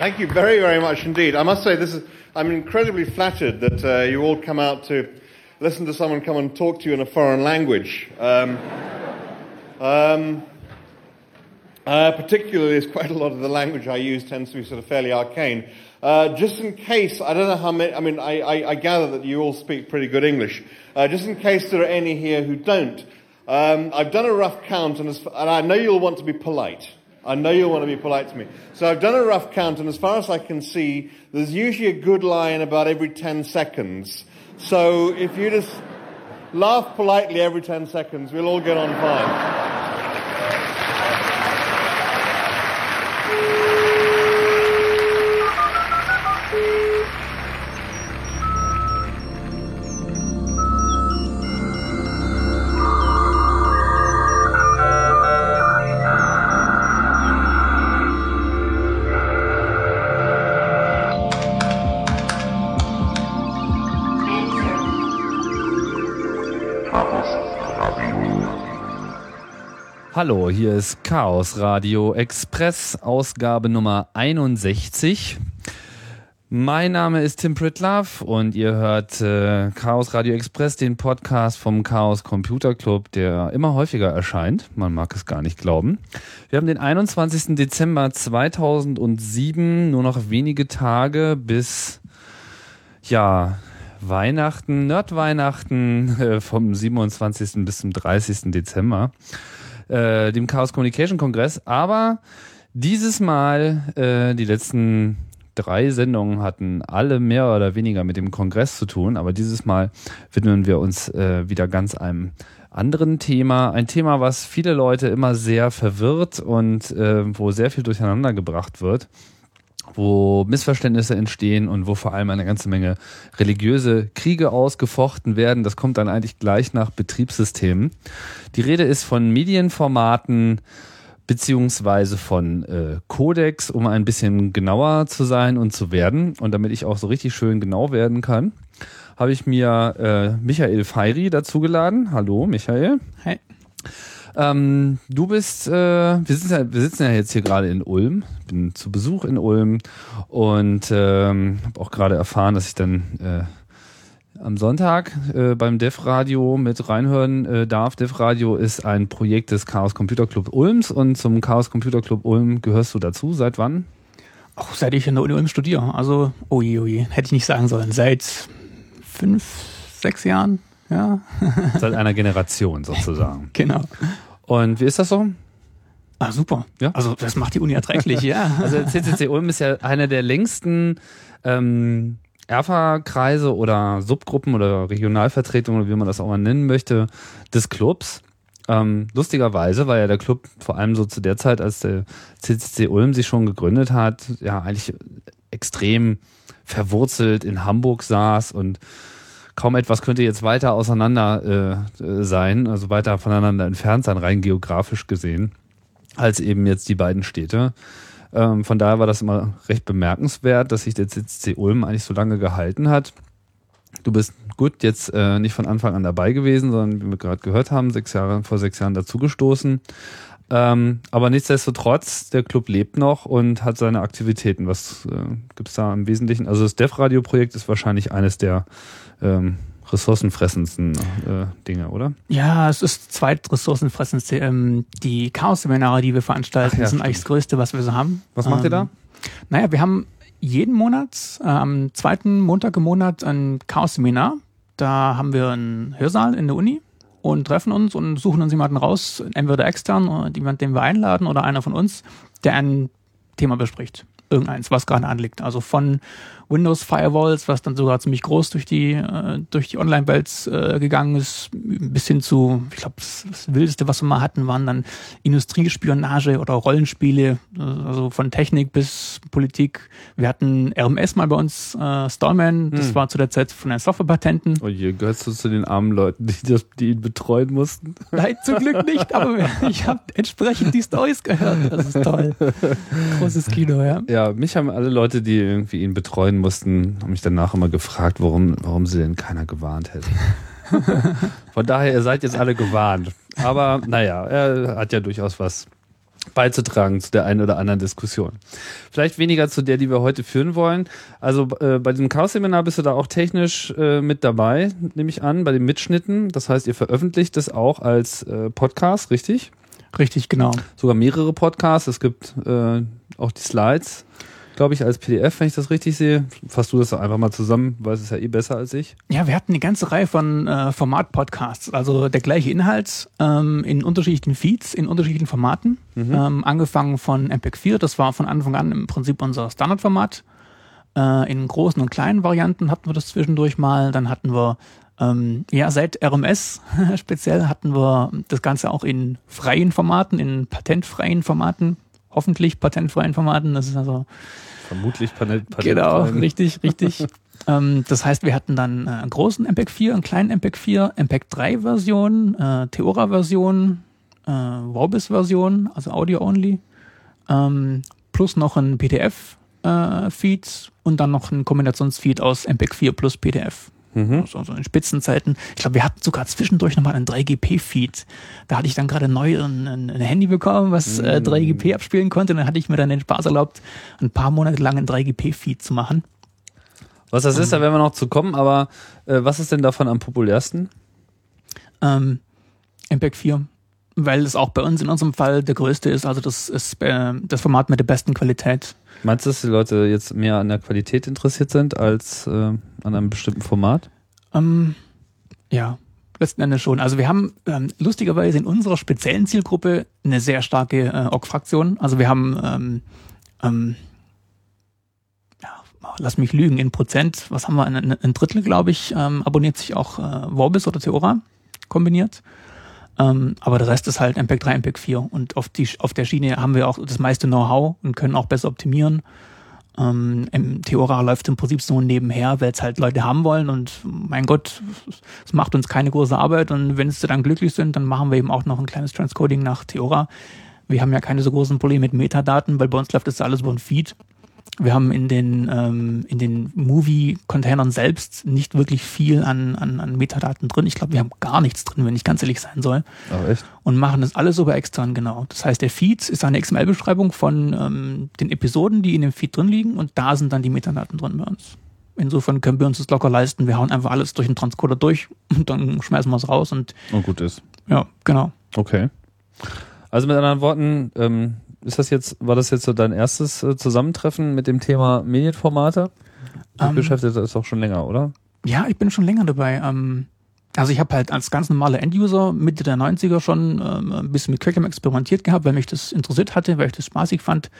Thank you very, very much indeed. I must say, this is, I'm incredibly flattered that uh, you all come out to listen to someone come and talk to you in a foreign language. Um, um, uh, particularly, as quite a lot of the language I use tends to be sort of fairly arcane. Uh, just in case, I don't know how many, I mean, I, I, I gather that you all speak pretty good English. Uh, just in case there are any here who don't, um, I've done a rough count, and, as, and I know you'll want to be polite. I know you'll want to be polite to me. So I've done a rough count, and as far as I can see, there's usually a good line about every 10 seconds. So if you just laugh politely every 10 seconds, we'll all get on fine. Hallo, hier ist Chaos Radio Express, Ausgabe Nummer 61. Mein Name ist Tim Pritlove und ihr hört äh, Chaos Radio Express, den Podcast vom Chaos Computer Club, der immer häufiger erscheint. Man mag es gar nicht glauben. Wir haben den 21. Dezember 2007, nur noch wenige Tage bis, ja, Weihnachten, Nerdweihnachten äh, vom 27. bis zum 30. Dezember äh, dem Chaos Communication Kongress. Aber dieses Mal, äh, die letzten drei Sendungen hatten alle mehr oder weniger mit dem Kongress zu tun, aber dieses Mal widmen wir uns äh, wieder ganz einem anderen Thema. Ein Thema, was viele Leute immer sehr verwirrt und äh, wo sehr viel durcheinander gebracht wird wo Missverständnisse entstehen und wo vor allem eine ganze Menge religiöse Kriege ausgefochten werden. Das kommt dann eigentlich gleich nach Betriebssystemen. Die Rede ist von Medienformaten beziehungsweise von äh, Codex, um ein bisschen genauer zu sein und zu werden. Und damit ich auch so richtig schön genau werden kann, habe ich mir äh, Michael Feiri dazugeladen. Hallo, Michael. Hi. Ähm, du bist, äh, wir, sitzen ja, wir sitzen ja jetzt hier gerade in Ulm, bin zu Besuch in Ulm und ähm, habe auch gerade erfahren, dass ich dann äh, am Sonntag äh, beim Dev Radio mit reinhören äh, darf. Dev Radio ist ein Projekt des Chaos Computer Club Ulms und zum Chaos Computer Club Ulm gehörst du dazu. Seit wann? Auch seit ich in der Uni Ulm studiere. Also, oje, oje, hätte ich nicht sagen sollen. Seit fünf, sechs Jahren. Ja. Seit einer Generation sozusagen. genau. Und wie ist das so? Ah, super. Ja. Also das macht die Uni erträglich, ja. Also CCC Ulm ist ja einer der längsten ähm, Erfa-Kreise oder Subgruppen oder Regionalvertretungen, wie man das auch mal nennen möchte, des Clubs. Ähm, lustigerweise war ja der Club vor allem so zu der Zeit, als der CCC Ulm sich schon gegründet hat, ja eigentlich extrem verwurzelt in Hamburg saß und kaum etwas könnte jetzt weiter auseinander äh, sein, also weiter voneinander entfernt sein, rein geografisch gesehen, als eben jetzt die beiden Städte. Ähm, von daher war das immer recht bemerkenswert, dass sich der CCC Ulm eigentlich so lange gehalten hat. Du bist gut jetzt äh, nicht von Anfang an dabei gewesen, sondern wie wir gerade gehört haben, sechs Jahre vor sechs Jahren dazugestoßen. Ähm, aber nichtsdestotrotz, der Club lebt noch und hat seine Aktivitäten. Was äh, gibt's da im Wesentlichen? Also das Dev-Radio-Projekt ist wahrscheinlich eines der ähm, ressourcenfressendsten äh, Dinge, oder? Ja, es ist zweitressourcenfressendste. Ähm, die Chaos-Seminare, die wir veranstalten, ja, sind stimmt. eigentlich das Größte, was wir so haben. Was macht ihr da? Ähm, naja, wir haben jeden Monat, äh, am zweiten Montag im Monat ein Chaos-Seminar. Da haben wir einen Hörsaal in der Uni und treffen uns und suchen uns jemanden raus, entweder extern oder jemand, den wir einladen oder einer von uns, der ein Thema bespricht. Irgendeins, was gerade anliegt. Also von Windows Firewalls, was dann sogar ziemlich groß durch die äh, durch die Online-Welt äh, gegangen ist, bis hin zu, ich glaube, das, das, Wildeste, was wir mal hatten, waren dann Industriespionage oder Rollenspiele, also von Technik bis Politik. Wir hatten RMS mal bei uns, äh, Stallman, das hm. war zu der Zeit von den Softwarepatenten. Oh je, gehörst du zu den armen Leuten, die, das, die ihn betreuen mussten? Nein, zum Glück nicht, aber ich habe entsprechend die Stories gehört. Das ist toll. Großes Kino, ja. Ja, mich haben alle Leute, die irgendwie ihn betreuen mussten, haben mich danach immer gefragt, warum, warum sie denn keiner gewarnt hätte. Von daher, ihr seid jetzt alle gewarnt. Aber naja, er hat ja durchaus was beizutragen zu der einen oder anderen Diskussion. Vielleicht weniger zu der, die wir heute führen wollen. Also äh, bei dem Chaos-Seminar bist du da auch technisch äh, mit dabei, nehme ich an, bei den Mitschnitten. Das heißt, ihr veröffentlicht das auch als äh, Podcast, richtig? Richtig, genau. Sogar mehrere Podcasts. Es gibt äh, auch die Slides glaube ich, als PDF, wenn ich das richtig sehe. Fasst du das einfach mal zusammen, weil es ist ja eh besser als ich. Ja, wir hatten eine ganze Reihe von äh, Format-Podcasts, also der gleiche Inhalt ähm, in unterschiedlichen Feeds, in unterschiedlichen Formaten. Mhm. Ähm, angefangen von MPEG 4, das war von Anfang an im Prinzip unser Standardformat. Äh, in großen und kleinen Varianten hatten wir das zwischendurch mal. Dann hatten wir ähm, ja, seit RMS speziell hatten wir das Ganze auch in freien Formaten, in patentfreien Formaten, hoffentlich patentfreien Formaten. Das ist also Vermutlich Panel. Panel genau, richtig, richtig. ähm, das heißt, wir hatten dann äh, einen großen MPEG 4, einen kleinen MPEG 4, MPEG 3 Version, äh, Theora Version, äh, Vorbis Version, also Audio Only, ähm, plus noch ein PDF äh, Feed und dann noch ein Kombinationsfeed aus MPEG 4 plus PDF. Mhm. So, so in Spitzenzeiten. Ich glaube, wir hatten sogar zwischendurch nochmal einen 3GP-Feed. Da hatte ich dann gerade neu ein, ein, ein, Handy bekommen, was mhm. äh, 3GP abspielen konnte. Und dann hatte ich mir dann den Spaß erlaubt, ein paar Monate lang einen 3GP-Feed zu machen. Was das ist, da werden wir noch zu kommen, aber äh, was ist denn davon am populärsten? Ähm, MPEG 4 weil es auch bei uns in unserem Fall der größte ist. Also das ist äh, das Format mit der besten Qualität. Meinst du, dass die Leute jetzt mehr an der Qualität interessiert sind als äh, an einem bestimmten Format? Ähm, ja, letzten Endes schon. Also wir haben ähm, lustigerweise in unserer speziellen Zielgruppe eine sehr starke äh, OGG-Fraktion. Also wir haben, ähm, ähm, lass mich lügen, in Prozent, was haben wir, ein, ein Drittel, glaube ich, ähm, abonniert sich auch äh, Vorbis oder Theora kombiniert. Ähm, aber der Rest ist halt MPEG 3, MPEG 4. Und auf, die, auf der Schiene haben wir auch das meiste Know-how und können auch besser optimieren. Ähm, Theora läuft im Prinzip so nebenher, weil es halt Leute haben wollen und mein Gott, es macht uns keine große Arbeit und wenn sie dann glücklich sind, dann machen wir eben auch noch ein kleines Transcoding nach Theora. Wir haben ja keine so großen Probleme mit Metadaten, weil bei uns läuft das alles über ein Feed. Wir haben in den, ähm, in den Movie-Containern selbst nicht wirklich viel an, an, an Metadaten drin. Ich glaube, wir haben gar nichts drin, wenn ich ganz ehrlich sein soll. Ach, echt? Und machen das alles über extern, genau. Das heißt, der Feed ist eine XML-Beschreibung von ähm, den Episoden, die in dem Feed drin liegen und da sind dann die Metadaten drin bei uns. Insofern können wir uns das locker leisten. Wir hauen einfach alles durch den Transcoder durch und dann schmeißen wir es raus und. Und gut ist. Ja, genau. Okay. Also mit anderen Worten, ähm, ist das jetzt, war das jetzt so dein erstes äh, Zusammentreffen mit dem Thema Medienformate? Du ähm. beschäftigt das auch schon länger, oder? Ja, ich bin schon länger dabei. Ähm, also ich habe halt als ganz normaler Enduser Mitte der 90er schon ähm, ein bisschen mit Quickham experimentiert gehabt, weil mich das interessiert hatte, weil ich das spaßig fand.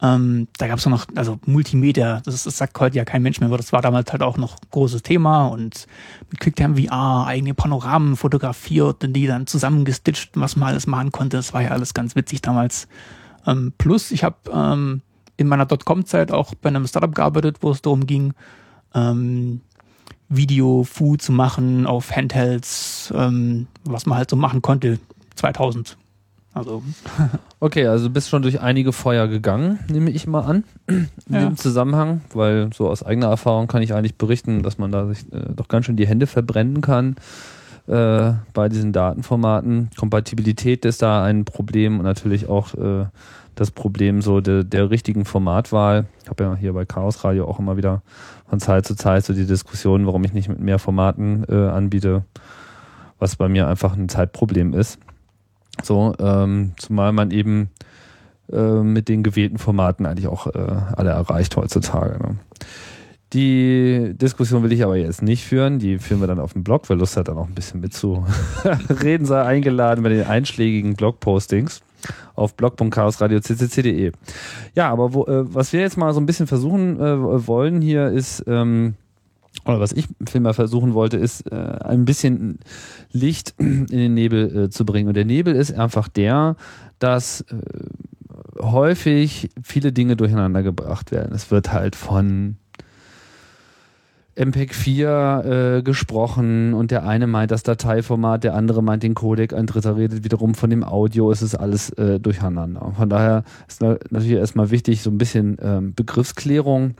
Ähm, da gab es noch, also Multimedia, das, das sagt heute ja kein Mensch mehr, aber das war damals halt auch noch großes Thema und mit QuickTime VR eigene Panoramen fotografiert und die dann zusammengestitcht, was man alles machen konnte. Das war ja alles ganz witzig damals. Ähm, plus, ich habe ähm, in meiner Dotcom-Zeit auch bei einem Startup gearbeitet, wo es darum ging, ähm, Video-Fu zu machen auf Handhelds, ähm, was man halt so machen konnte 2000. Also. Okay, also du bist schon durch einige Feuer gegangen, nehme ich mal an, in ja. dem Zusammenhang, weil so aus eigener Erfahrung kann ich eigentlich berichten, dass man da sich äh, doch ganz schön die Hände verbrennen kann äh, bei diesen Datenformaten. Kompatibilität ist da ein Problem und natürlich auch äh, das Problem so de, der richtigen Formatwahl. Ich habe ja hier bei Chaos Radio auch immer wieder von Zeit zu Zeit so die Diskussion, warum ich nicht mit mehr Formaten äh, anbiete, was bei mir einfach ein Zeitproblem ist. So, ähm, zumal man eben äh, mit den gewählten Formaten eigentlich auch äh, alle erreicht heutzutage. Ne? Die Diskussion will ich aber jetzt nicht führen. Die führen wir dann auf dem Blog. Wer Lust hat, dann auch ein bisschen mitzureden, sei eingeladen bei den einschlägigen Blogpostings auf blog.chaosradio.ccc.de. Ja, aber wo, äh, was wir jetzt mal so ein bisschen versuchen äh, wollen hier ist, ähm, oder was ich vielmehr versuchen wollte, ist äh, ein bisschen Licht in den Nebel äh, zu bringen. Und der Nebel ist einfach der, dass äh, häufig viele Dinge durcheinander gebracht werden. Es wird halt von MPEG 4 äh, gesprochen und der eine meint das Dateiformat, der andere meint den Codec, ein dritter redet wiederum von dem Audio, es ist alles äh, durcheinander. Von daher ist natürlich erstmal wichtig, so ein bisschen ähm, Begriffsklärung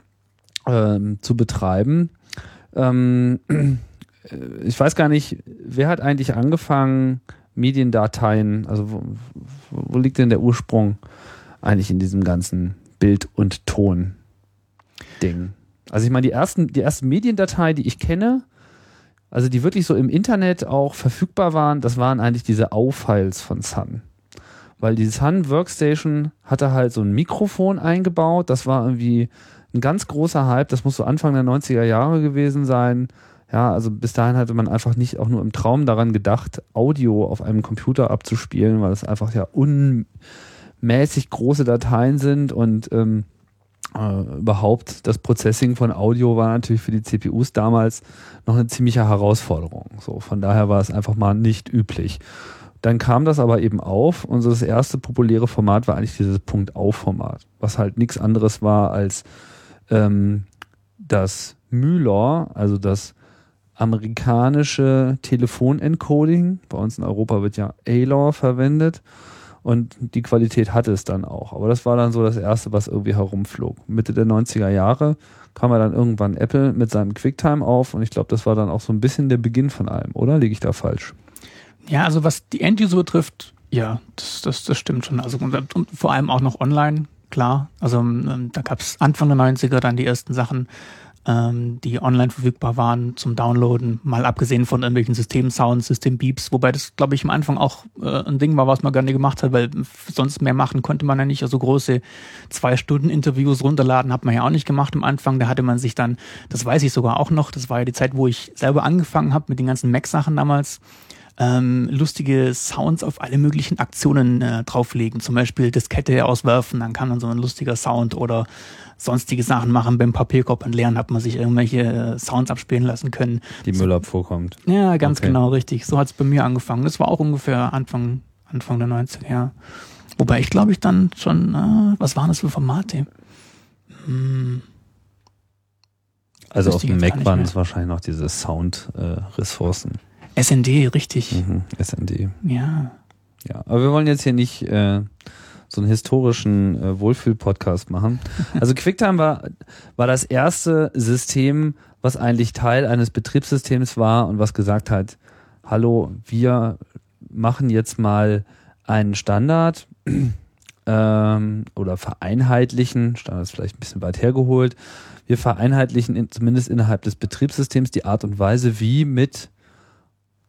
ähm, zu betreiben. Ähm, ich weiß gar nicht, wer hat eigentlich angefangen Mediendateien, also wo, wo liegt denn der Ursprung eigentlich in diesem ganzen Bild- und Ton-Ding? Also ich meine, die ersten, die erste Mediendatei, die ich kenne, also die wirklich so im Internet auch verfügbar waren, das waren eigentlich diese AU-Files von Sun. Weil die Sun Workstation hatte halt so ein Mikrofon eingebaut, das war irgendwie ein ganz großer Hype, das muss so Anfang der 90er Jahre gewesen sein. Ja, also bis dahin hatte man einfach nicht auch nur im Traum daran gedacht, Audio auf einem Computer abzuspielen, weil es einfach ja unmäßig große Dateien sind und ähm, äh, überhaupt das Processing von Audio war natürlich für die CPUs damals noch eine ziemliche Herausforderung. So, von daher war es einfach mal nicht üblich. Dann kam das aber eben auf und so erste populäre Format war eigentlich dieses Punkt-Auf-Format, was halt nichts anderes war als ähm, das Mühlor, also das amerikanische Telefonencoding. Bei uns in Europa wird ja A-Law verwendet und die Qualität hatte es dann auch. Aber das war dann so das erste, was irgendwie herumflog. Mitte der 90er Jahre kam er dann irgendwann Apple mit seinem QuickTime auf und ich glaube, das war dann auch so ein bisschen der Beginn von allem, oder? Liege ich da falsch? Ja, also was die End-User betrifft, ja, das, das, das stimmt schon. Also und, und vor allem auch noch online, klar. Also ähm, da gab es Anfang der 90er dann die ersten Sachen, ähm, die online verfügbar waren zum Downloaden, mal abgesehen von irgendwelchen System-Sounds, System-Beeps, wobei das, glaube ich, am Anfang auch äh, ein Ding war, was man gerne gemacht hat, weil sonst mehr machen konnte man ja nicht. Also große Zwei-Stunden-Interviews runterladen hat man ja auch nicht gemacht am Anfang. Da hatte man sich dann, das weiß ich sogar auch noch, das war ja die Zeit, wo ich selber angefangen habe mit den ganzen Mac-Sachen damals ähm, lustige Sounds auf alle möglichen Aktionen äh, drauflegen. Zum Beispiel Diskette auswerfen, dann kann man so ein lustiger Sound oder sonstige Sachen machen. Beim Papierkorb entleeren hat man sich irgendwelche äh, Sounds abspielen lassen können. Die Müllabfuhr kommt. Ja, ganz okay. genau, richtig. So hat es bei mir angefangen. Das war auch ungefähr Anfang, Anfang der 90er Jahre. Wobei ich glaube ich dann schon, äh, was waren das für Formate? Hm. Also auf dem Mac waren es wahrscheinlich noch diese Sound-Ressourcen. SND, richtig. Mhm, SND. Ja. Ja, aber wir wollen jetzt hier nicht äh, so einen historischen äh, Wohlfühl-Podcast machen. Also QuickTime war, war das erste System, was eigentlich Teil eines Betriebssystems war und was gesagt hat, hallo, wir machen jetzt mal einen Standard ähm, oder vereinheitlichen, Standard ist vielleicht ein bisschen weit hergeholt, wir vereinheitlichen in, zumindest innerhalb des Betriebssystems die Art und Weise, wie mit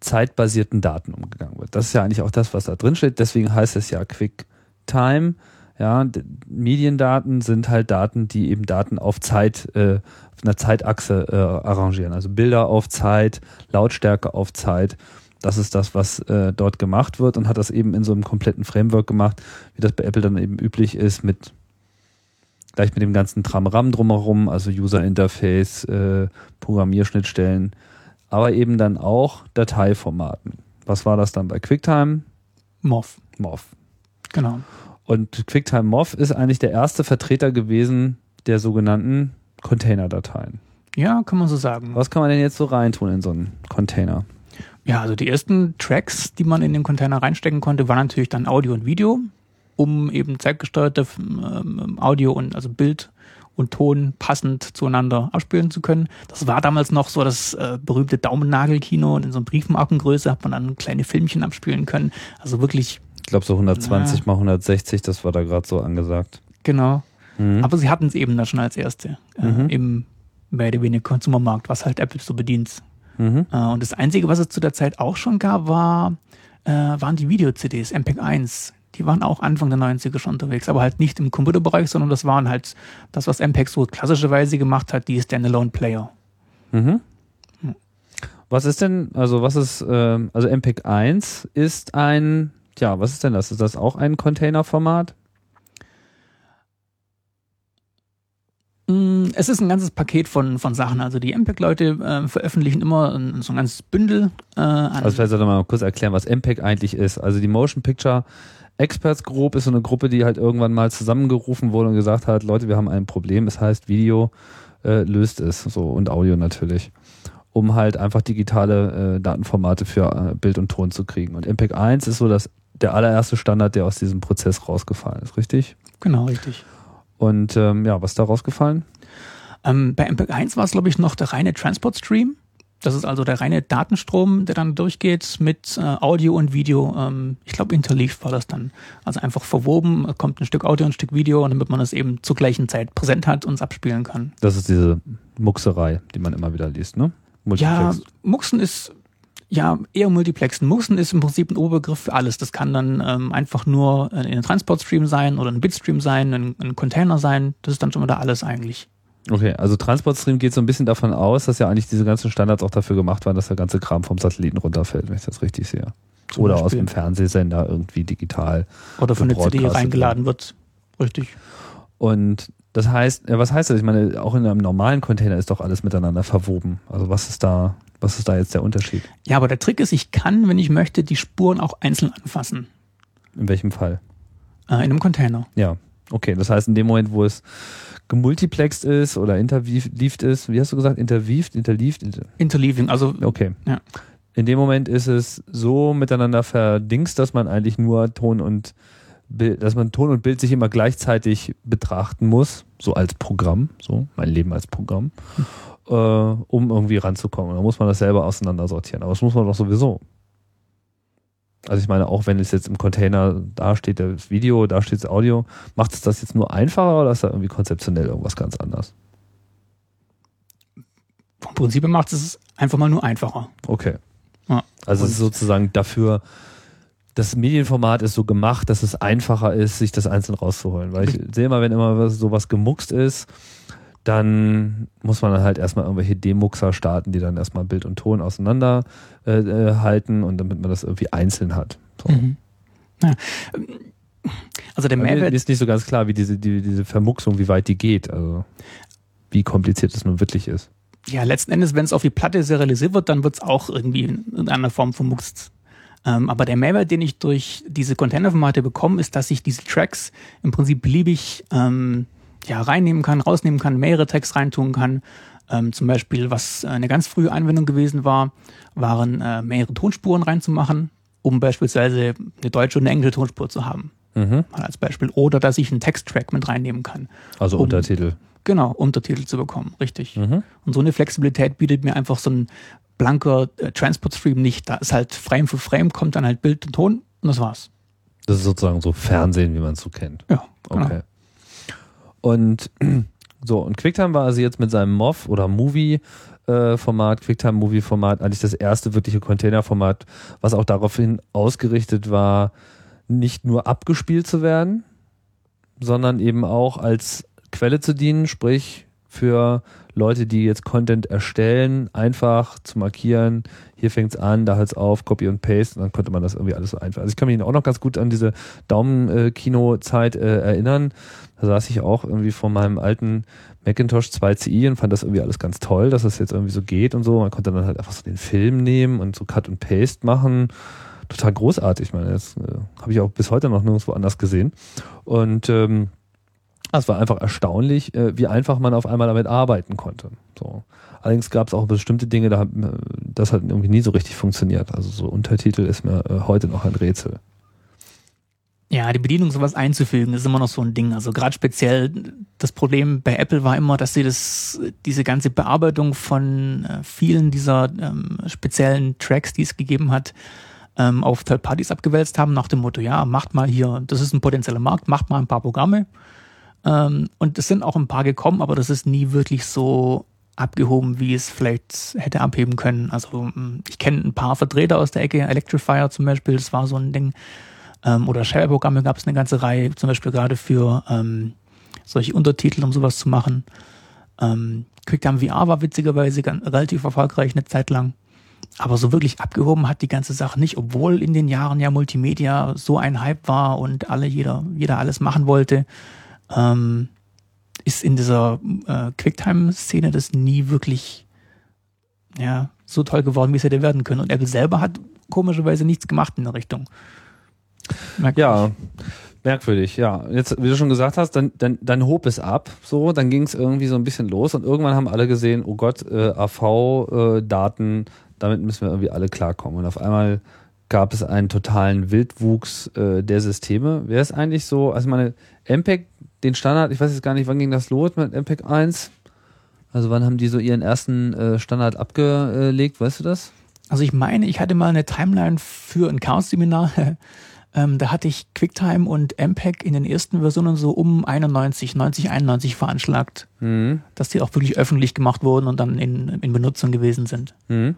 zeitbasierten Daten umgegangen wird. Das ist ja eigentlich auch das, was da drin steht. Deswegen heißt es ja QuickTime. Ja, Mediendaten sind halt Daten, die eben Daten auf Zeit, äh, auf einer Zeitachse äh, arrangieren. Also Bilder auf Zeit, Lautstärke auf Zeit. Das ist das, was äh, dort gemacht wird und hat das eben in so einem kompletten Framework gemacht, wie das bei Apple dann eben üblich ist, mit gleich mit dem ganzen Tram-Ram drumherum, also User Interface, äh, Programmierschnittstellen, aber eben dann auch Dateiformaten. Was war das dann bei QuickTime? MOV. MOV. Genau. Und QuickTime MOV ist eigentlich der erste Vertreter gewesen der sogenannten Container-Dateien. Ja, kann man so sagen. Was kann man denn jetzt so reintun in so einen Container? Ja, also die ersten Tracks, die man in den Container reinstecken konnte, waren natürlich dann Audio und Video, um eben zeitgesteuerte ähm, Audio und also Bild und Ton passend zueinander abspielen zu können. Das war damals noch so das äh, berühmte Daumennagelkino und in so einer Briefmarkengröße hat man dann kleine Filmchen abspielen können. Also wirklich. Ich glaube so 120 ja. mal 160, das war da gerade so angesagt. Genau. Mhm. Aber sie hatten es eben da schon als erste äh, mhm. im mehr oder weniger Konsumermarkt, was halt Apple so bedient. Mhm. Äh, und das Einzige, was es zu der Zeit auch schon gab, war, äh, waren die Video-CDs, MPEG 1 die waren auch Anfang der 90er schon unterwegs, aber halt nicht im Computerbereich, sondern das waren halt das, was MPEG so klassischerweise gemacht hat, die Standalone Player. Mhm. Was ist denn, also was ist, äh, also MPEG 1 ist ein, ja, was ist denn das? Ist das auch ein Containerformat? Mm, es ist ein ganzes Paket von, von Sachen. Also die MPEG-Leute äh, veröffentlichen immer ein, so ein ganzes Bündel. Äh, an also vielleicht sollte man mal kurz erklären, was MPEG eigentlich ist. Also die Motion Picture Experts Group ist so eine Gruppe, die halt irgendwann mal zusammengerufen wurde und gesagt hat, Leute, wir haben ein Problem, es heißt Video äh, löst es, so und Audio natürlich, um halt einfach digitale äh, Datenformate für äh, Bild und Ton zu kriegen. Und MPEG 1 ist so das der allererste Standard, der aus diesem Prozess rausgefallen ist, richtig? Genau, richtig. Und ähm, ja, was ist da rausgefallen? Ähm, bei MPEG 1 war es, glaube ich, noch der reine Transport Stream Das ist also der reine Datenstrom, der dann durchgeht mit äh, Audio und Video. Ähm, ich glaube, interleaved war das dann. Also einfach verwoben, kommt ein Stück Audio und ein Stück Video, damit man das eben zur gleichen Zeit präsent hat und es abspielen kann. Das ist diese Muxerei, die man immer wieder liest, ne? Ja, Muxen ist ja eher Multiplexen. Muxen ist im Prinzip ein Oberbegriff für alles. Das kann dann ähm, einfach nur ein Transportstream sein oder ein Bitstream sein, ein, ein Container sein. Das ist dann schon wieder alles eigentlich. Okay, also Transportstream geht so ein bisschen davon aus, dass ja eigentlich diese ganzen Standards auch dafür gemacht waren, dass der ganze Kram vom Satelliten runterfällt, wenn ich das richtig sehe. Zum Oder Beispiel. aus dem Fernsehsender irgendwie digital. Oder von der CD reingeladen wird. Richtig. Und das heißt, ja, was heißt das? Ich meine, auch in einem normalen Container ist doch alles miteinander verwoben. Also was ist da, was ist da jetzt der Unterschied? Ja, aber der Trick ist, ich kann, wenn ich möchte, die Spuren auch einzeln anfassen. In welchem Fall? Äh, in einem Container. Ja. Okay, das heißt, in dem Moment, wo es gemultiplext ist oder interleaved ist, wie hast du gesagt, interweaved, interleaved? Inter Interleaving, also. Okay. Ja. In dem Moment ist es so miteinander verdingst, dass man eigentlich nur Ton und Bild, dass man Ton und Bild sich immer gleichzeitig betrachten muss, so als Programm, so mein Leben als Programm, hm. äh, um irgendwie ranzukommen. Da muss man das selber auseinandersortieren. Aber das muss man doch sowieso. Also ich meine, auch wenn es jetzt im Container da steht das Video, da steht das Audio, macht es das jetzt nur einfacher oder ist da irgendwie konzeptionell irgendwas ganz anders? Vom Prinzip macht es einfach mal nur einfacher. Okay. Ja. Also es ist sozusagen dafür, das Medienformat ist so gemacht, dass es einfacher ist, sich das einzeln rauszuholen. Weil ich sehe immer, wenn immer sowas gemuckst ist, dann muss man dann halt erstmal irgendwelche Demuxer starten, die dann erstmal Bild und Ton auseinander äh, äh, halten und damit man das irgendwie einzeln hat. So. Mhm. Ja. Also der Mehrwert. Mir ist nicht so ganz klar, wie diese, die, diese Vermuxung, wie weit die geht. Also wie kompliziert es nun wirklich ist. Ja, letzten Endes, wenn es auf die Platte serialisiert wird, dann wird es auch irgendwie in einer Form vermuxt. Ähm, aber der Mehrwert, den ich durch diese Containerformate bekomme, ist, dass ich diese Tracks im Prinzip beliebig ähm, ja, reinnehmen kann, rausnehmen kann, mehrere Tracks reintun kann. Ähm, zum Beispiel, was eine ganz frühe Anwendung gewesen war, waren äh, mehrere Tonspuren reinzumachen, um beispielsweise eine deutsche und eine englische Tonspur zu haben. Mhm. Mal als Beispiel. Oder dass ich einen Texttrack mit reinnehmen kann. Also um, Untertitel. Genau, Untertitel zu bekommen, richtig. Mhm. Und so eine Flexibilität bietet mir einfach so ein blanker äh, Transport-Stream nicht. Da ist halt Frame für Frame, kommt dann halt Bild und Ton und das war's. Das ist sozusagen so Fernsehen, wie man es so kennt. Ja, genau. okay. Und so, und QuickTime war also jetzt mit seinem MOV oder Movie äh, Format, QuickTime Movie Format, eigentlich das erste wirkliche Container-Format, was auch daraufhin ausgerichtet war, nicht nur abgespielt zu werden, sondern eben auch als Quelle zu dienen, sprich für Leute, die jetzt Content erstellen, einfach zu markieren, hier fängt's an, da hört's auf, Copy und Paste und dann konnte man das irgendwie alles so einfach. Also ich kann mich auch noch ganz gut an diese Daumenkino-Zeit äh, erinnern. Da saß ich auch irgendwie vor meinem alten Macintosh 2CI und fand das irgendwie alles ganz toll, dass das jetzt irgendwie so geht und so. Man konnte dann halt einfach so den Film nehmen und so Cut und Paste machen. Total großartig. Ich meine, das äh, habe ich auch bis heute noch nirgendwo anders gesehen. Und ähm, es war einfach erstaunlich, äh, wie einfach man auf einmal damit arbeiten konnte. So. Allerdings gab es auch bestimmte Dinge, da, das hat irgendwie nie so richtig funktioniert. Also so Untertitel ist mir äh, heute noch ein Rätsel. Ja, die Bedienung sowas einzufügen, ist immer noch so ein Ding. Also gerade speziell das Problem bei Apple war immer, dass sie das, diese ganze Bearbeitung von äh, vielen dieser ähm, speziellen Tracks, die es gegeben hat, ähm, auf Third Parties abgewälzt haben, nach dem Motto, ja, macht mal hier, das ist ein potenzieller Markt, macht mal ein paar Programme und es sind auch ein paar gekommen, aber das ist nie wirklich so abgehoben, wie es vielleicht hätte abheben können. Also mm, ich kenne ein paar Vertreter aus der Ecke, Electrifier zum Beispiel, das war so ein Ding. Ähm, oder Share-Programme gab es eine ganze Reihe, zum Beispiel gerade für ähm, solche Untertitel, um sowas zu machen. Ähm, QuickTime VR war witzigerweise ganz, relativ erfolgreich eine Zeit lang. Aber so wirklich abgehoben hat die ganze Sache nicht, obwohl in den Jahren ja Multimedia so ein Hype war und alle, jeder, jeder alles machen wollte ähm, ist in dieser äh, Quicktime-Szene das nie wirklich ja, so toll geworden, wie es hätte werden können. Und Apple selber hat komischerweise nichts gemacht in der Richtung. Merkwürdig. Ja, merkwürdig, ja. Jetzt, wie du schon gesagt hast, dann, dann, dann hob es ab, so, dann ging es irgendwie so ein bisschen los und irgendwann haben alle gesehen, oh Gott, äh, AV-Daten, äh, damit müssen wir irgendwie alle klarkommen. Und auf einmal gab es einen totalen Wildwuchs äh, der Systeme. Wer ist eigentlich so, also meine MPEG den Standard, ich weiß jetzt gar nicht, wann ging das los mit MPEG 1? Also wann haben die so ihren ersten äh, Standard abgelegt, weißt du das? Also ich meine, ich hatte mal eine Timeline für ein Chaos-Seminar. ähm, da hatte ich QuickTime und MPEG in den ersten Versionen so um 91, 90, 91 veranschlagt, Mhm. dass die auch wirklich öffentlich gemacht wurden und dann in, in Benutzung gewesen sind. Mhm.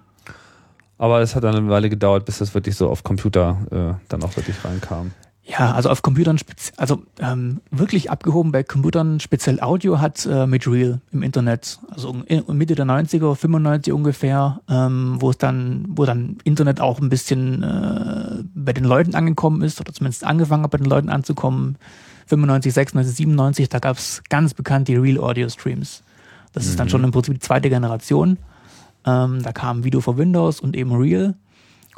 Aber es hat dann eine Weile gedauert, bis das wirklich so auf Computer äh, dann auch wirklich reinkam. Ja, also auf Computern, also ähm, wirklich abgehoben bei Computern, speziell Audio hat äh, mit Real im Internet, also in, Mitte der 90er, 95 ungefähr, ähm, wo es dann, wo dann Internet auch ein bisschen äh, bei den Leuten angekommen ist, oder zumindest angefangen hat, bei den Leuten anzukommen. 95, 96, 97, da gab es ganz bekannt die Real Audio Streams. Das ist dann schon im Prinzip die zweite Generation. Ähm, da kam Video für Windows und eben Real.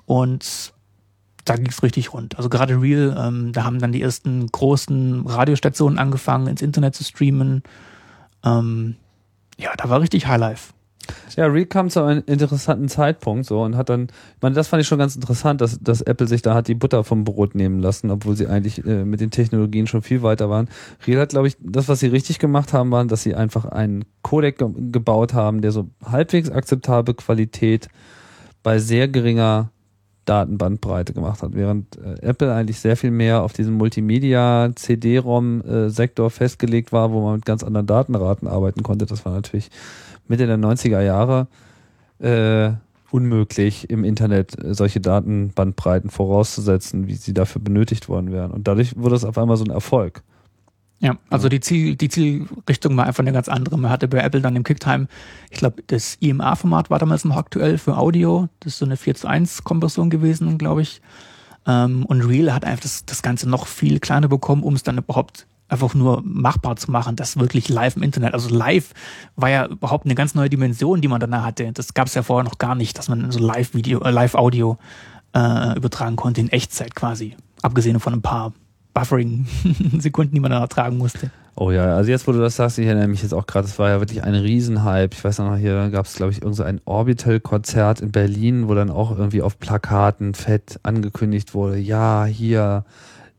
Und da ging's richtig rund. Also gerade Real, ähm, da haben dann die ersten großen Radiostationen angefangen, ins Internet zu streamen. Ähm, ja, da war richtig Highlife. Ja, Real kam zu einem interessanten Zeitpunkt so und hat dann, ich meine, das fand ich schon ganz interessant, dass, dass Apple sich da hat die Butter vom Brot nehmen lassen, obwohl sie eigentlich äh, mit den Technologien schon viel weiter waren. Real hat, glaube ich, das, was sie richtig gemacht haben, war, dass sie einfach einen Codec ge gebaut haben, der so halbwegs akzeptable Qualität bei sehr geringer Datenbandbreite gemacht hat, während äh, Apple eigentlich sehr viel mehr auf diesen Multimedia-CD-ROM-Sektor festgelegt war, wo man mit ganz anderen Datenraten arbeiten konnte. Das war natürlich Mitte der 90er Jahre äh, unmöglich, im Internet äh, solche Datenbandbreiten vorauszusetzen, wie sie dafür benötigt worden wären. Und dadurch wurde es auf einmal so ein Erfolg. Ja, also die, Ziel, die Zielrichtung war einfach eine ganz andere. Man hatte bei Apple dann im QuickTime, ich glaube, das IMA-Format war damals noch aktuell für Audio. Das ist so eine 4 zu 1 Konversion gewesen, glaube ich. Ähm, und Real hat einfach das, das Ganze noch viel kleiner bekommen, um es dann überhaupt einfach nur machbar zu machen, das wirklich live im Internet. Also live war ja überhaupt eine ganz neue Dimension, die man danach hatte. Das gab es ja vorher noch gar nicht, dass man so Live-Video, äh, Live-Audio äh, übertragen konnte in Echtzeit quasi. Abgesehen von ein paar Buffering-Sekunden, die man dann ertragen musste. Oh ja, also jetzt, wo du das sagst, ich erinnere mich jetzt auch gerade, es war ja wirklich ein Riesenhype. Ich weiß noch, hier gab es, glaube ich, irgend so Orbital-Konzert in Berlin, wo dann auch irgendwie auf Plakaten fett angekündigt wurde, ja, hier,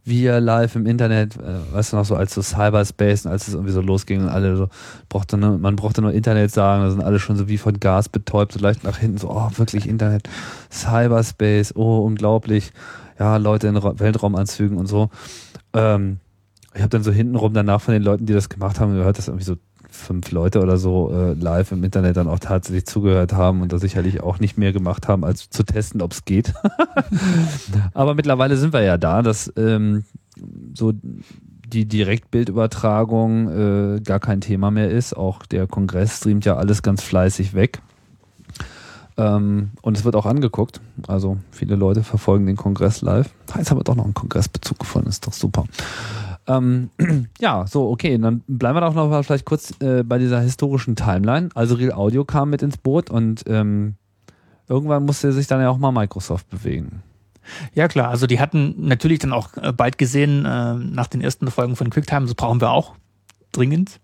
wir live im Internet, äh, weißt du noch, so als so Cyberspace und als es irgendwie so losging und alle so, brauchte nur, man brauchte nur Internet sagen, da sind alle schon so wie von Gas betäubt, so leicht nach hinten, so, oh, wirklich Internet, Cyberspace, oh, unglaublich, ja, Leute in Ra Weltraumanzügen und so. Ähm, ich habe dann so hintenrum danach von den Leuten, die das gemacht haben, gehört, dass irgendwie so fünf Leute oder so äh, live im Internet dann auch tatsächlich zugehört haben und da sicherlich auch nicht mehr gemacht haben, als zu testen, ob es geht. Aber mittlerweile sind wir ja da, dass ähm, so die Direktbildübertragung äh, gar kein Thema mehr ist. Auch der Kongress streamt ja alles ganz fleißig weg. Ähm, und es wird auch angeguckt. Also viele Leute verfolgen den Kongress live. Jetzt haben wir doch noch einen Kongressbezug gefunden, ist doch super. Ähm, ja, so, okay, dann bleiben wir doch noch mal vielleicht kurz äh, bei dieser historischen Timeline. Also Real Audio kam mit ins Boot und ähm, irgendwann musste sich dann ja auch mal Microsoft bewegen. Ja klar, also die hatten natürlich dann auch äh, bald gesehen, äh, nach den ersten Folgen von QuickTime, das brauchen wir auch dringend.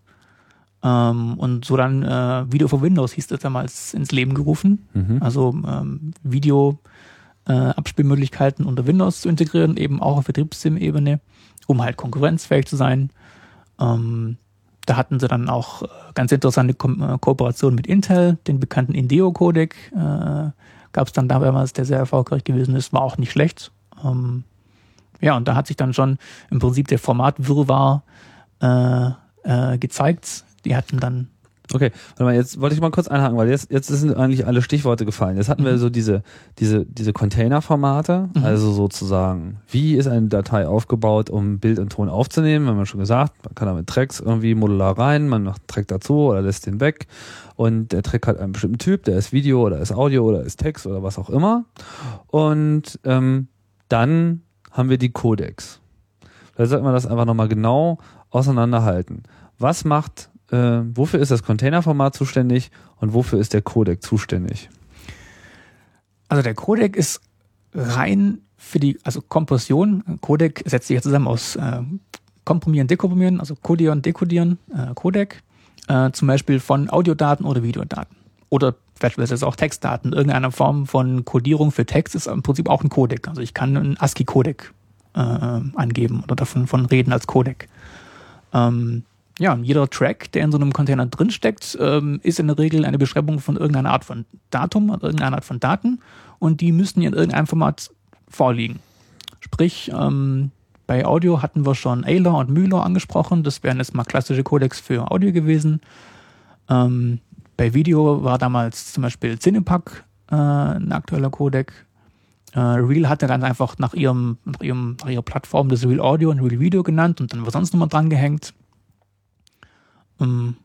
Ähm, und so dann äh, Video for Windows hieß das damals ins Leben gerufen. Mhm. Also ähm, Video äh, Abspielmöglichkeiten unter Windows zu integrieren, eben auch auf Betriebssystemebene, um halt konkurrenzfähig zu sein. Ähm, da hatten sie dann auch äh, ganz interessante Ko äh, Kooperationen mit Intel, den bekannten Indeo-Codec äh, gab es dann damals, der sehr erfolgreich gewesen ist, war auch nicht schlecht. Ähm, ja, und da hat sich dann schon im Prinzip der Formatwirrwarr äh, äh, gezeigt. Die hatten dann Okay, warte mal, jetzt wollte ich mal kurz einhaken, weil jetzt, jetzt sind eigentlich alle Stichworte gefallen. Jetzt hatten wir Mhm. so diese, diese, diese Container-Formate, Mhm. also sozusagen, wie ist eine Datei aufgebaut, um Bild und Ton aufzunehmen? Haben wir schon gesagt, man kann damit Tracks irgendwie modular rein, man macht einen Track dazu oder lässt den weg. Und der Track hat einen bestimmten Typ, der ist Video oder ist Audio oder ist Text oder was auch immer. Und ähm, dann haben wir die Codecs. Da sollten wir das einfach nochmal genau auseinanderhalten. Was macht äh, wofür ist das Containerformat zuständig und wofür ist der Codec zuständig? Also der Codec ist rein für die, also Kompression. Codec setzt sich ja zusammen aus äh, Komprimieren, Dekomprimieren, also Codieren, Dekodieren, äh, Codec, äh, zum Beispiel von Audiodaten oder Videodaten. Oder beispielsweise auch Textdaten. Irgendeine Form von Codierung für Text ist im Prinzip auch ein Codec. Also ich kann einen ASCII-Codec äh, angeben oder davon von reden als Codec. Ähm, ja, jeder Track, der in so einem Container drinsteckt, ähm, ist in der Regel eine Beschreibung von irgendeiner Art von Datum, irgendeiner Art von Daten und die müssten in irgendeinem Format vorliegen. Sprich, ähm, bei Audio hatten wir schon Ayler und Mühler angesprochen. Das wären jetzt mal klassische Codecs für Audio gewesen. Ähm, bei Video war damals zum Beispiel Cinepack äh, ein aktueller Codec. Äh, Real hatte dann einfach nach ihrem, nach ihrem, nach ihrer Plattform das Real Audio und Real Video genannt und dann war sonst nochmal dran gehängt. Ähm,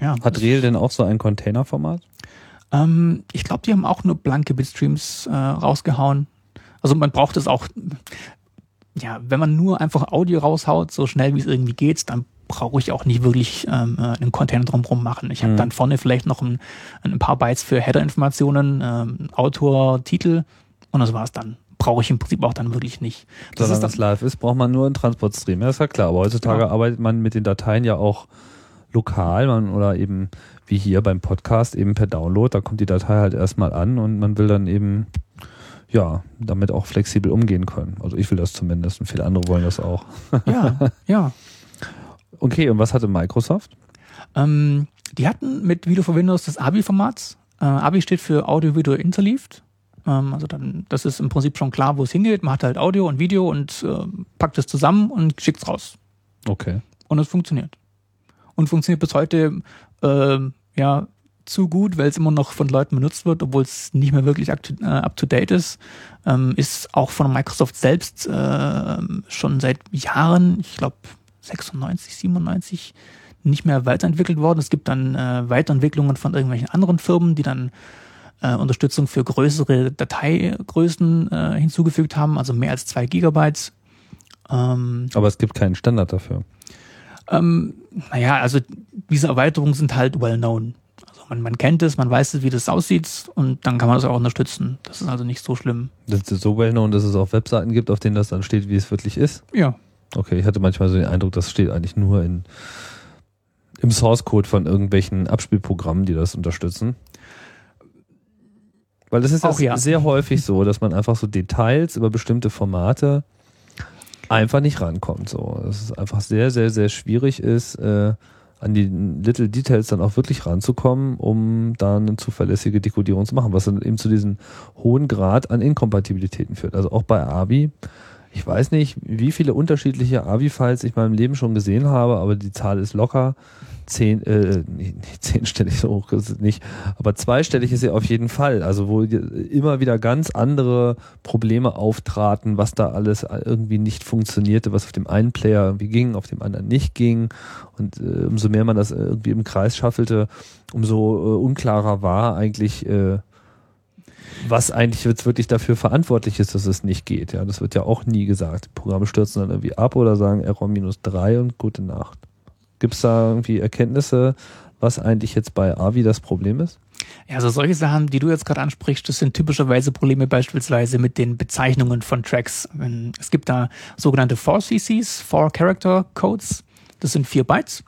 ja. Hat Real denn auch so ein Containerformat? Ähm, ich glaube, die haben auch nur blanke Bitstreams äh, rausgehauen. Also man braucht es auch, ja, wenn man nur einfach Audio raushaut, so schnell wie es irgendwie geht, dann brauche ich auch nicht wirklich ähm, äh, einen Container drumherum machen. Ich habe mhm. dann vorne vielleicht noch ein, ein paar Bytes für Header-Informationen, ähm, Autor, Titel und das war's dann. Brauche ich im Prinzip auch dann wirklich nicht. Das Solange das live ist, braucht man nur einen Transportstream. Ja, ist ja klar. Aber heutzutage ja. arbeitet man mit den Dateien ja auch lokal man, oder eben wie hier beim Podcast eben per Download. Da kommt die Datei halt erstmal an und man will dann eben ja, damit auch flexibel umgehen können. Also ich will das zumindest und viele andere wollen das auch. Ja, ja. Okay, und was hatte Microsoft? Ähm, die hatten mit Video for Windows das ABI-Format. Äh, ABI steht für Audio Video Interleaved. Ähm, also dann, das ist im Prinzip schon klar, wo es hingeht. Man hat halt Audio und Video und äh, packt es zusammen und schickt es raus. Okay. Und es funktioniert. Und funktioniert bis heute äh, ja zu gut, weil es immer noch von Leuten benutzt wird, obwohl es nicht mehr wirklich up to, date ist. Ähm, ist auch von Microsoft selbst äh, schon seit Jahren, ich glaube 96, 97 nicht mehr weiterentwickelt worden. Es gibt dann äh, Weiterentwicklungen von irgendwelchen anderen Firmen, die dann äh, Unterstützung für größere Dateigrößen äh, hinzugefügt haben, also mehr als zwei Gigabyte. Ähm, Aber es gibt keinen Standard dafür. Ähm, naja, also diese Erweiterungen sind halt well known. Also man, man kennt es, man weiß, wie das aussieht und dann kann man das auch unterstützen. Das ist also nicht so schlimm. Das ist so well known, dass es auch Webseiten gibt, auf denen das dann steht, wie es wirklich ist? Ja, Okay, ich hatte manchmal so den Eindruck, das steht eigentlich nur in, im Source Code von irgendwelchen Abspielprogrammen, die das unterstützen. Weil das ist auch ja. sehr häufig so, dass man einfach so Details über bestimmte Formate einfach nicht rankommt. So, dass es einfach sehr, sehr, sehr schwierig ist, äh, an die Little Details dann auch wirklich ranzukommen, um da eine zuverlässige Dekodierung zu machen, was dann eben zu diesem hohen Grad an Inkompatibilitäten führt. Also auch bei AVI ich weiß nicht, wie viele unterschiedliche AVI-Files ich in meinem Leben schon gesehen habe, aber die Zahl ist locker zehn, äh, zehnstellig so hoch ist es nicht, aber zweistellig ist sie auf jeden Fall. Also wo immer wieder ganz andere Probleme auftraten, was da alles irgendwie nicht funktionierte, was auf dem einen Player irgendwie ging, auf dem anderen nicht ging. Und äh, umso mehr man das irgendwie im Kreis schaffelte, umso äh, unklarer war eigentlich, äh, was eigentlich jetzt wirklich dafür verantwortlich ist, dass es nicht geht. Ja, das wird ja auch nie gesagt. Die Programme stürzen dann irgendwie ab oder sagen Error minus drei und gute Nacht. Gibt es da irgendwie Erkenntnisse, was eigentlich jetzt bei AVI das Problem ist? Ja, also solche Sachen, die du jetzt gerade ansprichst, das sind typischerweise Probleme beispielsweise mit den Bezeichnungen von Tracks. Es gibt da sogenannte 4CCs, 4 Character Codes. Das sind vier Bytes.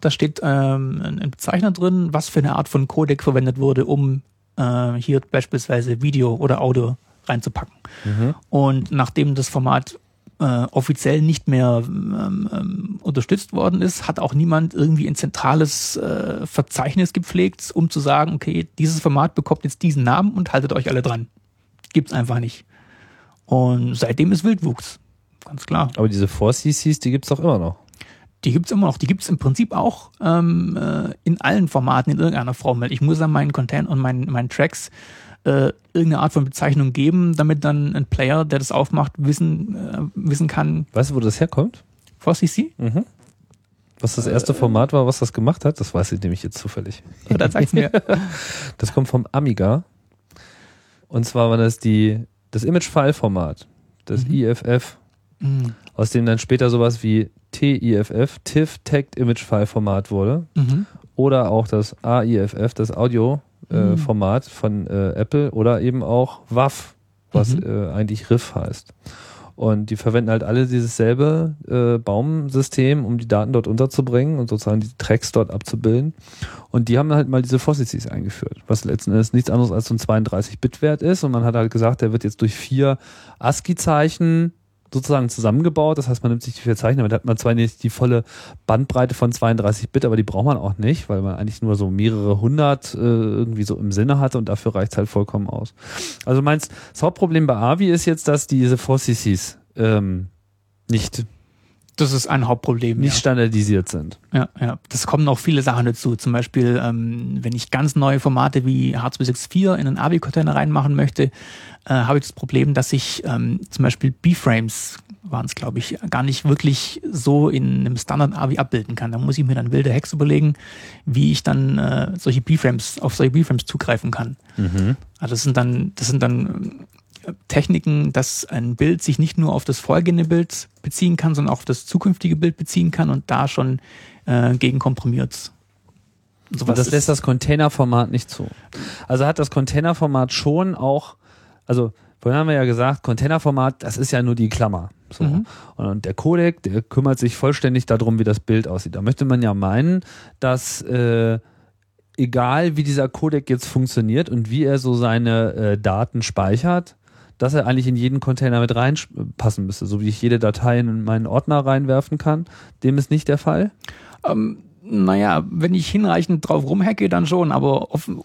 Da steht ähm, ein Bezeichner drin, was für eine Art von Codec verwendet wurde, um äh, hier beispielsweise Video oder Audio reinzupacken. Mhm. Und nachdem das Format äh, offiziell nicht mehr ähm, ähm, unterstützt worden ist, hat auch niemand irgendwie ein zentrales äh, Verzeichnis gepflegt, um zu sagen, okay, dieses Format bekommt jetzt diesen Namen und haltet euch alle dran. Gibt's einfach nicht. Und seitdem ist Wildwuchs. Ganz klar. Aber diese 4CCs, die gibt's doch immer noch. Die gibt's immer noch. Die gibt's im Prinzip auch ähm, äh, in allen Formaten in irgendeiner Form. Weil ich muss an meinen Content und meinen, meinen Tracks äh, irgendeine Art von Bezeichnung geben, damit dann ein Player, der das aufmacht, wissen, äh, wissen kann. Weißt du, wo das herkommt? 4CC? Mhm. Was das erste Format war, was das gemacht hat, das weiß ich nämlich jetzt zufällig. Ja, dann sag's mir. Das kommt vom Amiga. Und zwar war das die, das Image-File-Format, das mhm. IFF, mhm. aus dem dann später sowas wie TIFF, TIFF Tagged Image File Format wurde. Mhm. Oder auch das AIFF, das Audio äh, mhm. Format von äh, Apple oder eben auch WAV, was mhm. äh, eigentlich Riff heißt. Und die verwenden halt alle dieses selbe äh, Baumsystem, um die Daten dort unterzubringen und sozusagen die Tracks dort abzubilden. Und die haben halt mal diese Fossices eingeführt, was letzten Endes nichts anderes als so ein 32-Bit-Wert ist. Und man hat halt gesagt, der wird jetzt durch vier ASCII-Zeichen sozusagen zusammengebaut. Das heißt, man nimmt sich die vier Zeichen, damit hat man zwar nicht die volle Bandbreite von 32 Bit, aber die braucht man auch nicht, weil man eigentlich nur so mehrere hundert äh, irgendwie so im Sinne hatte und dafür reicht halt vollkommen aus. Also meinst, das Hauptproblem bei AVI ist jetzt, dass diese 4CCs ähm, nicht Das ist ein Hauptproblem. nicht ja. standardisiert sind. Ja, ja. Das kommen noch viele Sachen dazu. Zum Beispiel, ähm, wenn ich ganz neue Formate wie H264 in einen AVI-Container reinmachen möchte, äh, habe ich das Problem, dass ich ähm, zum Beispiel B-Frames waren es, glaube ich, gar nicht wirklich so in einem Standard-AVI abbilden kann. Da muss ich mir dann wilde Hacks überlegen, wie ich dann äh, solche B-Frames, auf solche B-Frames zugreifen kann. Also das sind dann, das sind dann Techniken, dass ein Bild sich nicht nur auf das vorhergehende Bild beziehen kann, sondern auch auf das zukünftige Bild beziehen kann und da schon äh, gegen komprimiert. Sowas Und das lässt das Containerformat nicht zu. Also hat das Containerformat schon auch, also vorhin haben wir ja gesagt, Containerformat, das ist ja nur die Klammer. So. Mhm. Und, und der Codec, der kümmert sich vollständig darum, wie das Bild aussieht. Da möchte man ja meinen, dass äh, egal wie dieser Codec jetzt funktioniert und wie er so seine äh, Daten speichert, dass er eigentlich in jeden Container mit reinpassen müsste, so wie ich jede Datei in meinen Ordner reinwerfen kann. Dem ist nicht der Fall. Ähm, naja, wenn ich hinreichend drauf rumhacke, dann schon, aber offen,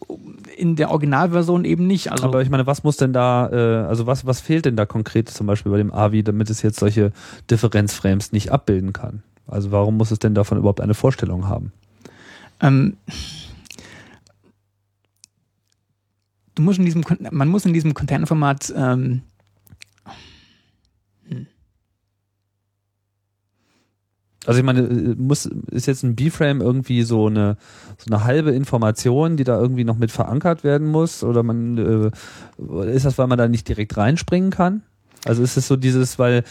in der Originalversion eben nicht. Also Aber ich meine, was muss denn da, äh, also was, was fehlt denn da konkret zum Beispiel bei dem AVI, damit es jetzt solche Differenzframes nicht abbilden kann? Also warum muss es denn davon überhaupt eine Vorstellung haben? ähm, du musst in diesem, man muss in diesem Containerformat ähm, Also ich meine, muss, ist jetzt ein B-Frame irgendwie so eine, so eine halbe Information, die da irgendwie noch mit verankert werden muss? Oder man, äh, ist das, weil man da nicht direkt reinspringen kann? Also ist es so dieses, weil,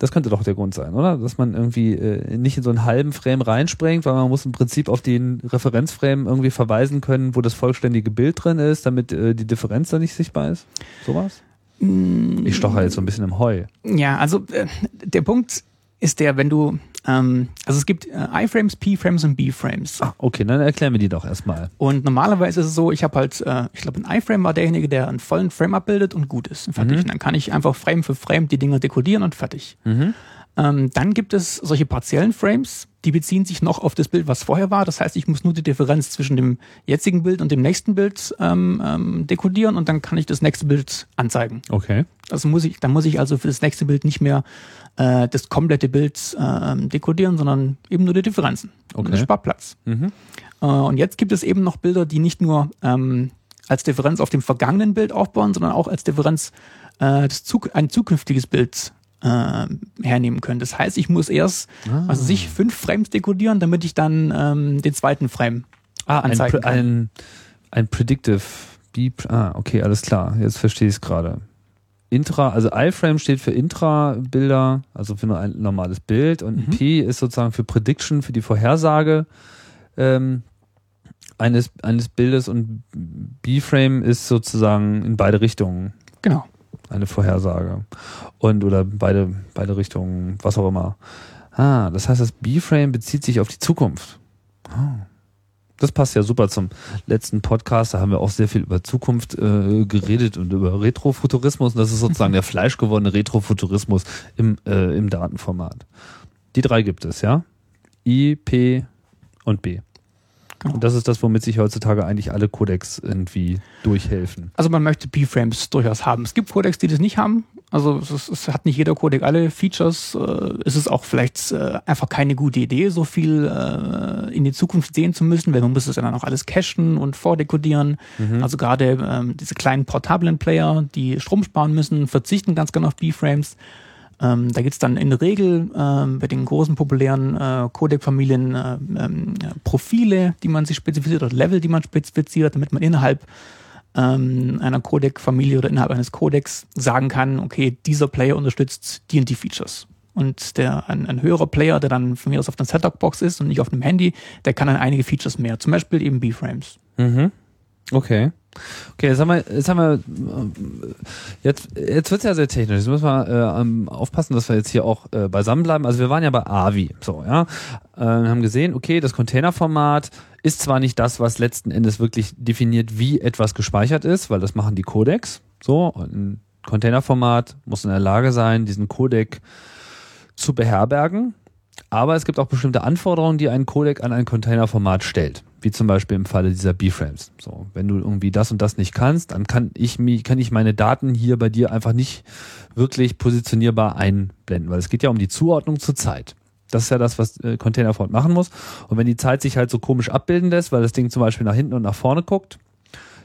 das könnte doch der Grund sein, oder? Dass man irgendwie äh, nicht in so einen halben Frame reinspringt, weil man muss im Prinzip auf den Referenzframe irgendwie verweisen können, wo das vollständige Bild drin ist, damit äh, die Differenz da nicht sichtbar ist. Sowas? Ich stoche jetzt so ein bisschen im Heu. Ja, also äh, der Punkt ist der, wenn du, ähm, also es gibt äh, I-Frames, P-Frames und B-Frames. Ah, okay, dann erklären wir die doch erstmal. Und normalerweise ist es so, ich habe halt, äh, ich glaube, ein iFrame war derjenige, der einen vollen Frame abbildet und gut ist. Und fertig. Mhm. Und dann kann ich einfach Frame für Frame die Dinger dekodieren und fertig. Mhm. Ähm, dann gibt es solche partiellen Frames, die beziehen sich noch auf das Bild, was vorher war. Das heißt, ich muss nur die Differenz zwischen dem jetzigen Bild und dem nächsten Bild ähm, ähm, dekodieren und dann kann ich das nächste Bild anzeigen. Okay. Das muss ich, dann muss ich also für das nächste Bild nicht mehr äh, das komplette Bild ähm, dekodieren, sondern eben nur die Differenzen. Und Okay. das spart Platz. Mhm. Äh, und jetzt gibt es eben noch Bilder, die nicht nur ähm, als Differenz auf dem vergangenen Bild aufbauen, sondern auch als Differenz äh, Zuk ein zukünftiges Bild äh, hernehmen können. Das heißt, ich muss erst, Ah. also sich fünf Frames dekodieren, damit ich dann ähm, den zweiten Frame Ah, ein, anzeigen Pre- kann. ein, ein Predictive Beep. Ah, okay, alles klar. Jetzt verstehe ich es gerade. Intra, also iFrame steht für Intra-Bilder, also für nur ein normales Bild und Mhm. P ist sozusagen für Prediction, für die Vorhersage ähm, eines, eines Bildes und B-Frame ist sozusagen in beide Richtungen Genau. eine Vorhersage. Und oder beide, beide Richtungen, was auch immer. Ah, das heißt, das B-Frame bezieht sich auf die Zukunft. Ah. Das passt ja super zum letzten Podcast. Da haben wir auch sehr viel über Zukunft äh, geredet und über Retrofuturismus. Und das ist sozusagen der fleischgewordene Retrofuturismus im, äh, im Datenformat. Die drei gibt es, ja? I, P und B. Genau. Und das ist das, womit sich heutzutage eigentlich alle Codecs irgendwie durchhelfen. Also man möchte B-Frames durchaus haben. Es gibt Codecs, die das nicht haben. Also es, ist, es hat nicht jeder Codec alle Features. Äh, es ist auch vielleicht äh, einfach keine gute Idee, so viel äh, in die Zukunft sehen zu müssen, weil man muss es ja dann auch alles cachen und vordekodieren. Also gerade ähm, diese kleinen portablen Player, die Strom sparen müssen, verzichten ganz gerne auf B-Frames. Ähm, da gibt's dann in der Regel ähm, bei den großen populären äh, Codec-Familien äh, ähm, ja, Profile, die man sich spezifiziert oder Level, die man spezifiziert, damit man innerhalb ähm, einer Codec-Familie oder innerhalb eines Codecs sagen kann, okay, dieser Player unterstützt die und die Features. Und der, ein, ein höherer Player, der dann von mir aus auf einer Set-Top-Box ist und nicht auf einem Handy, der kann dann einige Features mehr, zum Beispiel eben B-Frames. Mhm. Okay. Okay, jetzt haben wir, jetzt haben wir, jetzt, jetzt wird's ja sehr technisch. Jetzt müssen wir äh, aufpassen, dass wir jetzt hier auch äh, beisammen bleiben. Also wir waren ja bei AVI, so, ja. Äh, haben gesehen, okay, das Containerformat ist zwar nicht das, was letzten Endes wirklich definiert, wie etwas gespeichert ist, weil das machen die Codecs, so, und Containerformat muss in der Lage sein, diesen Codec zu beherbergen. Aber es gibt auch bestimmte Anforderungen, die ein Codec an ein Containerformat stellt. Wie zum Beispiel im Falle dieser B-Frames. So, wenn du irgendwie das und das nicht kannst, dann kann ich mich, kann ich meine Daten hier bei dir einfach nicht wirklich positionierbar einblenden, weil es geht ja um die Zuordnung zur Zeit. Das ist ja das, was äh, Containerformat machen muss. Und wenn die Zeit sich halt so komisch abbilden lässt, weil das Ding zum Beispiel nach hinten und nach vorne guckt,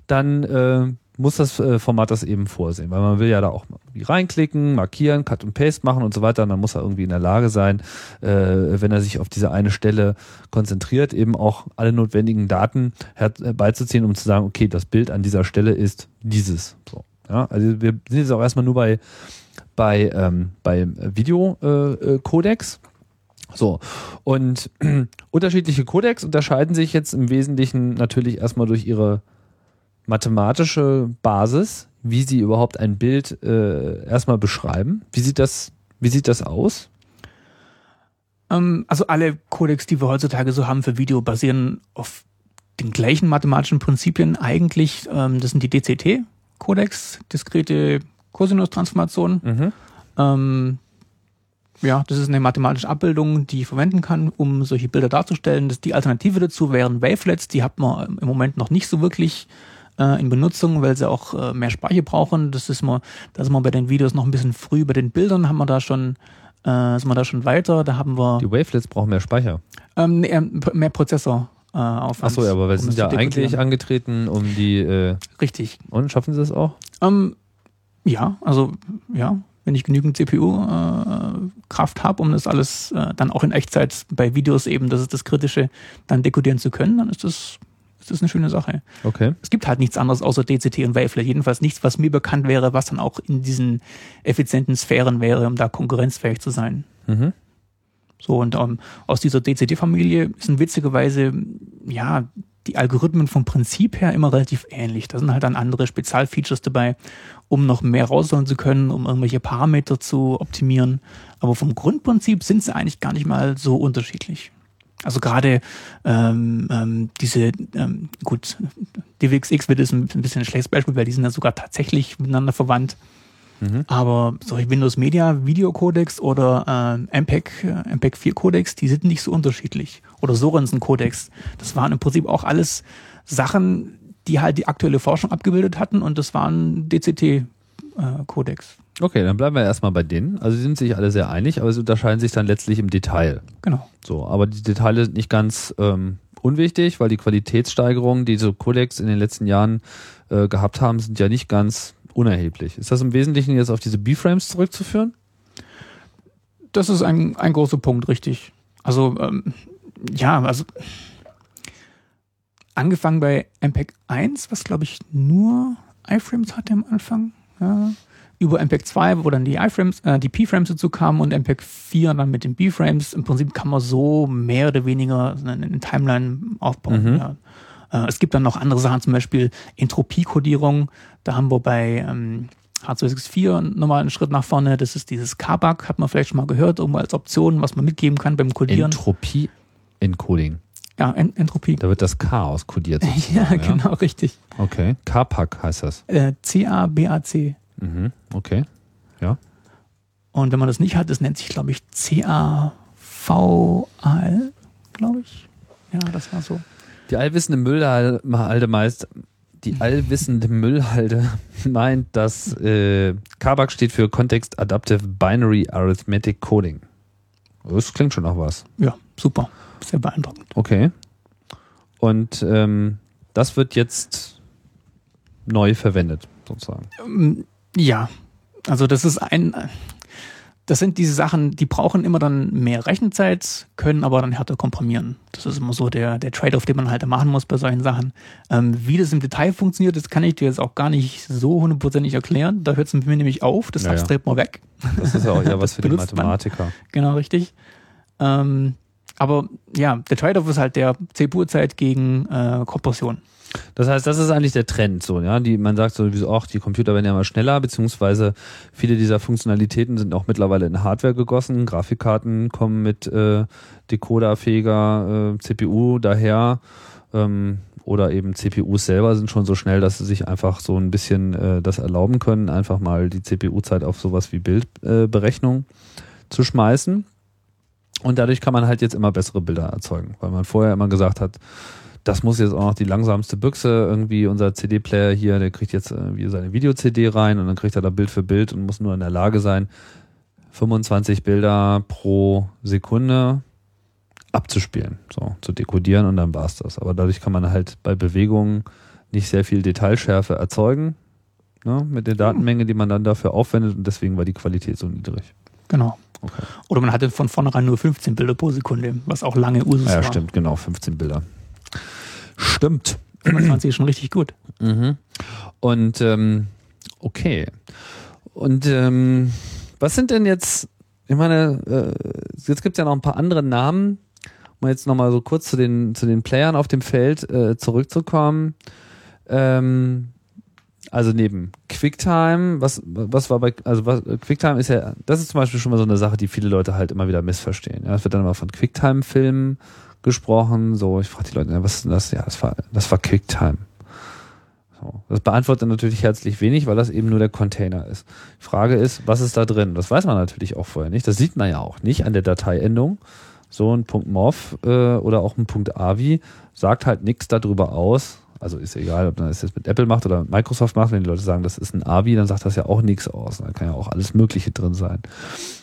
dann äh, muss das äh, Format das eben vorsehen, weil man will ja da auch reinklicken, markieren, Cut und Paste machen und so weiter. Und dann muss er irgendwie in der Lage sein, äh, wenn er sich auf diese eine Stelle konzentriert, eben auch alle notwendigen Daten herbeizuziehen, um zu sagen, okay, das Bild an dieser Stelle ist dieses. So, ja, also wir sind jetzt auch erstmal nur bei bei ähm, bei Video-Codex. Äh, so, und unterschiedliche Codecs unterscheiden sich jetzt im Wesentlichen natürlich erstmal durch ihre mathematische Basis, wie sie überhaupt ein Bild äh, erstmal beschreiben. Wie sieht das, wie sieht das aus? Ähm, also alle Codecs, die wir heutzutage so haben für Video, basieren auf den gleichen mathematischen Prinzipien eigentlich. Ähm, das sind die DCT-Codecs, diskrete Cosinus-Transformationen. Mhm. Ähm, ja, das ist eine mathematische Abbildung, die ich verwenden kann, um solche Bilder darzustellen. Das, die Alternative dazu wären Wavelets, die hat man im Moment noch nicht so wirklich äh, in Benutzung, weil sie auch äh, mehr Speicher brauchen. Das ist mal, da sind wir bei den Videos noch ein bisschen früh. Bei den Bildern haben wir da schon, äh, sind wir da schon weiter. Da haben wir. Die Wavelets brauchen mehr Speicher. Ähm, nee, mehr Prozessor. Äh, Achso, ja, aber wir um sind ja eigentlich angetreten, um die. Äh, Richtig. Und schaffen Sie das auch? Ähm, ja, also ja, wenn ich genügend CPU-Kraft äh, habe, um das alles äh, dann auch in Echtzeit bei Videos eben, das ist das Kritische, dann dekodieren zu können, dann ist das das ist eine schöne Sache. Okay. Es gibt halt nichts anderes außer DCT und Wavelet. Jedenfalls nichts, was mir bekannt wäre, was dann auch in diesen effizienten Sphären wäre, um da konkurrenzfähig zu sein. Mhm. So, und um, ähm, aus dieser DCT-Familie sind witzigerweise, ja, die Algorithmen vom Prinzip her immer relativ ähnlich. Da sind halt dann andere Spezialfeatures dabei, um noch mehr rausholen zu können, um irgendwelche Parameter zu optimieren. Aber vom Grundprinzip sind sie eigentlich gar nicht mal so unterschiedlich. Also gerade ähm, ähm, diese, ähm, gut, DivXX wird ist ein, ein bisschen ein schlechtes Beispiel, weil die sind ja sogar tatsächlich miteinander verwandt. Mhm. Aber solche Windows Media Video Codex oder äh, MPEG, äh, MPEG 4 Codex, die sind nicht so unterschiedlich. Oder Sorensen Codex. Das waren im Prinzip auch alles Sachen, die halt die aktuelle Forschung abgebildet hatten und das waren DCT äh, Codex. Okay, dann bleiben wir erstmal bei denen. Also sie sind sich alle sehr einig, aber sie unterscheiden sich dann letztlich im Detail. Genau. So, aber die Details sind nicht ganz ähm, unwichtig, weil die Qualitätssteigerungen, die so Codex in den letzten Jahren äh, gehabt haben, sind ja nicht ganz unerheblich. Ist das im Wesentlichen jetzt auf diese B-Frames zurückzuführen? Das ist ein, ein großer Punkt, richtig. Also, ähm, ja, also angefangen bei MPEG 1, was glaube ich nur iFrames hatte am Anfang. Ja über MPEG 2, wo dann die iFrames, äh, die P-Frames dazu kamen und MPEG 4 dann mit den B-Frames. Im Prinzip kann man so mehr oder weniger eine, Timeline aufbauen. Mhm. Ja. Äh, es gibt dann noch andere Sachen, zum Beispiel Entropie-Kodierung. Da haben wir bei ähm, H264 nochmal einen Schritt nach vorne. Das ist dieses K-Bug, hat man vielleicht schon mal gehört, irgendwo als Option, was man mitgeben kann beim Codieren. Entropie-Encoding. Ja, Ent Entropie. Da wird das Chaos kodiert. ja, genau, richtig. Okay. K-Pack heißt das. Äh, C-A-B-A-C. Mhm, okay. Ja. Und wenn man das nicht hat, das nennt sich, glaube ich, CAVAL, glaube ich. Ja, das war so. Die allwissende Müllhalde meist, die allwissende Müllhalde meint, dass äh, KABAC steht für Context Adaptive Binary Arithmetic Coding. Das klingt schon nach was. Ja, super. Sehr beeindruckend. Okay. Und ähm, das wird jetzt neu verwendet, sozusagen. Ähm, ja, also das ist ein, das sind diese Sachen, die brauchen immer dann mehr Rechenzeit, können aber dann härter komprimieren. Das ist immer so der, der Trade-off, den man halt machen muss bei solchen Sachen. Ähm, wie das im Detail funktioniert, das kann ich dir jetzt auch gar nicht so hundertprozentig erklären. Da hört es mir nämlich auf, das ja, abstrebt man weg. Das ist ja auch eher was für die Mathematiker. Man. Genau, richtig. Ähm, aber ja, der Trade-off ist halt der CPU-Zeit gegen äh, Kompression. Das heißt, das ist eigentlich der Trend, so, ja. Die, man sagt sowieso auch, die Computer werden ja immer schneller, beziehungsweise viele dieser Funktionalitäten sind auch mittlerweile in Hardware gegossen. Grafikkarten kommen mit äh, Decoderfähiger äh, CPU daher. Ähm, oder eben CPUs selber sind schon so schnell, dass sie sich einfach so ein bisschen äh, das erlauben können, einfach mal die CPU-Zeit auf sowas wie Bildberechnung äh, zu schmeißen. Und dadurch kann man halt jetzt immer bessere Bilder erzeugen, weil man vorher immer gesagt hat, das muss jetzt auch noch die langsamste Büchse irgendwie, unser CD-Player hier, der kriegt jetzt irgendwie seine Video-CD rein und dann kriegt er da Bild für Bild und muss nur in der Lage sein, 25 Bilder pro Sekunde abzuspielen, so zu dekodieren und dann war's das. Aber dadurch kann man halt bei Bewegungen nicht sehr viel Detailschärfe erzeugen ne, mit der Datenmenge, die man dann dafür aufwendet und deswegen war die Qualität so niedrig. Genau. Okay. Oder man hatte von vornherein nur 15 Bilder pro Sekunde, was auch lange Usus ja, war. Ja, stimmt, genau, 15 Bilder. Stimmt. 25 ist schon richtig gut. Mhm. Und ähm, okay. Und ähm, was sind denn jetzt, ich meine, äh, jetzt gibt es ja noch ein paar andere Namen, um jetzt nochmal so kurz zu den, zu den Playern auf dem Feld äh, zurückzukommen. Ähm, also neben QuickTime, was, was war bei, also was, QuickTime ist ja, das ist zum Beispiel schon mal so eine Sache, die viele Leute halt immer wieder missverstehen. Ja, es wird dann immer von QuickTime-Filmen gesprochen, so, ich frage die Leute, was ist denn das? Ja, das war, das war QuickTime. So. Das beantwortet natürlich herzlich wenig, weil das eben nur der Container ist. Die Frage ist, was ist da drin? Das weiß man natürlich auch vorher nicht. Das sieht man ja auch nicht an der Dateiendung. So ein .mov äh, oder auch ein .avi sagt halt nichts darüber aus, also ist egal, ob man das jetzt mit Apple macht oder mit Microsoft macht, wenn die Leute sagen, das ist ein AVI, dann sagt das ja auch nichts aus. Da kann ja auch alles Mögliche drin sein.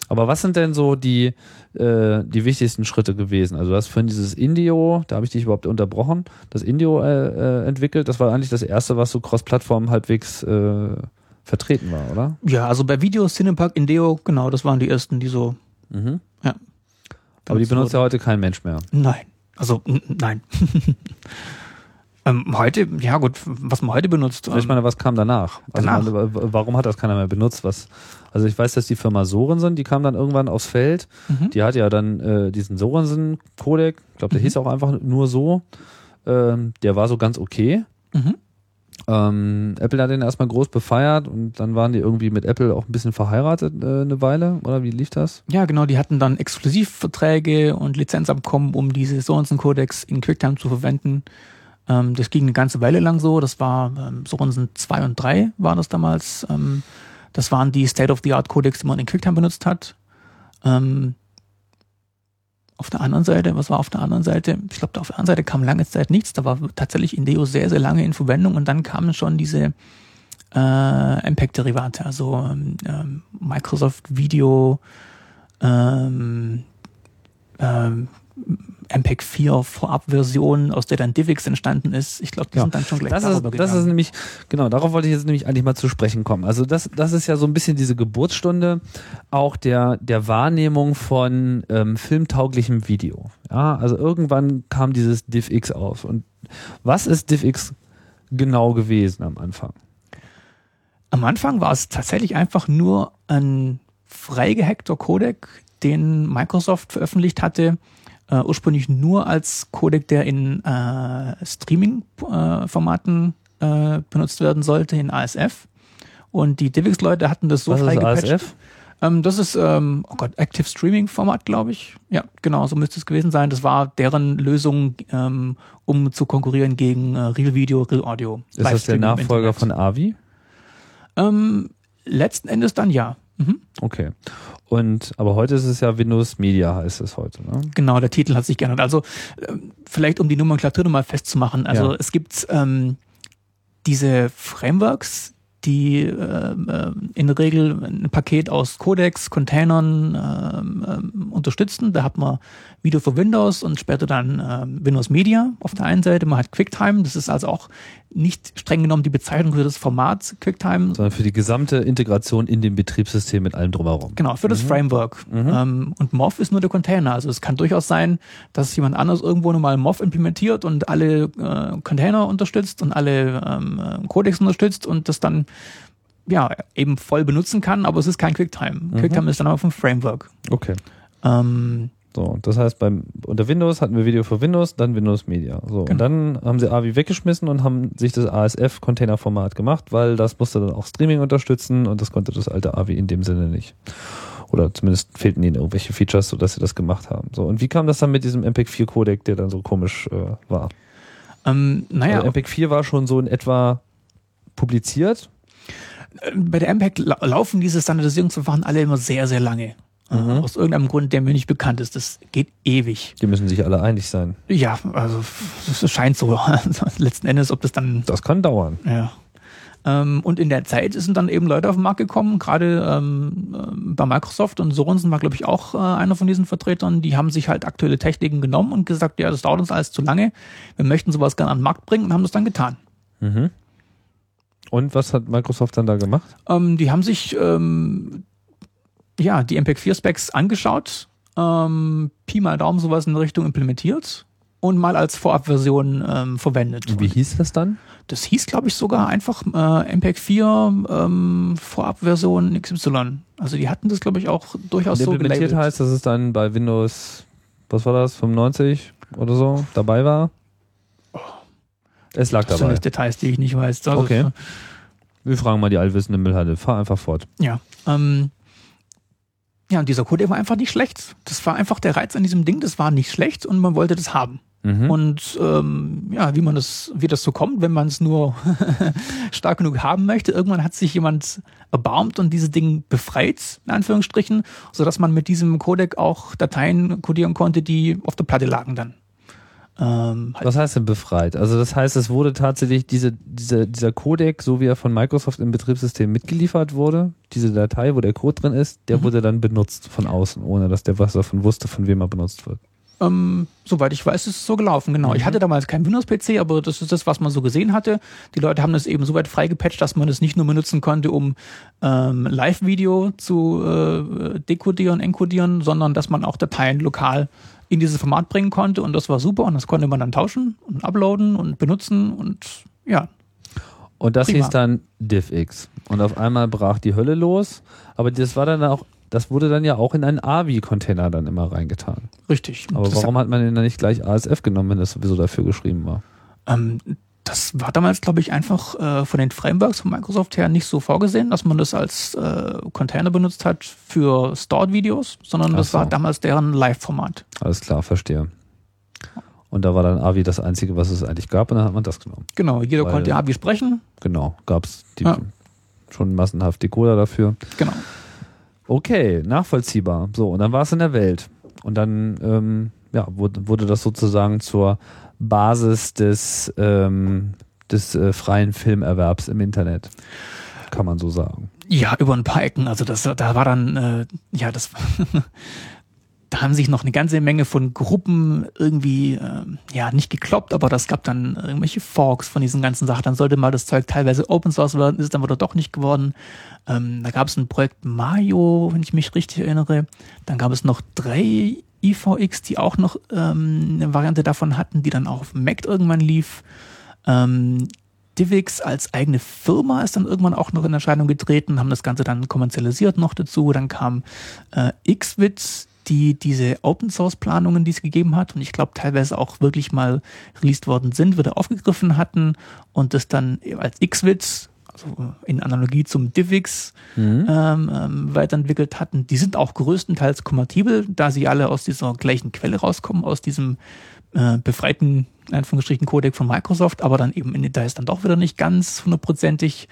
Aber was sind denn so die, äh, die wichtigsten Schritte gewesen? Also du hast vorhin dieses Indio, da habe ich dich überhaupt unterbrochen, das Indio äh, äh, entwickelt. Das war eigentlich das erste, was so cross-Plattform halbwegs äh, vertreten war, oder? Ja, also bei Video, Cinepack, Indio, genau, das waren die ersten, die so, mhm. ja. Aber die benutzt ja heute kein Mensch mehr. Nein. Also, nein. Ähm, heute, ja gut, was man heute benutzt. ich meine, was kam danach? Also danach. Also, warum hat das keiner mehr benutzt? Was, also ich weiß, dass die Firma Sorensen, die kam dann irgendwann aufs Feld. Mhm. Die hat ja dann äh, diesen Sorensen-Codec, ich glaube, der mhm. hieß auch einfach nur so. Ähm, der war so ganz okay. Mhm. Ähm, Apple hat den erstmal groß befeiert und dann waren die irgendwie mit Apple auch ein bisschen verheiratet äh, eine Weile, oder wie lief das? Ja, genau, die hatten dann Exklusivverträge und Lizenzabkommen, um diese Sorensen-Codecs in QuickTime zu verwenden. Ähm, das ging eine ganze Weile lang so. Das war ähm, so Runden 2 und 3 war das damals. Ähm, das waren die State-of-the-Art-Codecs, die man in QuickTime benutzt hat. Ähm, auf der anderen Seite, was war auf der anderen Seite? Ich glaube, auf der anderen Seite kam lange Zeit nichts. Da war tatsächlich Indeo sehr, sehr lange in Verwendung und dann kamen schon diese äh, MPEG-Derivate, also ähm, Microsoft Video, ähm, ähm, MPEG 4 Vorabversion, aus der dann DivX entstanden ist. Ich glaube, die ja. sind dann schon gleich das ist, Das ist nämlich, genau, darauf wollte ich jetzt nämlich eigentlich mal zu sprechen kommen. Also das, das ist ja so ein bisschen diese Geburtsstunde auch der, der Wahrnehmung von ähm, filmtauglichem Video. Ja, also irgendwann kam dieses DivX auf. Und was ist DivX genau gewesen am Anfang? Am Anfang war es tatsächlich einfach nur ein freigehackter Codec, den Microsoft veröffentlicht hatte, äh, ursprünglich nur als Codec, der in äh, Streaming-Formaten äh, benutzt werden sollte, in ASF. Und die DivX-Leute hatten das so freigepatcht. Ähm, das ist, ähm, oh Gott, Active Streaming Format, glaube ich. Ja, genau, so müsste es gewesen sein. Das war deren Lösung, ähm, um zu konkurrieren gegen äh, Real Video, Real Audio. Ist das der Nachfolger von AVI? Ähm, letzten Endes dann ja. Mhm. Okay. Und aber heute ist es ja Windows Media heißt es heute. Ne? Genau, der Titel hat sich geändert. Also äh, vielleicht um die Nomenklatur nochmal festzumachen. Also ja. es gibt ähm, diese Frameworks, die äh, in der Regel ein Paket aus Codecs, Containern äh, äh, unterstützen. Da hat man Video für Windows und später dann äh, Windows Media auf der einen Seite. Man hat QuickTime, das ist also auch nicht streng genommen die Bezeichnung für das Format QuickTime. Sondern für die gesamte Integration in dem Betriebssystem mit allem drumherum. Genau, für das mhm. Framework. Mhm. Ähm, und MOV ist nur der Container. Also es kann durchaus sein, dass jemand anders irgendwo nochmal MOV implementiert und alle äh, Container unterstützt und alle ähm, äh, Codecs unterstützt und das dann ja eben voll benutzen kann, aber es ist kein QuickTime. Mhm. QuickTime ist dann auf dem Framework. Okay. Ähm, so, das heißt, beim, unter Windows hatten wir Video für Windows, dann Windows Media. So, genau. und dann haben sie AVI weggeschmissen und haben sich das ASF-Container-Format gemacht, weil das musste dann auch Streaming unterstützen und das konnte das alte AVI in dem Sinne nicht. Oder zumindest fehlten ihnen irgendwelche Features, sodass sie das gemacht haben. So, und wie kam das dann mit diesem MPEG-4-Codec, der dann so komisch äh, war? Ähm, naja, Also MPEG 4 war schon so in etwa publiziert. bei der MPEG la laufen diese Standardisierungsverfahren alle immer sehr, sehr lange. Äh, Aus irgendeinem Grund, der mir nicht bekannt ist. Das geht ewig. Die müssen sich alle einig sein. Ja, also es scheint so. Letzten Endes, ob das dann Das kann dauern. Ja. Ähm, und in der Zeit sind dann eben Leute auf den Markt gekommen, gerade ähm, ähm, bei Microsoft und Sorensen war, glaube ich, auch äh, einer von diesen Vertretern, die haben sich halt aktuelle Techniken genommen und gesagt, ja, das dauert uns alles zu lange, wir möchten sowas gerne an den Markt bringen und haben das dann getan. Mhm. Und was hat Microsoft dann da gemacht? Ähm, die haben sich ähm, ja die MPEG 4 Specs angeschaut, ähm, Pi mal Daumen sowas in der Richtung implementiert und mal als Vorabversion ähm, verwendet. Wie hieß das dann? Das hieß, glaube ich, sogar einfach äh, MPEG 4 ähm, Vorabversion XY. Also die hatten das, glaube ich, auch durchaus so implementiert heißt, dass es dann bei Windows, was war das, 95 oder so dabei war? Es lag Das sind dabei. jetzt Details, die ich nicht weiß. Also, Okay. Wir fragen mal die allwissende Müllhalde. Fahr einfach fort. Ja. Ähm, ja, und dieser Code, war einfach nicht schlecht. Das war einfach der Reiz an diesem Ding, das war nicht schlecht und man wollte das haben. Mhm. Und ähm, ja, wie man das, wie das so kommt, wenn man es nur stark genug haben möchte, irgendwann hat sich jemand erbarmt und dieses Ding befreit, in Anführungsstrichen, sodass man mit diesem Codec auch Dateien codieren konnte, die auf der Platte lagen dann. Ähm, halt, Was heißt denn befreit? Also das heißt, es wurde tatsächlich diese, diese, dieser Codec, so wie er von Microsoft im Betriebssystem mitgeliefert wurde, diese Datei, wo der Code drin ist, der Mhm. wurde dann benutzt von außen, ohne dass der was davon wusste, von wem er benutzt wird. ähm, soweit ich weiß, ist es so gelaufen, genau. Ich hatte damals keinen Windows-PC, aber das ist das, was man so gesehen hatte. Die Leute haben das eben so weit freigepatcht, dass man es nicht nur benutzen konnte, um ähm, Live-Video zu äh, dekodieren, encodieren, sondern dass man auch Dateien lokal in dieses Format bringen konnte und das war super und das konnte man dann tauschen und uploaden und benutzen und ja, Und das Prima. hieß dann DivX. Und auf einmal brach die Hölle los, aber das war dann auch, das wurde dann ja auch in einen AVI-Container dann immer reingetan. richtig. Aber warum hat man denn dann nicht gleich ASF genommen, wenn das sowieso dafür geschrieben war? Ähm, das war damals, glaube ich, einfach äh, von den Frameworks von Microsoft her nicht so vorgesehen, dass man das als äh, Container benutzt hat für Stored-Videos, sondern Ach das so. war damals deren Live-Format. Alles klar, verstehe. Und da war dann AVI das Einzige, was es eigentlich gab, und dann hat man das genommen. Genau, jeder Weil- konnte AVI sprechen. Genau, gab es Ja. schon massenhaft Decoder dafür. Genau. Okay, nachvollziehbar. So, und dann war es in der Welt. Und dann ähm, ja, wurde, wurde das sozusagen zur Basis des, ähm, des äh, freien Filmerwerbs im Internet. Kann man so sagen. Ja, über ein paar Ecken. Also das, da war dann, äh, ja, das, da haben sich noch eine ganze Menge von Gruppen irgendwie, ähm, ja, nicht gekloppt, aber das gab dann irgendwelche Forks von diesen ganzen Sachen. Dann sollte mal das Zeug teilweise Open Source werden, ist es dann wieder doch nicht geworden. Ähm, da gab es ein Projekt Mario, wenn ich mich richtig erinnere. Dann gab es noch drei IVX, die auch noch ähm, eine Variante davon hatten, die dann auch auf Mac irgendwann lief. Ähm, Divix als eigene Firma ist dann irgendwann auch noch in Erscheinung getreten, haben das Ganze dann kommerzialisiert noch dazu. Dann kam äh, Xwitz, die diese Open Source Planungen, die es gegeben hat und ich glaube teilweise auch wirklich mal released worden sind, wieder aufgegriffen hatten und das dann als Xwitz, also in Analogie zum Divix, Mhm. ähm, ähm, weiterentwickelt hatten. Die sind auch größtenteils kompatibel, da sie alle aus dieser gleichen Quelle rauskommen, aus diesem äh, befreiten, in Anführungsstrichen, Codec von Microsoft, aber dann eben in Details dann doch wieder nicht ganz hundertprozentig.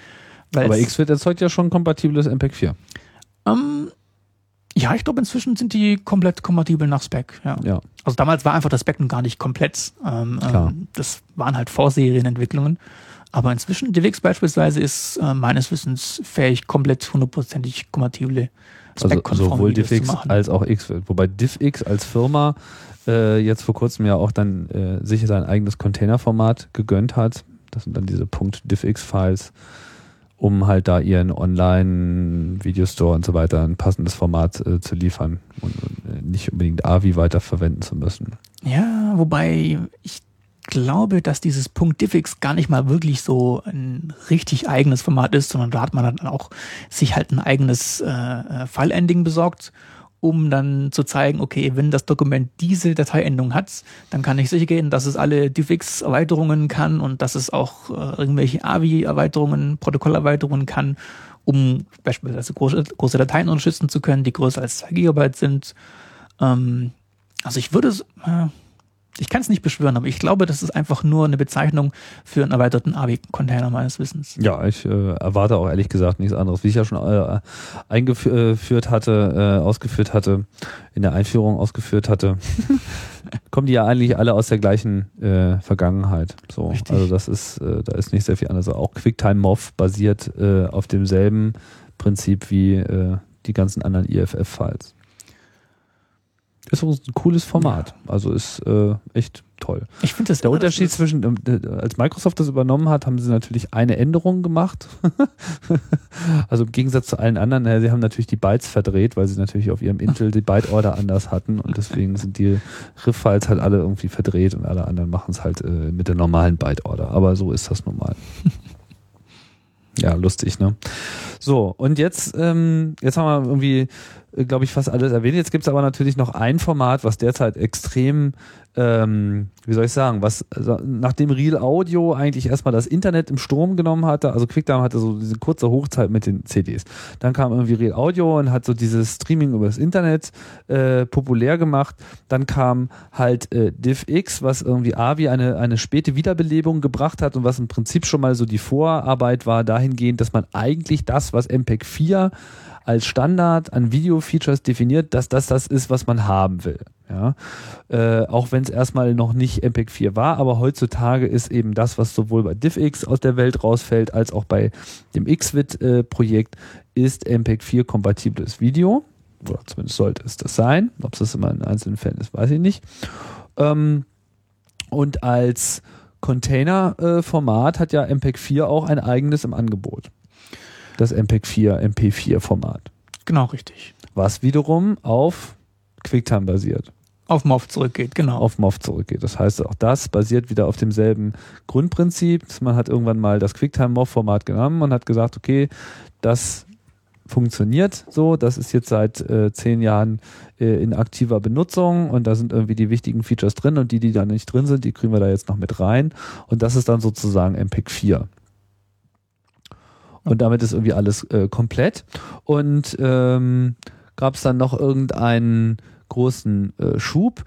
weil Aber XFIT erzeugt ja schon kompatibles MPEG 4. ähm, ja, ich glaube, inzwischen sind die komplett kompatibel nach Spec. Ja. Ja. Also damals war einfach das Spec noch gar nicht komplett. Ähm, Klar. ähm, das waren halt Vorserienentwicklungen. Aber inzwischen, DivX beispielsweise ist äh, meines Wissens fähig, komplett hundertprozentig kompatible Also sowohl DivX als auch XFIT. Wobei DivX als Firma äh, jetzt vor kurzem ja auch dann äh, sich sein eigenes Containerformat gegönnt hat. Das sind dann diese .divx-Files, um halt da ihren Online-Videostore und so weiter ein passendes Format äh, zu liefern und, und äh, nicht unbedingt AVI weiterverwenden zu müssen. Ja, wobei ich glaube, dass dieses Punkt .divx gar nicht mal wirklich so ein richtig eigenes Format ist, sondern da hat man dann auch sich halt ein eigenes äh, äh, File-Ending besorgt, um dann zu zeigen, okay, wenn das Dokument diese Dateiendung hat, dann kann ich sicher gehen, dass es alle DivX-Erweiterungen kann und dass es auch äh, irgendwelche AVI-Erweiterungen, Protokollerweiterungen kann, um beispielsweise große, große Dateien unterstützen zu können, die größer als 2 Gigabyte sind. Ähm, also ich würde es, äh, Ich kann es nicht beschwören, aber ich glaube, das ist einfach nur eine Bezeichnung für einen erweiterten AVI-Container meines Wissens. Ja, ich äh, erwarte auch ehrlich gesagt nichts anderes. Wie ich ja schon äh, eingeführt hatte, äh, ausgeführt hatte, in der Einführung ausgeführt hatte, kommen die ja eigentlich alle aus der gleichen äh, Vergangenheit. So, Richtig. also das ist, äh, da ist nicht sehr viel anders. Auch QuickTime MOV basiert äh, auf demselben Prinzip wie die ganzen anderen IFF-Files. Ist ein cooles Format. Also ist äh, echt toll. Ich finde das Der Unterschied zwischen, ähm, äh, als Microsoft das übernommen hat, haben sie natürlich eine Änderung gemacht. also im Gegensatz zu allen anderen, äh, sie haben natürlich die Bytes verdreht, weil sie natürlich auf ihrem Intel die Byte-Order anders hatten und deswegen sind die Riff-Files halt alle irgendwie verdreht und alle anderen machen es halt äh, mit der normalen Byte-Order. Aber so ist das normal. ja, lustig, ne? So, und jetzt, ähm, jetzt haben wir irgendwie, glaube ich, fast alles erwähnt. Jetzt gibt es aber natürlich noch ein Format, was derzeit extrem ähm, wie soll ich sagen, was also nachdem Real Audio eigentlich erstmal das Internet im Strom genommen hatte, also QuickTime hatte so diese kurze Hochzeit mit den CDs. Dann kam irgendwie Real Audio und hat so dieses Streaming über das Internet äh, populär gemacht. Dann kam halt äh, DivX, was irgendwie AVI eine, eine späte Wiederbelebung gebracht hat und was im Prinzip schon mal so die Vorarbeit war dahingehend, dass man eigentlich das, was MPEG 4 als Standard an Video-Features definiert, dass das das ist, was man haben will. Ja, äh, auch wenn es erstmal noch nicht MPEG 4 war, aber heutzutage ist eben das, was sowohl bei DivX aus der Welt rausfällt, als auch bei dem XVID-Projekt, äh, ist MPEG 4 kompatibles Video. Oder zumindest sollte es das sein. Ob es das immer in einzelnen Fällen ist, weiß ich nicht. Ähm, und als Container-Format hat ja MPEG 4 auch ein eigenes im Angebot. Das MPEG 4, MP4-Format. Genau, richtig. Was wiederum auf QuickTime basiert auf MOV zurückgeht, genau. Auf MOV zurückgeht. Das heißt, auch das basiert wieder auf demselben Grundprinzip. Man hat irgendwann mal das QuickTime-MOV-Format genommen und hat gesagt, okay, das funktioniert so, das ist jetzt seit äh, zehn Jahren äh, in aktiver Benutzung und da sind irgendwie die wichtigen Features drin und die, die da nicht drin sind, die kriegen wir da jetzt noch mit rein und das ist dann sozusagen MPEG 4. Und damit ist irgendwie alles äh, komplett. Und ähm, gab es dann noch irgendeinen großen äh, Schub.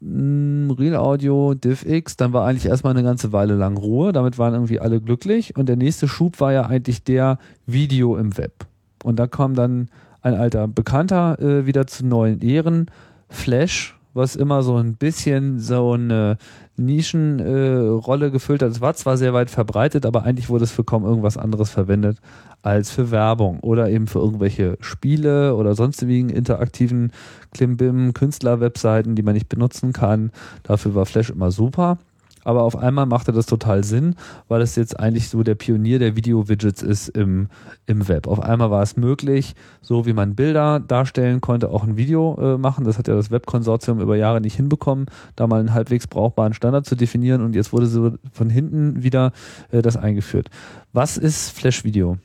Mm, Real Audio, DivX, dann war eigentlich erstmal eine ganze Weile lang Ruhe, damit waren irgendwie alle glücklich und der nächste Schub war ja eigentlich der Video im Web. Und da kam dann ein alter Bekannter äh, wieder zu neuen Ehren, Flash, was immer so ein bisschen so eine Nischenrolle äh, gefüllt hat. Es war zwar sehr weit verbreitet, aber eigentlich wurde es für kaum irgendwas anderes verwendet als für Werbung oder eben für irgendwelche Spiele oder sonstigen interaktiven Klimbim, Künstler-Webseiten, die man nicht benutzen kann. Dafür war Flash immer super. Aber auf einmal machte das total Sinn, weil es jetzt eigentlich so der Pionier der Video-Widgets ist im, im Web. Auf einmal war es möglich, so wie man Bilder darstellen konnte, auch ein Video äh, machen. Das hat ja das Webkonsortium über Jahre nicht hinbekommen, da mal einen halbwegs brauchbaren Standard zu definieren und jetzt wurde so von hinten wieder äh, das eingeführt. Was ist Flash-Video?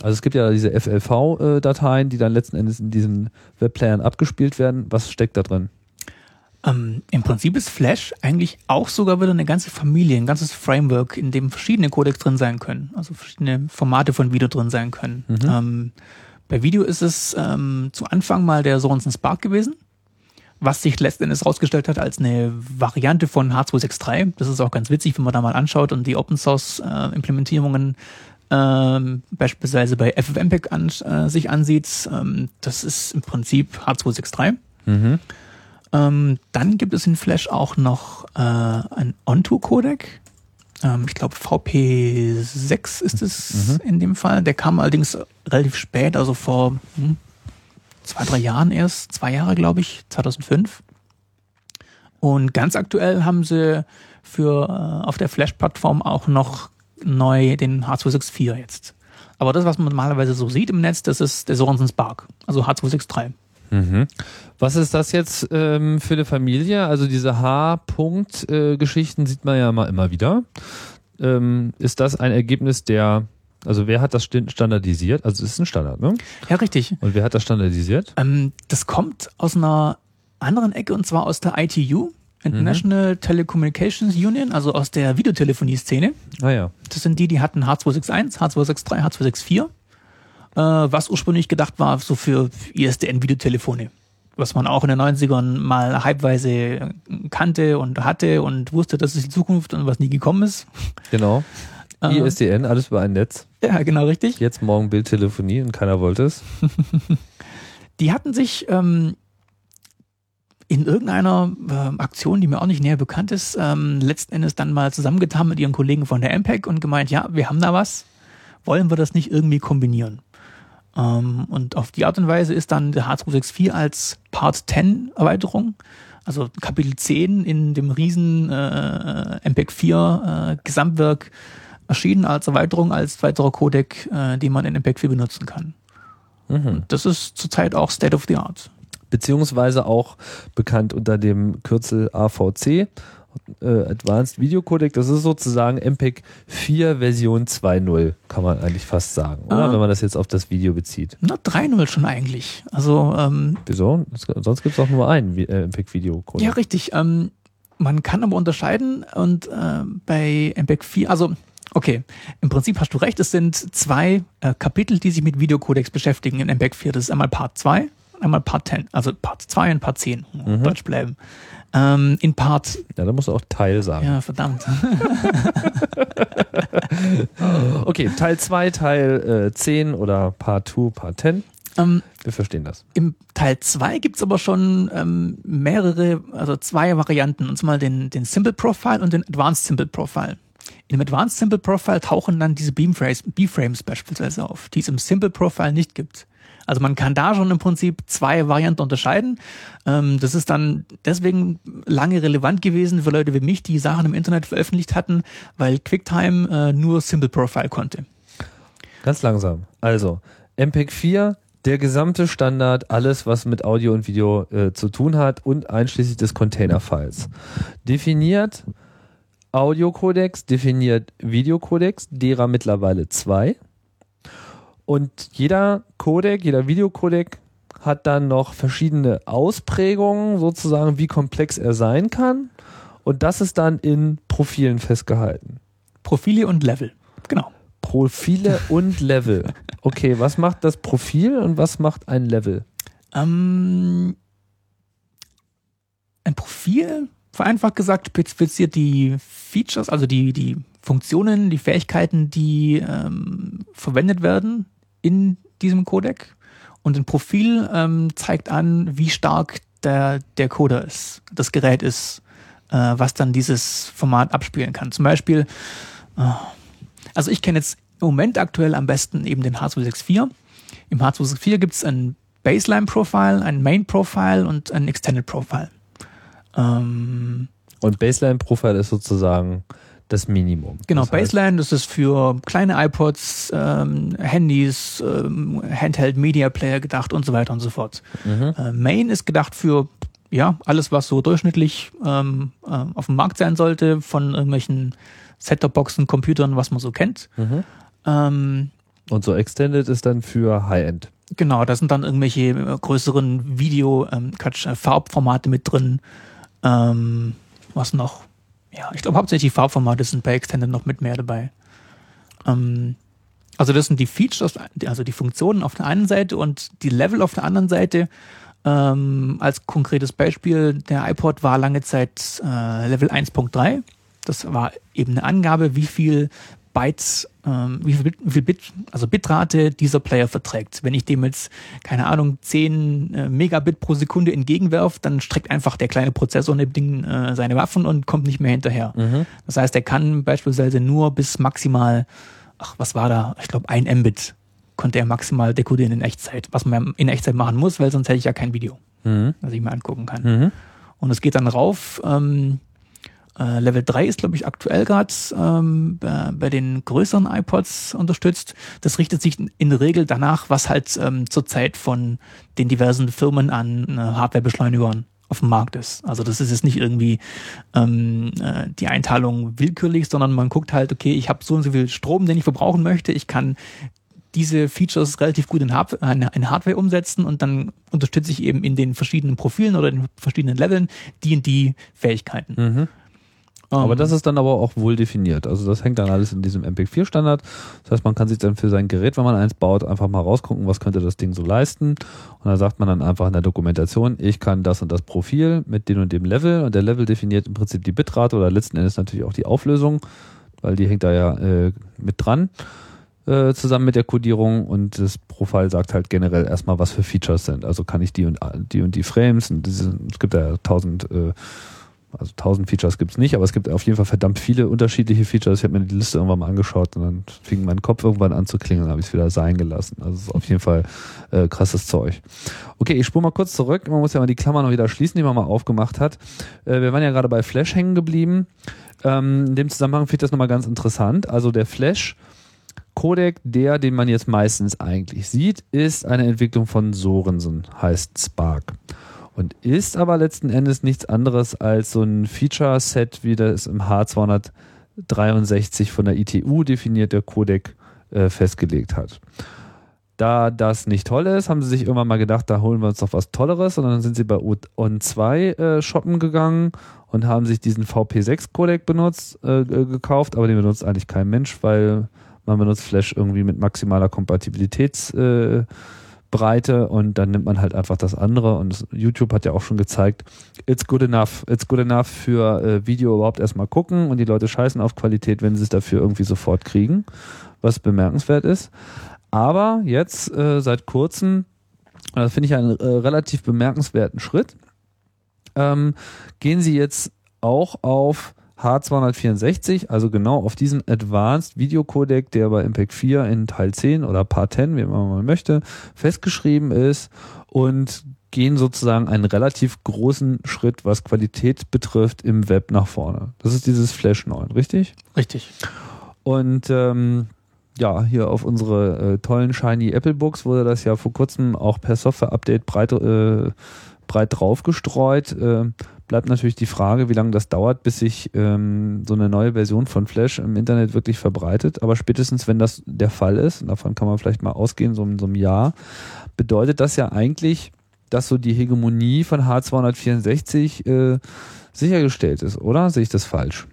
Also es gibt ja diese FLV-Dateien, die dann letzten Endes in diesen Webplayern abgespielt werden. Was steckt da drin? Ähm, Im Prinzip ist Flash eigentlich auch sogar wieder eine ganze Familie, ein ganzes Framework, in dem verschiedene Codecs drin sein können, also verschiedene Formate von Video drin sein können. Mhm. Ähm, bei Video ist es ähm, zu Anfang mal der Sorensen Spark gewesen, was sich letztendlich herausgestellt hat als eine Variante von H263. Das ist auch ganz witzig, wenn man da mal anschaut und die Open Source äh, Implementierungen ähm, beispielsweise bei FFmpeg an, äh, sich ansieht. Ähm, das ist im Prinzip H263. Mhm. Ähm, dann gibt es in Flash auch noch äh, ein Onto-Codec. Ähm, ich glaube VP6 ist es mhm. in dem Fall. Der kam allerdings relativ spät, also vor hm, zwei, drei Jahren erst, zwei Jahre glaube ich, 2005. Und ganz aktuell haben sie für äh, auf der Flash-Plattform auch noch neu den H264 jetzt. Aber das, was man normalerweise so sieht im Netz, das ist der Sorensen Spark, also H263. Mhm. Was ist das jetzt ähm, für eine Familie? Also diese H-Punkt-Geschichten äh, sieht man ja mal immer wieder. Ähm, ist das ein Ergebnis der, also wer hat das standardisiert? Also es ist ein Standard, ne? Ja, richtig. Und wer hat das standardisiert? Ähm, das kommt aus einer anderen Ecke und zwar aus der ITU. International mhm. Telecommunications Union, also aus der Videotelefonie-Szene. Ah ja. Das sind die, die hatten H261, H263, H264 äh, was ursprünglich gedacht war so für ISDN-Videotelefone. Was man auch in den 90ern mal halbweise kannte und hatte und wusste, das ist die Zukunft und was nie gekommen ist. Genau. Äh, ISDN, alles über ein Netz. Ja, genau richtig. Jetzt morgen Bildtelefonie und keiner wollte es. Die hatten sich ähm, in irgendeiner ähm, Aktion, die mir auch nicht näher bekannt ist, ähm, letzten Endes dann mal zusammengetan mit ihren Kollegen von der MPEG und gemeint, ja, wir haben da was, wollen wir das nicht irgendwie kombinieren? Ähm, und auf die Art und Weise ist dann der H264 als Part 10 Erweiterung, also Kapitel 10 in dem riesen äh, MPEG 4 äh, Gesamtwerk erschienen als Erweiterung, als weiterer Codec, äh, den man in MPEG 4 benutzen kann. Mhm. Das ist zurzeit auch State of the Art. Beziehungsweise auch bekannt unter dem Kürzel AVC, äh, Advanced Video Codec. Das ist sozusagen MPEG 4 Version 2.0, kann man eigentlich fast sagen, oder? Ah. Wenn man das jetzt auf das Video bezieht. Na, 3.0 schon eigentlich. Also, ähm, Wieso? Es- Sonst gibt es auch nur einen äh, MPEG Video Codec. ja, richtig. Ähm, man kann aber unterscheiden und äh, bei MPEG 4, also, okay, im Prinzip hast du recht, es sind zwei äh, Kapitel, die sich mit Videocodecs beschäftigen in MPEG 4. Das ist einmal Part 2 und einmal Part 10, also Part 2 und Part 10, Mhm. Deutsch bleiben. Ähm, in Part, Ja, da musst du auch Teil sagen. ja, verdammt. Okay, Teil 2, Teil äh, 10 oder Part 2, Part 10. ähm, Wir verstehen das. Im Teil 2 gibt's aber schon ähm, mehrere, also zwei Varianten, und zwar den, den Simple Profile und den Advanced Simple Profile. In dem Advanced Simple Profile tauchen dann diese Beamframes, B-Frames beispielsweise auf, die es im Simple Profile nicht gibt. Also man kann da schon im Prinzip zwei Varianten unterscheiden. Ähm, das ist dann deswegen lange relevant gewesen für Leute wie mich, die Sachen im Internet veröffentlicht hatten, weil QuickTime äh, nur Simple Profile konnte. Ganz langsam. Also, MPEG 4, der gesamte Standard, alles, was mit Audio und Video äh, zu tun hat und einschließlich des Container-Files. Definiert Audio-Codecs, definiert Videocodecs, derer mittlerweile zwei. Und jeder Codec, jeder Videocodec hat dann noch verschiedene Ausprägungen, sozusagen, wie komplex er sein kann. Und das ist dann in Profilen festgehalten. Profile und Level. Genau. Profile und Level. Okay, was macht das Profil und was macht ein Level? Ähm, ein Profil, vereinfacht gesagt, spezifiziert die Features, also die, die Funktionen, die Fähigkeiten, die ähm, verwendet werden in diesem Codec. Und ein Profil ähm, zeigt an, wie stark der, der Coder ist, das Gerät ist, äh, was dann dieses Format abspielen kann. Zum Beispiel, äh, also ich kenne jetzt im Moment aktuell am besten eben den H264. Im H264 gibt es ein Baseline-Profile, ein Main-Profile und ein Extended-Profile. Ähm, Und Baseline Profile ist sozusagen das Minimum. genau, das heißt, Baseline, das ist für kleine iPods, ähm, Handys, ähm, Handheld Media Player gedacht und so weiter und so fort. Mhm. Äh, Main ist gedacht für ja alles, was so durchschnittlich ähm, äh, auf dem Markt sein sollte, von irgendwelchen Set-Top-Boxen, Computern, was man so kennt. Mhm. Ähm, Und so Extended ist dann für High-End. Genau, da sind dann irgendwelche äh, größeren Video, ähm, Quatsch, äh, Farbformate mit drin. Ähm, was noch? Ja, ich glaube hauptsächlich die Farbformate sind bei Extended noch mit mehr dabei. Ähm, also das sind die Features, also die Funktionen auf der einen Seite und die Level auf der anderen Seite. Ähm, als konkretes Beispiel, der iPod war lange Zeit äh, Level 1.3. Das war eben eine Angabe, wie viel Bytes, ähm, wie viel, Bit, wie viel Bit, also Bitrate dieser Player verträgt. Wenn ich dem jetzt, keine Ahnung, 10 äh, Megabit pro Sekunde entgegenwerf, dann streckt einfach der kleine Prozessor neben Ding äh, seine Waffen und kommt nicht mehr hinterher. Das heißt, er kann beispielsweise nur bis maximal, ach, was war da? Ich glaube, ein Mbit konnte er maximal dekodieren in Echtzeit, was man in Echtzeit machen muss, weil sonst hätte ich ja kein Video, Mhm. das ich mir angucken kann. Mhm. Und es geht dann rauf. Ähm, äh, Level 3 ist, glaube ich, aktuell gerade ähm, bei, bei den größeren iPods unterstützt. Das richtet sich in der Regel danach, was halt ähm, zurzeit von den diversen Firmen an äh, Hardwarebeschleunigern auf dem Markt ist. Also das ist jetzt nicht irgendwie ähm, äh, die Einteilung willkürlich, sondern man guckt halt, okay, ich habe so und so viel Strom, den ich verbrauchen möchte. Ich kann diese Features relativ gut in, Hard in Hardware umsetzen und dann unterstütze ich eben in den verschiedenen Profilen oder den verschiedenen Leveln die und die Fähigkeiten. Mhm. Aber Ähm, das ist dann aber auch wohl definiert. Also das hängt dann alles in diesem MPEG-4-Standard. Das heißt, man kann sich dann für sein Gerät, wenn man eins baut, einfach mal rausgucken, was könnte das Ding so leisten. Und dann sagt man dann einfach in der Dokumentation, ich kann das und das Profil mit dem und dem Level. Und der Level definiert im Prinzip die Bitrate oder letzten Endes natürlich auch die Auflösung, weil die hängt da ja äh, mit dran äh, zusammen mit der Codierung und das Profil sagt halt generell erstmal, was für Features sind. Also kann ich die und die und die Frames und diese, es gibt ja tausend äh, also tausend Features gibt's nicht, aber es gibt auf jeden Fall verdammt viele unterschiedliche Features. Ich habe mir die Liste irgendwann mal angeschaut und dann fing mein Kopf irgendwann an zu klingeln, habe ich es wieder sein gelassen. Also es ist auf jeden Fall äh, krasses Zeug. Okay, ich spule mal kurz zurück. Man muss ja mal die Klammer noch wieder schließen, die man mal aufgemacht hat. Äh, wir waren ja gerade bei Flash hängen geblieben. Ähm, in dem Zusammenhang finde ich das nochmal ganz interessant. Also der Flash Codec, der, den man jetzt meistens eigentlich sieht, ist eine Entwicklung von Sorensen, heißt Spark und ist aber letzten Endes nichts anderes als so ein Feature-Set, wie das im H263 von der ITU definierte Codec äh, festgelegt hat. Da das nicht toll ist, haben sie sich irgendwann mal gedacht, da holen wir uns doch was Tolleres und dann sind sie bei On2 äh, shoppen gegangen und haben sich diesen VP6-Codec benutzt, äh, gekauft, aber den benutzt eigentlich kein Mensch, weil man benutzt Flash irgendwie mit maximaler Kompatibilitäts äh, Breite und dann nimmt man halt einfach das andere. Und YouTube hat ja auch schon gezeigt, it's good enough, it's good enough für äh, Video überhaupt erstmal gucken und die Leute scheißen auf Qualität, wenn sie es dafür irgendwie sofort kriegen, was bemerkenswert ist. Aber jetzt äh, seit kurzem, das finde ich einen äh, relativ bemerkenswerten Schritt, ähm, gehen sie jetzt auch auf H264, also genau auf diesen Advanced Video Codec, der bei MPEG 4 in Teil 10 oder Part 10, wie man mal möchte, festgeschrieben ist und gehen sozusagen einen relativ großen Schritt, was Qualität betrifft, im Web nach vorne. Das ist dieses Flash 9, richtig? Richtig. Und ähm, ja, hier auf unsere äh, tollen Shiny Apple Books wurde das ja vor kurzem auch per Software-Update breit, äh, breit draufgestreut. Äh, bleibt natürlich die Frage, wie lange das dauert, bis sich ähm, so eine neue Version von Flash im Internet wirklich verbreitet. Aber spätestens, wenn das der Fall ist, davon kann man vielleicht mal ausgehen, so in so einem Jahr, bedeutet das ja eigentlich, dass so die Hegemonie von H264 äh, sichergestellt ist, oder? Sehe ich das falsch?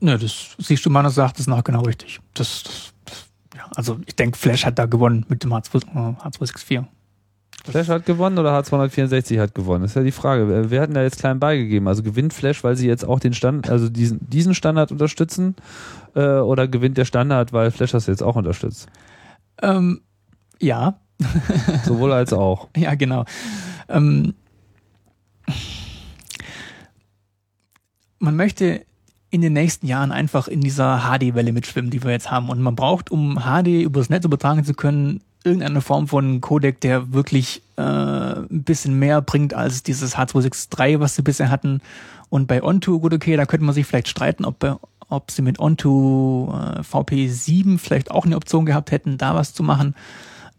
Ne, das siehst du meines Erachtens nach genau richtig. Das, das, das ja, also ich denke, Flash hat da gewonnen mit dem H2, äh, H264. Flash hat gewonnen oder H264 hat gewonnen? Das ist ja die Frage. Wer hat denn da jetzt klein beigegeben? Also gewinnt Flash, weil sie jetzt auch den Stand, also diesen, diesen Standard unterstützen? Äh, oder gewinnt der Standard, weil Flash das jetzt auch unterstützt? Ähm, ja. Sowohl als auch. Ja, genau. Ähm, man möchte in den nächsten Jahren einfach in dieser HD-Welle mitschwimmen, die wir jetzt haben. Und man braucht, um HD übers Netz übertragen zu können, irgendeine Form von Codec, der wirklich äh, ein bisschen mehr bringt als dieses H263, was sie bisher hatten. Und bei Onto, gut, okay, da könnte man sich vielleicht streiten, ob, ob sie mit Onto äh, VP7 vielleicht auch eine Option gehabt hätten, da was zu machen.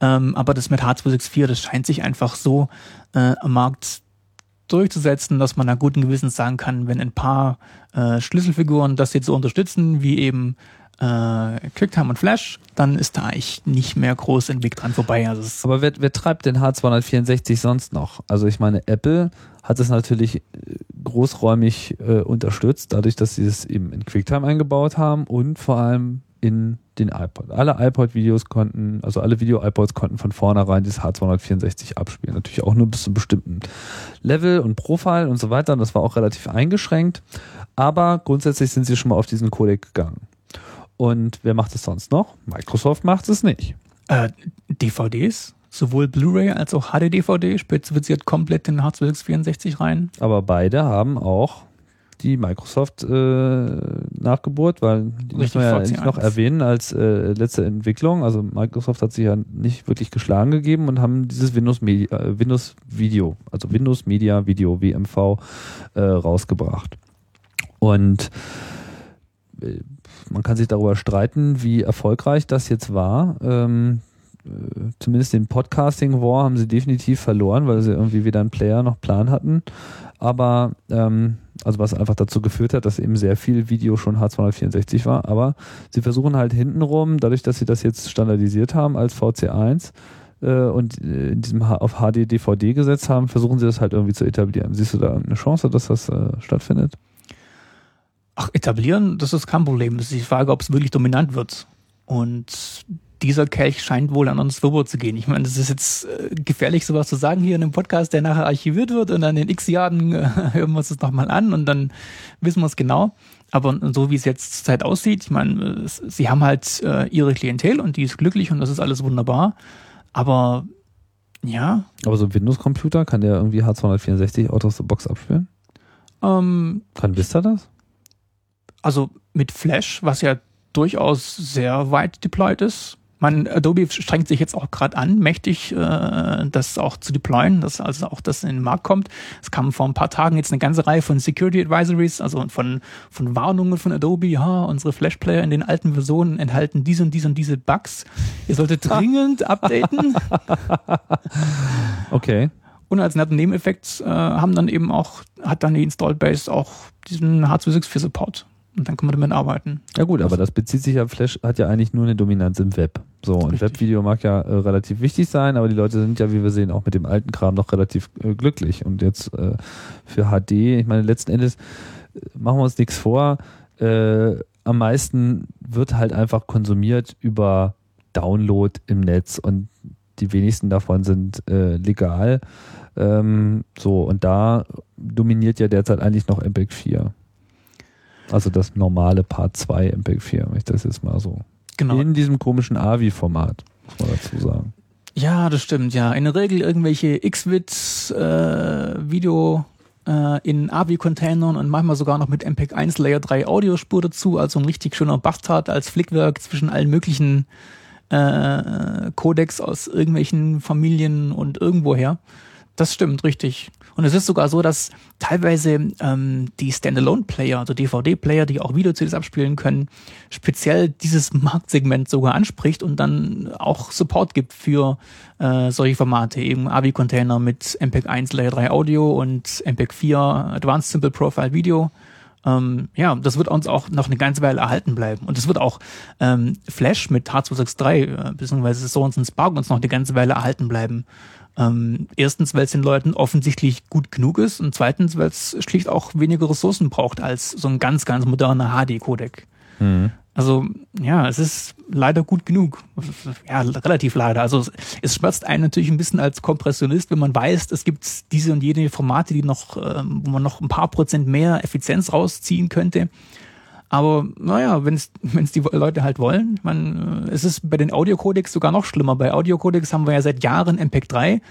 Ähm, aber das mit H264, das scheint sich einfach so äh, am Markt durchzusetzen, dass man da guten Gewissens sagen kann, wenn ein paar äh, Schlüsselfiguren das jetzt so unterstützen, wie eben äh, QuickTime und Flash, dann ist da eigentlich nicht mehr groß ein Weg dran vorbei. Also Aber wer, wer treibt den H264 sonst noch? Also ich meine, Apple hat es natürlich äh, großräumig äh, unterstützt, dadurch, dass sie es eben in QuickTime eingebaut haben und vor allem in den iPod. Alle iPod-Videos konnten, also alle Video-iPods konnten von vornherein dieses H264 abspielen. Natürlich auch nur bis zu einem bestimmten Level und Profil und so weiter. Das war auch relativ eingeschränkt. Aber grundsätzlich sind sie schon mal auf diesen Codec gegangen. Und wer macht es sonst noch? Microsoft macht es nicht. äh, DVDs, sowohl Blu-ray als auch HD-DVD, spezifiziert komplett in H264 rein. Aber beide haben auch die Microsoft äh, Nachgeburt, weil die müssen Richtig, wir ja VC1. nicht noch erwähnen als äh, letzte Entwicklung. Also Microsoft hat sich ja nicht wirklich geschlagen gegeben und haben dieses Windows Media, äh, Windows Video, also Windows Media Video WMV äh, rausgebracht. Und man kann sich darüber streiten, wie erfolgreich das jetzt war. Ähm, äh, zumindest den Podcasting War haben sie definitiv verloren, weil sie irgendwie weder einen Player noch Plan hatten. Aber ähm, also was einfach dazu geführt hat, dass eben sehr viel Video schon H264 war. Aber sie versuchen halt hintenrum, dadurch, dass sie das jetzt standardisiert haben als VC1 äh, und äh, in diesem H auf HD DVD gesetzt haben, versuchen sie das halt irgendwie zu etablieren. Siehst du da eine Chance, dass das äh, stattfindet? Ach, etablieren, das ist kein Problem. Das ist die Frage, ob es wirklich dominant wird. Und dieser Kelch scheint wohl an uns vorüber zu gehen. Ich meine, das ist jetzt äh, gefährlich, sowas zu sagen hier in einem Podcast, der nachher archiviert wird und dann in x Jahren äh, hören wir uns das nochmal an und dann wissen wir es genau. Aber so wie es jetzt zur Zeit aussieht, ich meine, sie haben halt äh, ihre Klientel und die ist glücklich und das ist alles wunderbar. Aber ja. Aber so ein Windows-Computer, kann der irgendwie H264 out of the box abspielen? Ähm, kann Vista das? Also mit Flash, was ja durchaus sehr weit deployed ist, man, Adobe strengt sich jetzt auch gerade an, mächtig äh, das auch zu deployen, dass also auch das in den Markt kommt. Es kam vor ein paar Tagen jetzt eine ganze Reihe von Security Advisories, also von, von Warnungen von Adobe, ja, unsere Flash-Player in den alten Versionen enthalten diese und diese und diese Bugs. Ihr solltet dringend updaten. okay. Und als netten Nebeneffekt äh, haben dann eben auch, hat dann die Installed Base auch diesen H264 Support. Und dann kann man damit arbeiten. Ja gut, aber das bezieht sich ja, Flash hat ja eigentlich nur eine Dominanz im Web. So, und Richtig. Webvideo mag ja äh, relativ wichtig sein, aber die Leute sind ja, wie wir sehen, auch mit dem alten Kram noch relativ äh, glücklich. Und jetzt äh, für HD, ich meine, letzten Endes äh, machen wir uns nichts vor, äh, am meisten wird halt einfach konsumiert über Download im Netz und die wenigsten davon sind äh, legal. Ähm, so, und da dominiert ja derzeit eigentlich noch MPEG 4. Also das normale Part 2 MPEG-4, wenn ich das jetzt mal so. Genau. In diesem komischen AVI-Format, muss man dazu sagen. Ja, das stimmt, ja. In der Regel irgendwelche XVIT-Video äh, in AVI-Containern und manchmal sogar noch mit MPEG 1 Layer 3 Audiospur dazu, also ein richtig schöner Bastard als Flickwerk zwischen allen möglichen äh, Codecs aus irgendwelchen Familien und irgendwoher. Das stimmt, richtig. Und es ist sogar so, dass teilweise ähm, die Standalone-Player, also DVD-Player, die auch Video-CDs abspielen können, speziell dieses Marktsegment sogar anspricht und dann auch Support gibt für äh, solche Formate, eben AVI-Container mit MPEG 1 Layer 3 Audio und MPEG 4 Advanced Simple Profile Video. Ähm, ja, das wird uns auch noch eine ganze Weile erhalten bleiben. Und es wird auch ähm, Flash mit H263 äh, Source und Spark uns noch eine ganze Weile erhalten bleiben. Ähm, erstens, weil es den Leuten offensichtlich gut genug ist und zweitens, weil es schlicht auch weniger Ressourcen braucht als so ein ganz, ganz moderner HD-Codec. Mhm. Also ja, es ist leider gut genug. Ja, relativ leider. Also es schmerzt einen natürlich ein bisschen als Kompressionist, wenn man weiß, es gibt diese und jene Formate, die noch, ähm, wo man noch ein paar Prozent mehr Effizienz rausziehen könnte. Aber naja, wenn es die Leute halt wollen, man, äh, es ist bei den Audiocodecs sogar noch schlimmer. Bei Audiocodecs haben wir ja seit Jahren MPEG 3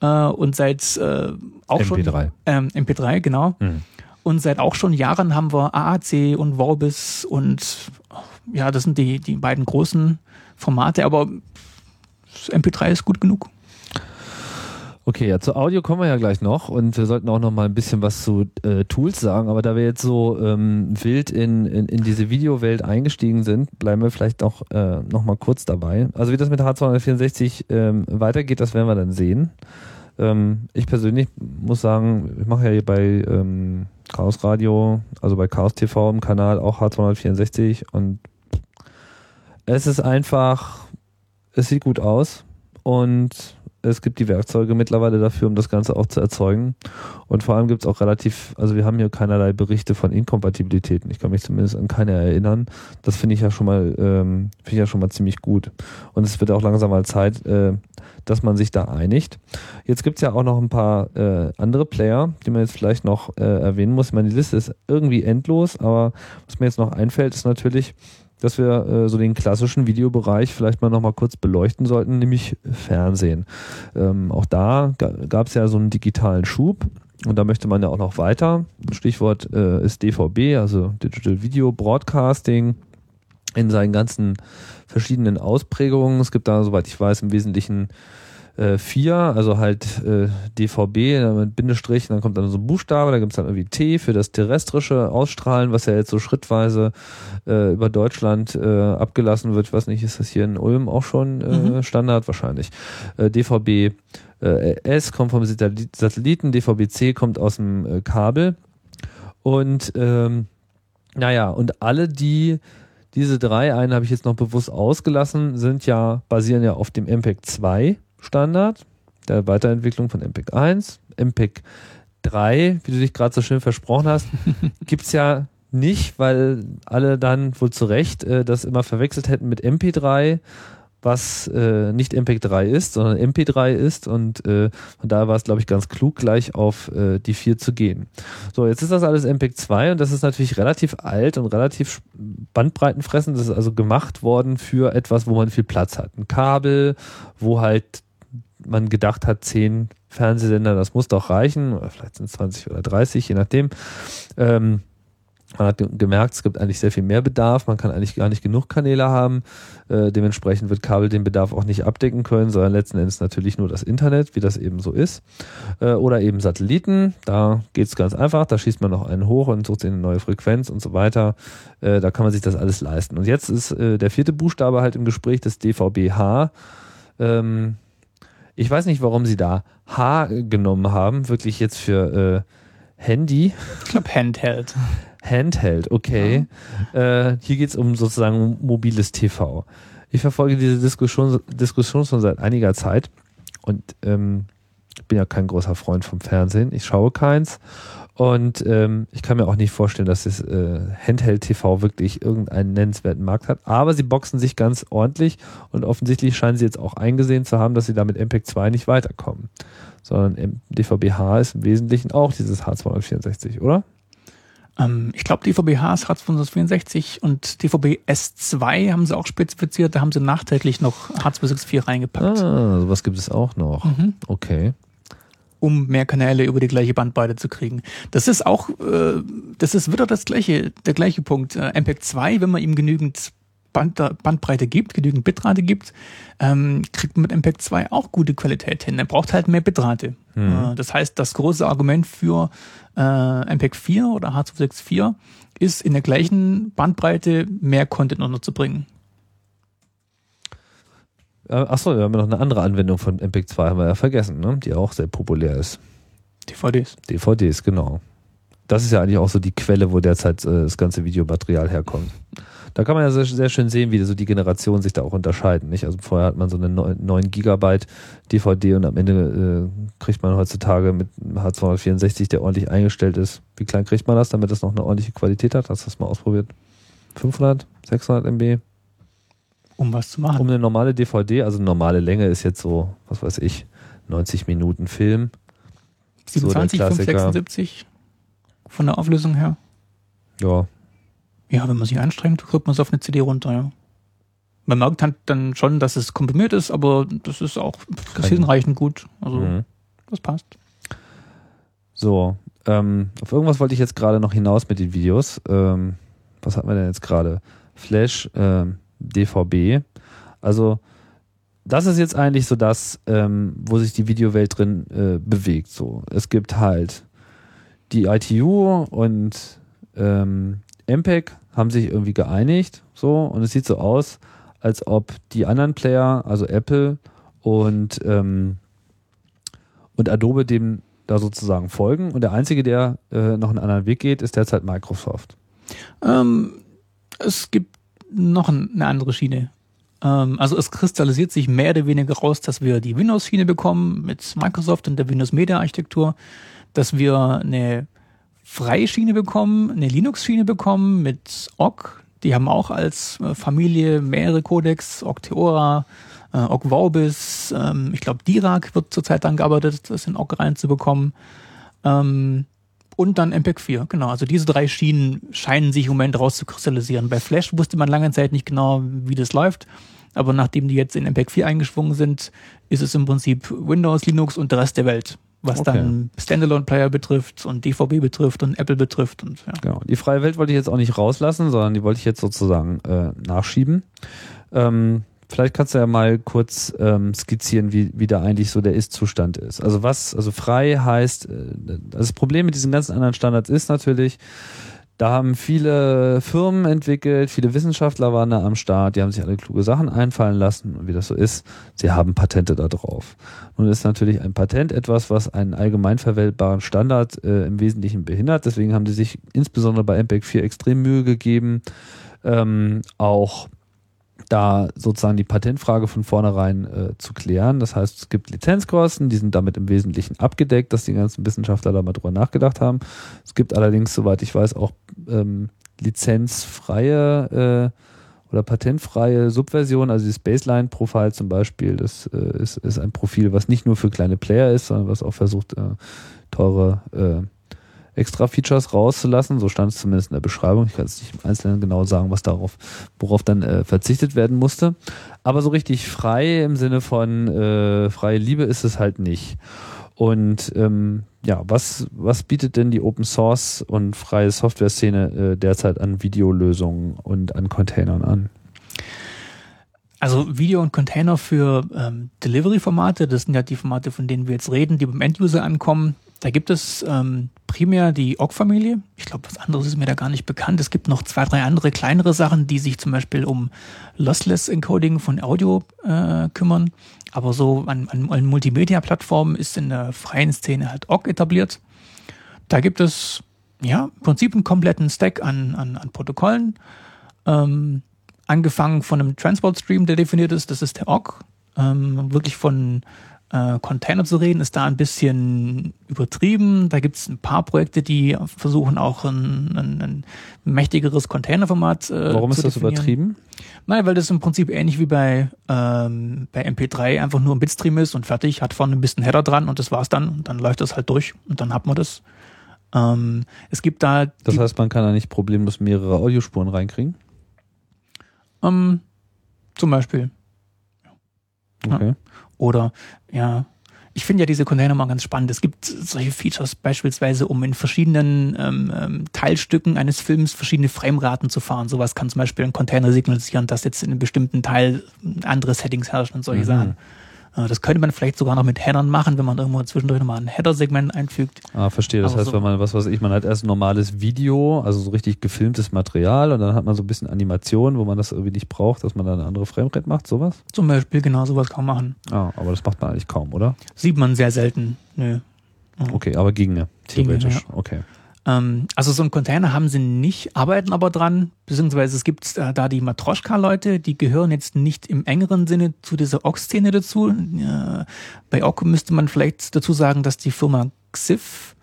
äh, und seit äh, auch MP3. schon ähm, MP3 genau. Mhm. Und seit auch schon Jahren haben wir AAC und Vorbis und ja, das sind die die beiden großen Formate. Aber MP3 ist gut genug. Okay, ja, zu Audio kommen wir ja gleich noch und wir sollten auch noch mal ein bisschen was zu äh, Tools sagen, aber da wir jetzt so ähm, wild in, in, in diese Videowelt eingestiegen sind, bleiben wir vielleicht noch, äh, noch mal kurz dabei. Also wie das mit H264 ähm, weitergeht, das werden wir dann sehen. Ähm, ich persönlich muss sagen, ich mache ja hier bei ähm, Chaos Radio, also bei Chaos TV im Kanal auch H264 und es ist einfach, es sieht gut aus und es gibt die Werkzeuge mittlerweile dafür, um das Ganze auch zu erzeugen. Und vor allem gibt es auch relativ, also wir haben hier keinerlei Berichte von Inkompatibilitäten. Ich kann mich zumindest an keine erinnern. Das finde ich ja schon mal, ähm, finde ich ja schon mal ziemlich gut. Und es wird auch langsam mal Zeit, äh, dass man sich da einigt. Jetzt gibt es ja auch noch ein paar äh, andere Player, die man jetzt vielleicht noch äh, erwähnen muss. Ich meine, die Liste ist irgendwie endlos, aber was mir jetzt noch einfällt, ist natürlich, dass wir äh, so den klassischen Videobereich vielleicht mal nochmal kurz beleuchten sollten, nämlich Fernsehen. Ähm, auch da gab es ja so einen digitalen Schub. Und da möchte man ja auch noch weiter. Stichwort äh, ist DVB, also Digital Video Broadcasting in seinen ganzen verschiedenen Ausprägungen. Es gibt da, soweit ich weiß, im Wesentlichen äh, 4, also halt äh, DVB mit Bindestrich, dann kommt dann so ein Buchstabe, da gibt es dann irgendwie T für das terrestrische Ausstrahlen, was ja jetzt so schrittweise äh, über Deutschland äh, abgelassen wird. Ich weiß nicht, ist das hier in Ulm auch schon äh, mhm. Standard? Wahrscheinlich. Äh, DVB äh, S kommt vom Satelliten, DVB-C kommt aus dem Kabel. Und ähm, naja, und alle die diese drei, einen habe ich jetzt noch bewusst ausgelassen, sind ja, basieren ja auf dem MPEG 2 Standard, der Weiterentwicklung von MPEG 1. MPEG 3, wie du dich gerade so schön versprochen hast, gibt es ja nicht, weil alle dann wohl zu Recht äh, das immer verwechselt hätten mit MP3, was äh, nicht MPEG-3 ist, sondern MP3 ist und äh, von daher war es, glaube ich, ganz klug, gleich auf äh, die 4 zu gehen. So, jetzt ist das alles MPEG-2 und das ist natürlich relativ alt und relativ bandbreitenfressend. Das ist also gemacht worden für etwas, wo man viel Platz hat. Ein Kabel, wo halt man gedacht hat, 10 Fernsehsender, das muss doch reichen, oder vielleicht sind es 20 oder 30, je nachdem. Ähm, man hat gemerkt, es gibt eigentlich sehr viel mehr Bedarf. Man kann eigentlich gar nicht genug Kanäle haben. Äh, dementsprechend wird Kabel den Bedarf auch nicht abdecken können, sondern letzten Endes natürlich nur das Internet, wie das eben so ist. Äh, oder eben Satelliten. Da geht's ganz einfach. Da schießt man noch einen hoch und sucht sich eine neue Frequenz und so weiter. Äh, da kann man sich das alles leisten. Und jetzt ist äh, der vierte Buchstabe halt im Gespräch des DVB-H. Ähm, ich weiß nicht, warum sie da H genommen haben. Wirklich jetzt für äh, Handy. Ich glaube Handheld. Handheld, okay. Ja. Äh, hier geht es um sozusagen mobiles TV. Ich verfolge diese Diskussion, Diskussion schon seit einiger Zeit und ähm, bin ja kein großer Freund vom Fernsehen. Ich schaue keins und ähm, ich kann mir auch nicht vorstellen, dass das äh, Handheld-TV wirklich irgendeinen nennenswerten Markt hat. Aber sie boxen sich ganz ordentlich und offensichtlich scheinen sie jetzt auch eingesehen zu haben, dass sie da mit MPEG 2 nicht weiterkommen. Sondern DVB-H ist im Wesentlichen auch dieses H264, oder? Ähm, ich glaube, DVB-H ist H264 und DVB S2 haben sie auch spezifiziert. Da haben sie nachträglich noch H264 reingepackt. Ah, sowas gibt es auch noch. Mhm. Okay um mehr Kanäle über die gleiche Bandbreite zu kriegen. Das ist auch, äh, das ist wieder das gleiche, der gleiche Punkt. Äh, MPEG 2, wenn man ihm genügend Band, Bandbreite gibt, genügend Bitrate gibt, ähm, kriegt man mit MPEG 2 auch gute Qualität hin. Er braucht halt mehr Bitrate. Mhm. Äh, das heißt, das große Argument für äh, MPEG 4 oder H264 ist in der gleichen Bandbreite mehr Content unterzubringen. Äh, achso, wir haben ja noch eine andere Anwendung von MPEG 2, haben wir ja vergessen, ne? die auch sehr populär ist. DVDs. DVDs, genau. Das ist ja eigentlich auch so die Quelle, wo derzeit äh, das ganze Videomaterial herkommt. Da kann man ja sehr, sehr, schön sehen, wie so die Generationen sich da auch unterscheiden. Nicht? Also vorher hat man so eine 9 Gigabyte DVD und am Ende äh, kriegt man heutzutage mit H264, der ordentlich eingestellt ist. Wie klein kriegt man das, damit das noch eine ordentliche Qualität hat? Hast du das mal ausprobiert? 500, 600 MB? Um was zu machen? Um eine normale DVD, also normale Länge ist jetzt so, was weiß ich, 90 Minuten Film. 27, so 576 von der Auflösung her. Ja, ja, wenn man sich anstrengt, kriegt man es auf eine CD runter, ja. Man merkt halt dann schon, dass es komprimiert ist, aber das ist auch das ist hinreichend gut. Also mhm. das passt. So, ähm, auf irgendwas wollte ich jetzt gerade noch hinaus mit den Videos. Ähm, was hatten wir denn jetzt gerade? Flash, ähm, DVB. Also das ist jetzt eigentlich so das, ähm, wo sich die Videowelt drin äh, bewegt. So, es gibt halt die ITU und ähm, MPEG haben sich irgendwie geeinigt, so, und es sieht so aus, als ob die anderen Player, also Apple und, ähm, und Adobe dem da sozusagen folgen. Und der einzige, der äh, noch einen anderen Weg geht, ist derzeit Microsoft. Ähm, es gibt noch eine andere Schiene. Ähm, also es kristallisiert sich mehr oder weniger raus, dass wir die Windows-Schiene bekommen mit Microsoft und der Windows Media Architektur, dass wir eine freie Schiene bekommen, eine Linux-Schiene bekommen mit Ogg. Die haben auch als äh, Familie mehrere Codecs, Octeora, äh, Ogg Vorbis, ähm, ich glaube Dirac wird zurzeit daran gearbeitet, das in Ogg reinzubekommen. Ähm, und dann MPEG 4, genau. Also diese drei Schienen scheinen sich im Moment rauszukristallisieren. Bei Flash wusste man lange Zeit nicht genau, wie das läuft. Aber nachdem die jetzt in MPEG 4 eingeschwungen sind, ist es im Prinzip Windows, Linux und der Rest der Welt was okay. dann Standalone-Player betrifft und DVB betrifft und Apple betrifft. Und, ja. Genau. Die freie Welt wollte ich jetzt auch nicht rauslassen, sondern die wollte ich jetzt sozusagen äh, nachschieben. Ähm, vielleicht kannst du ja mal kurz ähm, skizzieren, wie, wie da eigentlich so der Ist-Zustand ist. Also was, also frei heißt, äh, das Problem mit diesen ganzen anderen Standards ist natürlich, da haben viele Firmen entwickelt, viele Wissenschaftler waren da am Start, die haben sich alle kluge Sachen einfallen lassen und wie das so ist, sie haben Patente da drauf. Nun ist natürlich ein Patent etwas, was einen allgemein verwendbaren Standard äh, im Wesentlichen behindert. Deswegen haben sie sich insbesondere bei MPEG 4 extrem Mühe gegeben, ähm, auch da sozusagen die Patentfrage von vornherein äh, zu klären. Das heißt, es gibt Lizenzkosten, die sind damit im Wesentlichen abgedeckt, dass die ganzen Wissenschaftler da mal drüber nachgedacht haben. Es gibt allerdings, soweit ich weiß, auch ähm, lizenzfreie äh, oder patentfreie Subversion, also das Baseline-Profile zum Beispiel, das äh, ist, ist ein Profil, was nicht nur für kleine Player ist, sondern was auch versucht, äh, teure äh, Extra-Features rauszulassen. So stand es zumindest in der Beschreibung. Ich kann jetzt nicht im Einzelnen genau sagen, was darauf, worauf dann äh, verzichtet werden musste. Aber so richtig frei im Sinne von äh, freie Liebe ist es halt nicht. Und ähm, ja, was, was bietet denn die Open Source und freie Software-Szene äh, derzeit an Videolösungen und an Containern an? Also Video und Container für ähm, Delivery-Formate, das sind ja die Formate, von denen wir jetzt reden, die beim End-User ankommen. Da gibt es ähm, primär die OGG-Familie. Ich glaube, was anderes ist mir da gar nicht bekannt. Es gibt noch zwei, drei andere kleinere Sachen, die sich zum Beispiel um Lossless Encoding von Audio äh, kümmern. Aber so an, an, an Multimedia-Plattformen ist in der freien Szene halt OGG etabliert. Da gibt es ja im Prinzip einen kompletten Stack an, an, an Protokollen. Ähm, angefangen von einem Transport-Stream, der definiert ist, das ist der OGG. Ähm, wirklich von äh, Container zu reden, ist da ein bisschen übertrieben. Da gibt es ein paar Projekte, die versuchen auch ein, ein, ein mächtigeres Containerformat äh, Warum ist das übertrieben? Nein, weil das im Prinzip ähnlich wie bei, ähm, bei MP3 einfach nur ein Bitstream ist und fertig, hat vorne ein bisschen Header dran und das war's dann. Und dann läuft das halt durch und dann hat man das. Ähm, es gibt da. Das heißt, man kann da nicht problemlos mehrere Audiospuren reinkriegen? Ähm, zum Beispiel. Okay. Ja. Oder ja, ich finde ja diese Container mal ganz spannend. Es gibt solche Features beispielsweise, um in verschiedenen ähm, ähm, Teilstücken eines Films verschiedene Frameraten zu fahren. Sowas kann zum Beispiel ein Container signalisieren, dass jetzt in einem bestimmten Teil andere Settings herrschen und solche mhm. Sachen. Äh, das könnte man vielleicht sogar noch mit Headern machen, wenn man irgendwo zwischendurch nochmal ein Header-Segment einfügt. Ah, verstehe. Das Aber heißt, so wenn man, was weiß ich, man hat erst ein normales Video, also so richtig gefilmtes Material und dann hat man so ein bisschen Animation, wo man das irgendwie nicht braucht, dass man dann eine andere Framerate macht, sowas? Zum Beispiel, genau, sowas kann man machen. Ah, aber das macht man eigentlich kaum, oder? Sieht man sehr selten. Nö. Okay, aber ginge, theoretisch. Ginge, ja. Okay. Ähm, also so ein Container haben sie nicht, arbeiten aber dran, beziehungsweise es gibt äh, da die Matroschka-Leute, die gehören jetzt nicht im engeren Sinne zu dieser OGG-Szene dazu. Bei OGG müsste man vielleicht dazu sagen, dass die Firma XIF,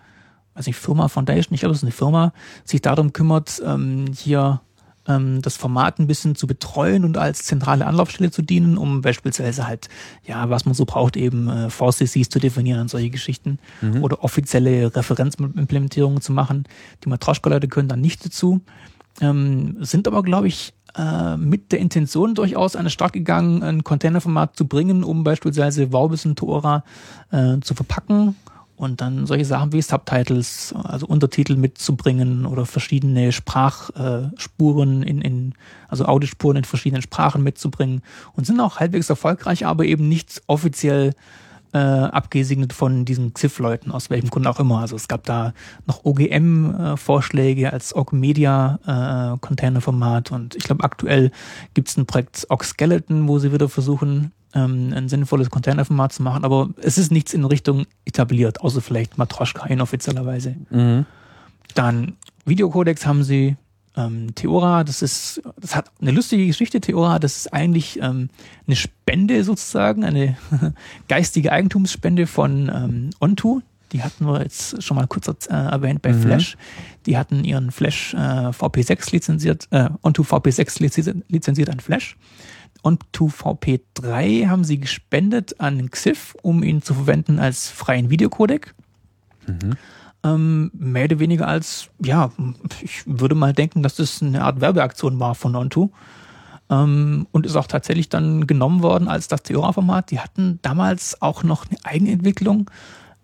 also nicht Firma Foundation, ich glaube, das ist eine Firma, sich darum kümmert, ähm, hier ähm, das Format ein bisschen zu betreuen und als zentrale Anlaufstelle zu dienen, um beispielsweise halt, ja, was man so braucht, eben äh, VCCs zu definieren und solche Geschichten mhm. oder offizielle Referenzimplementierungen zu machen. Die Matroschka-Leute können dann nicht dazu, ähm, sind aber, glaube ich, äh, mit der Intention durchaus an den Start gegangen, ein Containerformat zu bringen, um beispielsweise Vaubis und Tora äh, zu verpacken und dann solche Sachen wie Subtitles, also Untertitel mitzubringen oder verschiedene Sprachspuren in, in, also Audiospuren in verschiedenen Sprachen mitzubringen und sind auch halbwegs erfolgreich, aber eben nicht offiziell äh, abgesegnet von diesen XIF-Leuten, aus welchem Grund auch immer. Also es gab da noch OGM-Vorschläge als OG-Media-Container-Format äh, und ich glaube aktuell gibt es ein Projekt OG Skeleton, wo sie wieder versuchen, ähm, ein sinnvolles Containerformat zu machen, aber es ist nichts in Richtung etabliert, außer vielleicht Matroschka inoffiziellerweise. Mhm. Dann Videocodex haben sie, ähm, Theora, das ist, das hat eine lustige Geschichte, Theora, das ist eigentlich ähm, eine Spende sozusagen, eine geistige Eigentumsspende von ähm, Onto. Die hatten wir jetzt schon mal kurz äh, erwähnt bei mhm. Flash. Die hatten ihren Flash äh, VP6 lizenziert, äh, Onto VP6 lizenziert, lizenziert an Flash und 2VP3 haben sie gespendet an XIF, um ihn zu verwenden als freien Videocodec. Mhm. Ähm, mehr oder weniger als, ja, ich würde mal denken, dass das eine Art Werbeaktion war von Onto. Ähm, und ist auch tatsächlich dann genommen worden als das Theora-Format. Die hatten damals auch noch eine Eigenentwicklung.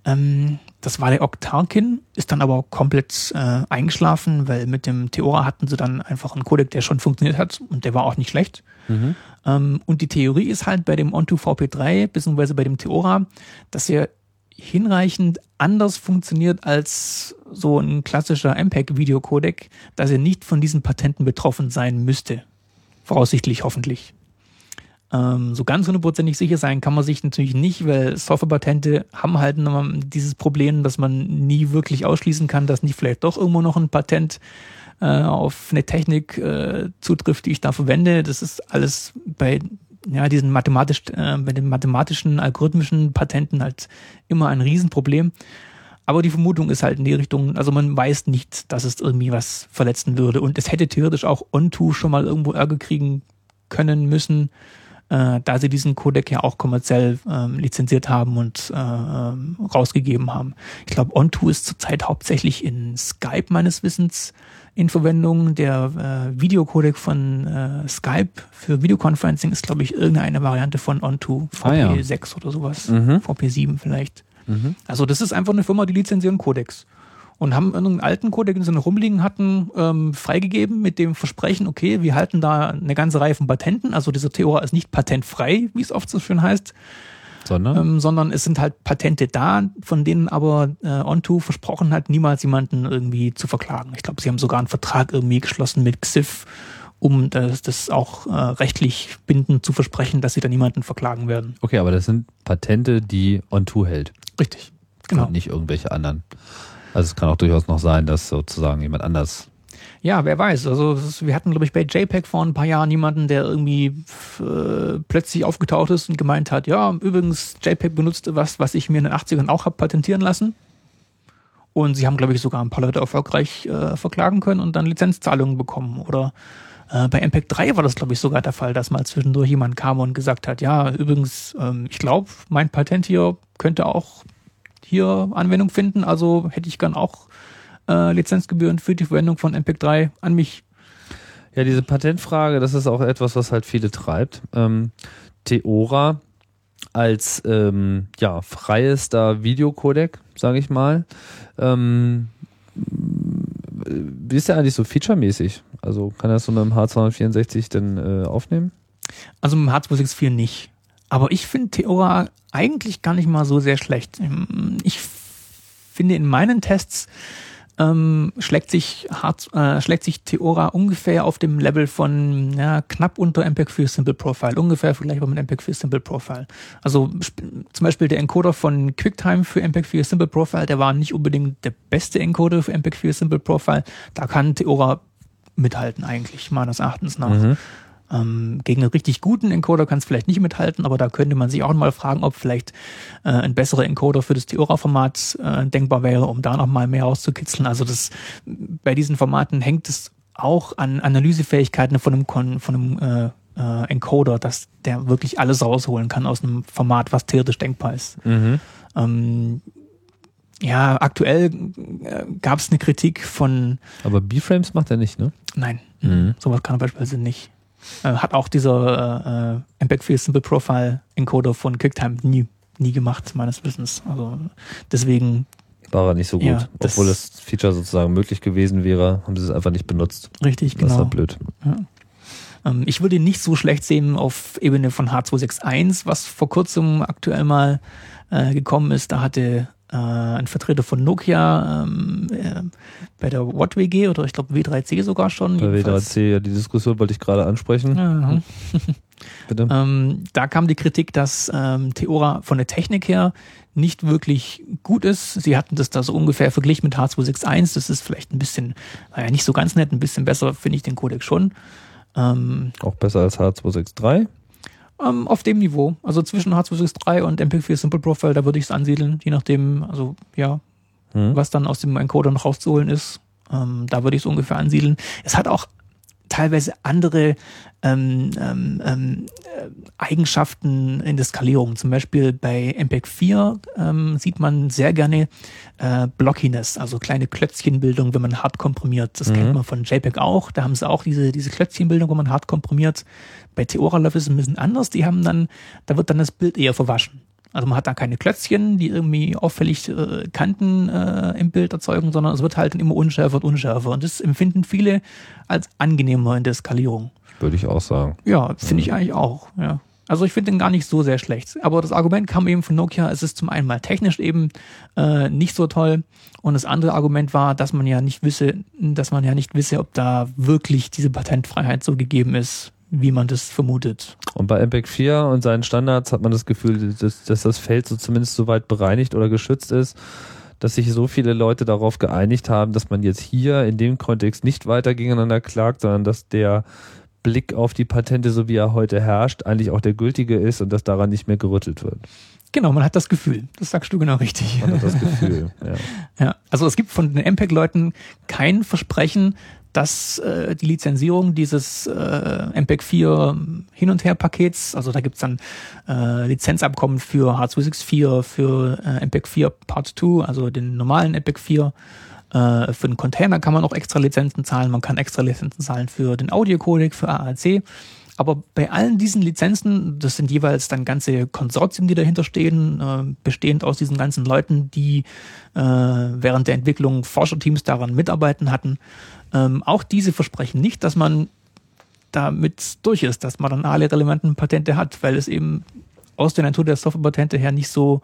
Ähm, das war der Octarkin, ist dann aber komplett äh, eingeschlafen, weil mit dem Theora hatten sie dann einfach einen Codec, der schon funktioniert hat und der war auch nicht schlecht. Mhm. Ähm, und die Theorie ist halt bei dem Onto VP3 beziehungsweise bei dem Theora, dass er hinreichend anders funktioniert als so ein klassischer MPEG-Videocodec, dass er nicht von diesen Patenten betroffen sein müsste. Voraussichtlich, hoffentlich. Ähm, so ganz hundertprozentig sicher sein kann man sich natürlich nicht, weil Softwarepatente haben halt dieses Problem, dass man nie wirklich ausschließen kann, dass nicht vielleicht doch irgendwo noch ein Patent äh, auf eine Technik äh, zutrifft, die ich da verwende. Das ist alles bei ja, diesen mathematisch, äh, bei den mathematischen, algorithmischen Patenten halt immer ein Riesenproblem. Aber die Vermutung ist halt in die Richtung, also man weiß nicht, dass es irgendwie was verletzen würde. Und es hätte theoretisch auch Onto schon mal irgendwo Ärger kriegen können müssen, äh, da sie diesen Codec ja auch kommerziell ähm, lizenziert haben und äh, ähm, rausgegeben haben. Ich glaube, Onto ist zurzeit hauptsächlich in Skype meines Wissens in Verwendung. Der äh, Videocodec von äh, Skype für Videoconferencing ist, glaube ich, irgendeine Variante von Onto, VP6 ah, ja. oder sowas, mhm. VP7 vielleicht. Mhm. Also das ist einfach eine Firma, die lizenzieren Codecs und haben einen alten Codec, den sie noch rumliegen hatten, ähm, freigegeben mit dem Versprechen, okay, wir halten da eine ganze Reihe von Patenten. Also dieser Theora ist nicht patentfrei, wie es oft so schön heißt. Sondern? Ähm, sondern es sind halt Patente da, von denen aber äh, Onto versprochen hat, niemals jemanden irgendwie zu verklagen. Ich glaube, sie haben sogar einen Vertrag irgendwie geschlossen mit XIF, um das, das auch äh, rechtlich bindend zu versprechen, dass sie da niemanden verklagen werden. Okay, aber das sind Patente, die Onto hält. Richtig, genau. Und nicht irgendwelche anderen. Also es kann auch durchaus noch sein, dass sozusagen jemand anders ja, wer weiß. Also wir hatten, glaube ich, bei JPEG vor ein paar Jahren jemanden, der irgendwie äh, plötzlich aufgetaucht ist und gemeint hat, ja, übrigens, JPEG benutzt was, was ich mir in den 80ern auch habe patentieren lassen. Und sie haben, glaube ich, sogar ein paar Leute erfolgreich äh, verklagen können und dann Lizenzzahlungen bekommen. Oder äh, bei MPEG 3 war das, glaube ich, sogar der Fall, dass mal zwischendurch jemand kam und gesagt hat, ja, übrigens, ähm, ich glaube, mein Patent hier könnte auch hier Anwendung finden, also hätte ich gern auch äh, Lizenzgebühren für die Verwendung von MPEG 3 an mich. Ja, diese Patentfrage, das ist auch etwas, was halt viele treibt. Ähm, Theora als ähm, ja, freiester Videocodec, sage ich mal. Ähm, wie ist der eigentlich so featuremäßig? Also kann er das so mit dem H264 denn äh, aufnehmen? Also mit dem H264 nicht. Aber ich finde Theora eigentlich gar nicht mal so sehr schlecht. Ich finde in meinen Tests ähm, schlägt sich hart, äh, schlägt sich Theora ungefähr auf dem Level von ja, knapp unter MPEG-4 Simple Profile, ungefähr vergleichbar mit MPEG-4 Simple Profile. Also zum Beispiel der Encoder von QuickTime für MPEG-4 Simple Profile, der war nicht unbedingt der beste Encoder für MPEG-4 Simple Profile. Da kann Theora mithalten eigentlich, meines Erachtens nach. Mhm. Ähm, gegen einen richtig guten Encoder kann es vielleicht nicht mithalten, aber da könnte man sich auch mal fragen, ob vielleicht äh, ein besserer Encoder für das Theora-Format äh, denkbar wäre, um da noch mal mehr rauszukitzeln. Also das bei diesen Formaten hängt es auch an Analysefähigkeiten von einem, von einem äh, äh, Encoder, dass der wirklich alles rausholen kann aus einem Format, was theoretisch denkbar ist. Mhm. Ähm, ja, aktuell äh, gab es eine Kritik von. Aber B-Frames macht er nicht, ne? Nein, mhm. sowas kann er beispielsweise nicht. Äh, hat auch dieser äh, MPEG 4 Simple Profile Encoder von QuickTime nie, nie gemacht, meines Wissens. Also deswegen war er nicht so gut. Ja, das Obwohl das Feature sozusagen möglich gewesen wäre, haben sie es einfach nicht benutzt. Richtig, genau. Das war blöd. Ja. Ähm, ich würde ihn nicht so schlecht sehen auf Ebene von H261, was vor kurzem aktuell mal äh, gekommen ist. Da hatte äh, ein Vertreter von Nokia ähm, äh, bei der Watt WG oder ich glaube W3C sogar schon. Bei W3C, ja, die Diskussion wollte ich gerade ansprechen. Mhm. Bitte. ähm, da kam die Kritik, dass ähm, Theora von der Technik her nicht wirklich gut ist. Sie hatten das da so ungefähr verglichen mit H261. Das ist vielleicht ein bisschen, naja, nicht so ganz nett, ein bisschen besser finde ich den Codec schon. Ähm, Auch besser als H263? Ähm, auf dem Niveau. Also zwischen H263 und MP4 Simple Profile, da würde ich es ansiedeln, je nachdem, also ja, hm. was dann aus dem Encoder noch rauszuholen ist. Ähm, da würde ich es ungefähr ansiedeln. Es hat auch teilweise andere ähm, ähm, ähm, Eigenschaften in der Skalierung. Zum Beispiel bei MPEG 4 ähm, sieht man sehr gerne äh, Blockiness, also kleine Klötzchenbildung, wenn man hart komprimiert. Das mhm. kennt man von JPEG auch. Da haben sie auch diese, diese Klötzchenbildung, wo man hart komprimiert. Bei Theora läuft es ein bisschen anders. Die haben dann, da wird dann das Bild eher verwaschen. Also man hat da keine Klötzchen, die irgendwie auffällig äh, Kanten äh, im Bild erzeugen, sondern es wird halt immer unschärfer und unschärfer. Und das empfinden viele als angenehmer in der Skalierung. Würde ich auch sagen. Ja, finde ich eigentlich auch. Ja. Also ich finde den gar nicht so sehr schlecht. Aber das Argument kam eben von Nokia, es ist zum einen mal technisch eben äh, nicht so toll. Und das andere Argument war, dass man ja nicht wisse, dass man ja nicht wisse, ob da wirklich diese Patentfreiheit so gegeben ist, wie man das vermutet. Und bei MPEG 4 und seinen Standards hat man das Gefühl, dass, dass das Feld so zumindest so weit bereinigt oder geschützt ist, dass sich so viele Leute darauf geeinigt haben, dass man jetzt hier in dem Kontext nicht weiter gegeneinander klagt, sondern dass der Blick auf die Patente, so wie er heute herrscht, eigentlich auch der gültige ist und dass daran nicht mehr gerüttelt wird. Genau, man hat das Gefühl. Das sagst du genau richtig. Man hat das Gefühl, ja. Ja, also es gibt von den MPEG-Leuten kein Versprechen, dass äh, die Lizenzierung dieses äh, MPEG 4 Hin- und Her-Pakets, also da gibt's dann äh, Lizenzabkommen für H264, für äh, MPEG 4 Part 2, also den normalen MPEG 4. Äh, für den Container kann man auch extra Lizenzen zahlen, man kann extra Lizenzen zahlen für den Audiocodec, für AAC. Aber bei allen diesen Lizenzen, das sind jeweils dann ganze Konsortien, die dahinter stehen, äh, bestehend aus diesen ganzen Leuten, die äh, während der Entwicklung Forscherteams daran mitarbeiten hatten. Ähm, auch diese versprechen nicht, dass man damit durch ist, dass man dann alle relevanten Patente hat, weil es eben aus der Natur der Softwarepatente her nicht so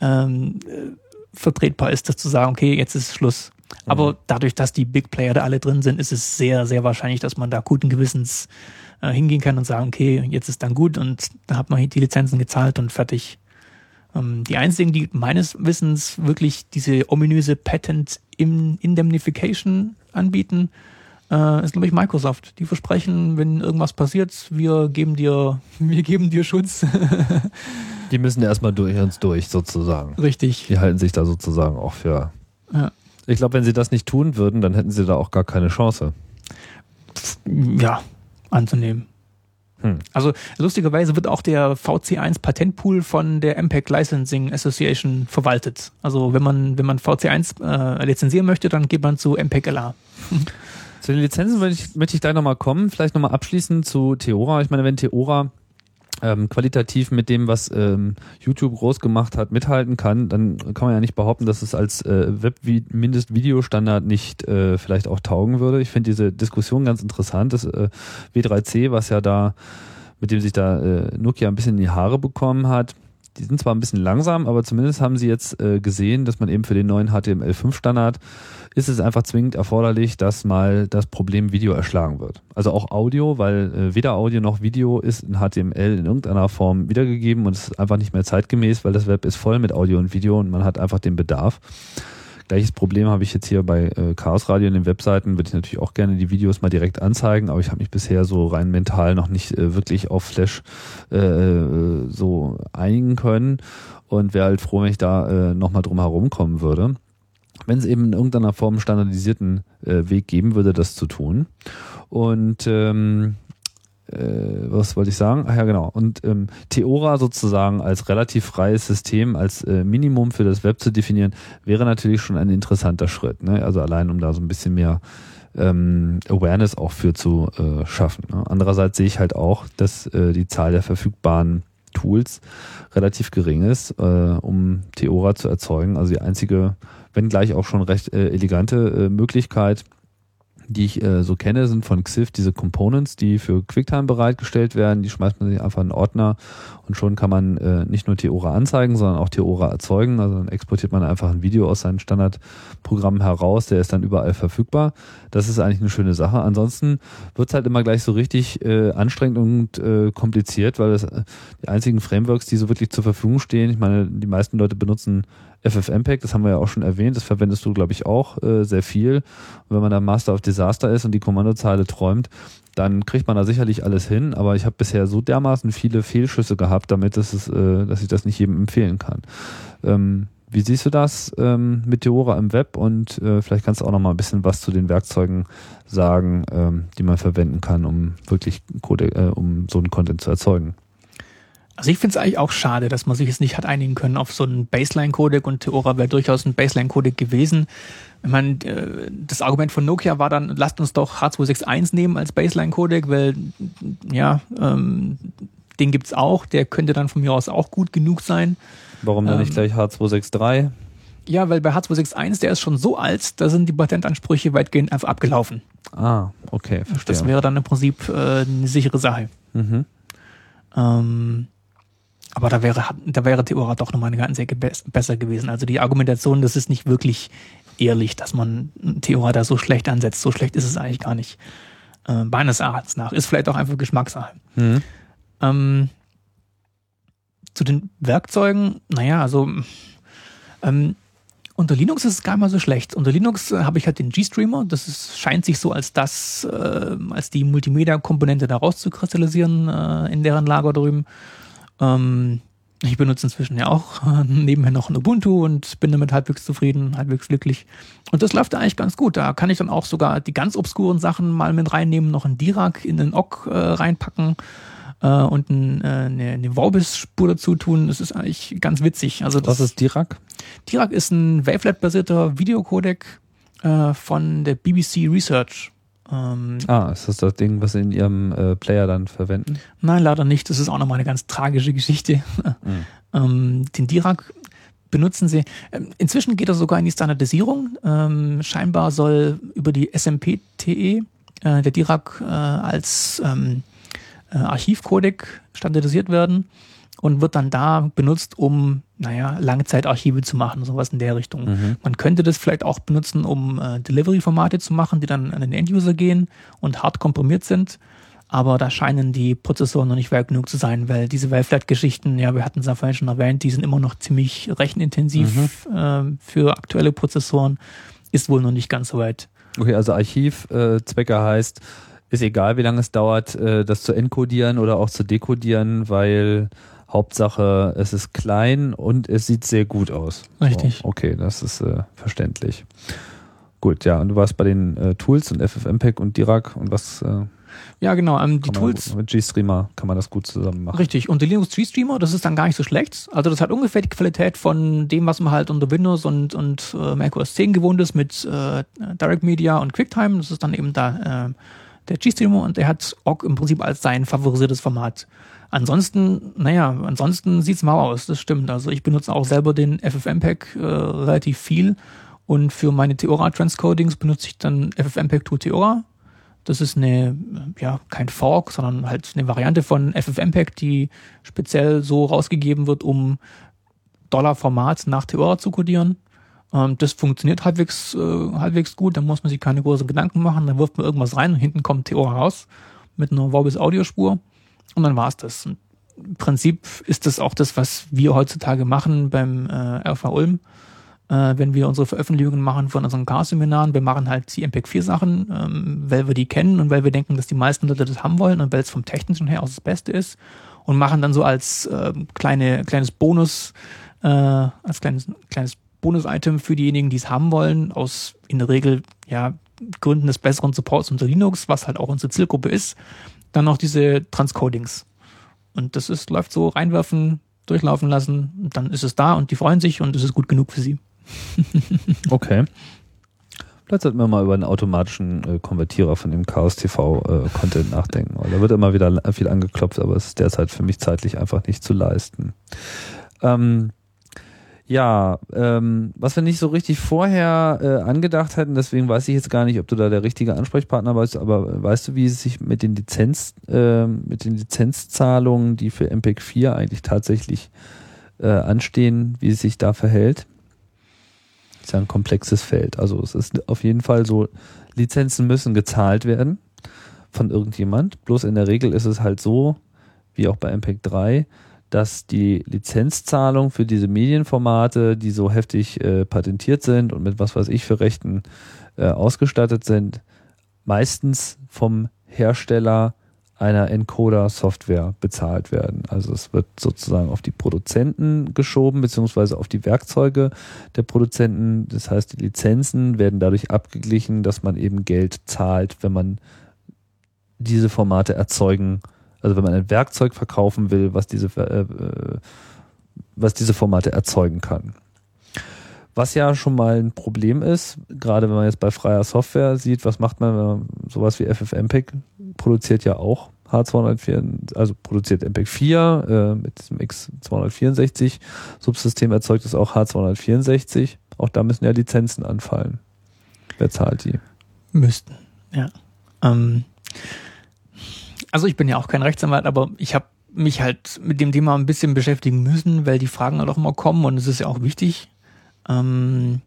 ähm, äh, vertretbar ist, das zu sagen, okay, jetzt ist Schluss. Aber dadurch, dass die Big Player da alle drin sind, ist es sehr, sehr wahrscheinlich, dass man da guten Gewissens äh, hingehen kann und sagen, okay, jetzt ist dann gut und da hat man die Lizenzen gezahlt und fertig. Ähm, die einzigen, die meines Wissens wirklich diese ominöse Patent Indemnification anbieten, äh, ist glaube ich Microsoft. Die versprechen, wenn irgendwas passiert, wir geben dir, wir geben dir Schutz. Die müssen erstmal durch uns durch, sozusagen. Richtig. Die halten sich da sozusagen auch für. Ja. Ich glaube, wenn sie das nicht tun würden, dann hätten sie da auch gar keine Chance. ja, anzunehmen. Hm. Also lustigerweise wird auch der VC1 Patentpool von der MPEG Licensing Association verwaltet. Also wenn man wenn man VC1 äh, lizenzieren möchte, dann geht man zu MPEG LA. Zu den Lizenzen möchte ich, möchte ich gleich nochmal kommen. Vielleicht nochmal abschließend zu Theora. Ich meine, wenn Theora ähm, qualitativ mit dem, was ähm, YouTube groß gemacht hat, mithalten kann, dann kann man ja nicht behaupten, dass es als äh, Web-Mindest-Videostandard nicht äh, vielleicht auch taugen würde. Ich finde diese Diskussion ganz interessant. Das äh, W3C, was ja da, mit dem sich da äh, Nokia ein bisschen in die Haare bekommen hat, die sind zwar ein bisschen langsam, aber zumindest haben sie jetzt äh, gesehen, dass man eben für den neuen HTML5-Standard ist es einfach zwingend erforderlich, dass mal das Problem Video erschlagen wird. Also auch Audio, weil äh, weder Audio noch Video ist in HTML in irgendeiner Form wiedergegeben und es ist einfach nicht mehr zeitgemäß, weil das Web ist voll mit Audio und Video und man hat einfach den Bedarf. Gleiches Problem habe ich jetzt hier bei äh, Chaos Radio in den Webseiten, würde ich natürlich auch gerne die Videos mal direkt anzeigen, aber ich habe mich bisher so rein mental noch nicht äh, wirklich auf Flash äh, so einigen können und wäre halt froh, wenn ich da äh, nochmal drum herum kommen würde. Wenn es eben in irgendeiner Form einen standardisierten äh, Weg geben würde, das zu tun. Und ähm, äh, was wollte ich sagen? Ach ja, genau. Und ähm, Theora sozusagen als relativ freies System, als äh, Minimum für das Web zu definieren, wäre natürlich schon ein interessanter Schritt. Ne? Also allein, um da so ein bisschen mehr ähm, Awareness auch für zu äh, schaffen. Ne? Andererseits sehe ich halt auch, dass äh, die Zahl der verfügbaren Tools relativ gering ist, äh, um Theora zu erzeugen. Also die einzige, wenn gleich auch schon recht äh, elegante äh, Möglichkeit, die ich äh, so kenne, sind von Xif diese Components, die für QuickTime bereitgestellt werden. Die schmeißt man sich einfach in Ordner und schon kann man äh, nicht nur Theora anzeigen, sondern auch Theora erzeugen. Also dann exportiert man einfach ein Video aus seinem Standardprogramm heraus, der ist dann überall verfügbar. Das ist eigentlich eine schöne Sache. Ansonsten wird's halt immer gleich so richtig äh, anstrengend und äh, kompliziert, weil das äh, die einzigen Frameworks, die so wirklich zur Verfügung stehen, ich meine, die meisten Leute benutzen FFmpeg, das haben wir ja auch schon erwähnt, das verwendest du, glaube ich, auch äh, sehr viel. Und wenn man da Master of Disaster ist und die Kommandozeile träumt, dann kriegt man da sicherlich alles hin, aber ich habe bisher so dermaßen viele Fehlschüsse gehabt, damit es, äh, dass ich das nicht jedem empfehlen kann. Ähm, wie siehst du das ähm, mit Theora im Web und äh, vielleicht kannst du auch noch mal ein bisschen was zu den Werkzeugen sagen, ähm, die man verwenden kann, um wirklich Code, äh, um so einen Content zu erzeugen? Also ich finde es eigentlich auch schade, dass man sich jetzt nicht hat einigen können auf so einen Baseline-Codec und Theora wäre durchaus ein Baseline-Codec gewesen. Ich meine, äh, das Argument von Nokia war dann, lasst uns doch H261 nehmen als Baseline-Codec, weil ja, ähm, den gibt's auch, der könnte dann von mir aus auch gut genug sein. Warum dann Ähm, nicht gleich H263? Ja, weil bei H261, der ist schon so alt, da sind die Patentansprüche weitgehend einfach abgelaufen. Ah, okay, verstehe. Das wäre dann im Prinzip äh, eine sichere Sache. mhm. Ähm, aber da wäre, da wäre Theora doch nochmal eine ganze Ecke bes- besser gewesen. Also die Argumentation, das ist nicht wirklich ehrlich, dass man Theora da so schlecht ansetzt. So schlecht ist es eigentlich gar nicht. Äh, meines Erachtens nach. Ist vielleicht auch einfach Geschmackssache. Mhm. Ähm, zu den Werkzeugen, naja, also ähm, unter Linux ist es gar nicht mal so schlecht. Unter Linux äh, habe ich halt den G-Streamer. Das ist, scheint sich so als das, äh, als die Multimedia-Komponente da rauszukristallisieren äh, in deren Lager drüben. Ähm, ich benutze inzwischen ja auch äh, nebenher noch ein Ubuntu und bin damit halbwegs zufrieden, halbwegs glücklich. Und das läuft da eigentlich ganz gut. Da kann ich dann auch sogar die ganz obskuren Sachen mal mit reinnehmen, noch ein Dirac in den Ogg äh, reinpacken äh, und ein, äh, eine, eine Vorbis-Spur dazu tun. Das ist eigentlich ganz witzig. Also das, Was ist Dirac? Dirac ist ein Wavelet-basierter Videocodec äh, von der BBC Research. Ähm, Ah, ist das das Ding, was Sie in Ihrem äh, Player dann verwenden? Nein, leider nicht. Das ist auch nochmal eine ganz tragische Geschichte. ähm, den Dirac benutzen sie. Ähm, inzwischen geht er sogar in die Standardisierung. Ähm, scheinbar soll über die SMPTE äh, der Dirac äh, als ähm, äh, Archivcodec standardisiert werden und wird dann da benutzt, um, naja, Langzeitarchive zu machen, sowas in der Richtung. Man könnte das vielleicht auch benutzen, um äh, Delivery-Formate zu machen, die dann an den End-User gehen und hart komprimiert sind. Aber da scheinen die Prozessoren noch nicht weit genug zu sein, weil diese Wavelet-Geschichten, ja, wir hatten es ja vorhin schon erwähnt, die sind immer noch ziemlich rechenintensiv äh, für aktuelle Prozessoren. Ist wohl noch nicht ganz so weit. Okay, also Archivzwecke äh, Zwecke heißt, ist egal, wie lange es dauert, äh, das zu encodieren oder auch zu dekodieren, weil Hauptsache, es ist klein und es sieht sehr gut aus. Richtig. So, okay, das ist äh, verständlich. Gut, ja, und du warst bei den äh, Tools und FFmpeg und Dirac und was äh, Ja, genau. Ähm, die Tools, gut, mit GStreamer kann man das gut zusammen machen. Richtig, und der Linux G-Streamer, das ist dann gar nicht so schlecht. Also das hat ungefähr die Qualität von dem, was man halt unter Windows und, und äh, Mac OS 10 gewohnt ist mit äh, Direct Media und QuickTime. Das ist dann eben da äh, der G-Streamer und der hat OGG im Prinzip als sein favorisiertes Format. Ansonsten, naja, ansonsten sieht's mau aus, das stimmt. Also ich benutze auch selber den FFmpeg äh, relativ viel und für meine Theora-Transcodings benutze ich dann FFmpeg to Theora. Das ist eine, ja, kein Fork, sondern halt eine Variante von FFmpeg, die speziell so rausgegeben wird, um Dollar-Format nach Theora zu codieren. Ähm, das funktioniert halbwegs, äh, halbwegs gut, da muss man sich keine großen Gedanken machen, dann wirft man irgendwas rein und hinten kommt Theora raus mit einer Vorbis Audiospur und dann war's das. Und Im Prinzip ist das auch das, was wir heutzutage machen beim äh, RV Ulm äh, wenn wir unsere Veröffentlichungen machen von unseren Chaos-Seminaren. Wir machen halt die MPEG-4-Sachen, ähm, weil wir die kennen und weil wir denken, dass die meisten Leute das haben wollen und weil es vom Technischen her auch das Beste ist und machen dann so als ähm, kleine, kleines Bonus, äh, als kleines, kleines Bonus-Item für diejenigen, die es haben wollen, aus in der Regel ja Gründen des besseren Supports unter Linux, was halt auch unsere Zielgruppe ist, dann noch diese Transcodings. Und das ist, läuft so reinwerfen, durchlaufen lassen, und dann ist es da und die freuen sich und es ist gut genug für sie. Okay. Vielleicht sollten wir mal über einen automatischen äh, Konvertierer von dem Chaos TV äh, Content nachdenken. Da wird immer wieder la- viel angeklopft, aber es ist derzeit für mich zeitlich einfach nicht zu leisten. Ähm, ja, ähm, was wir nicht so richtig vorher äh, angedacht hatten, deswegen weiß ich jetzt gar nicht, ob du da der richtige Ansprechpartner bist, aber weißt du, wie es sich mit den Lizenz, äh, mit den Lizenzzahlungen, die für MPEG 4 eigentlich tatsächlich äh, anstehen, wie es sich da verhält? ist ja ein komplexes Feld. Also es ist auf jeden Fall so, Lizenzen müssen gezahlt werden von irgendjemand. Bloß in der Regel ist es halt so, wie auch bei MPEG 3, dass die Lizenzzahlung für diese Medienformate, die so heftig äh, patentiert sind und mit was weiß ich für Rechten äh, ausgestattet sind, meistens vom Hersteller einer Encoder-Software bezahlt werden. Also es wird sozusagen auf die Produzenten geschoben, beziehungsweise auf die Werkzeuge der Produzenten. Das heißt, die Lizenzen werden dadurch abgeglichen, dass man eben Geld zahlt, wenn man diese Formate erzeugen, also wenn man ein Werkzeug verkaufen will, was diese, äh, äh, was diese Formate erzeugen kann. Was ja schon mal ein Problem ist, gerade wenn man jetzt bei freier Software sieht, was macht man, wenn man sowas wie FFmpeg produziert ja auch H264, also produziert MPEG 4 äh, mit diesem X264 Subsystem erzeugt es auch H264. Auch da müssen ja Lizenzen anfallen. Wer zahlt die? Müssten, ja. Ähm, also ich bin ja auch kein Rechtsanwalt, aber ich habe mich halt mit dem Thema ein bisschen beschäftigen müssen, weil die Fragen halt auch immer kommen und es ist ja auch wichtig. Ähm,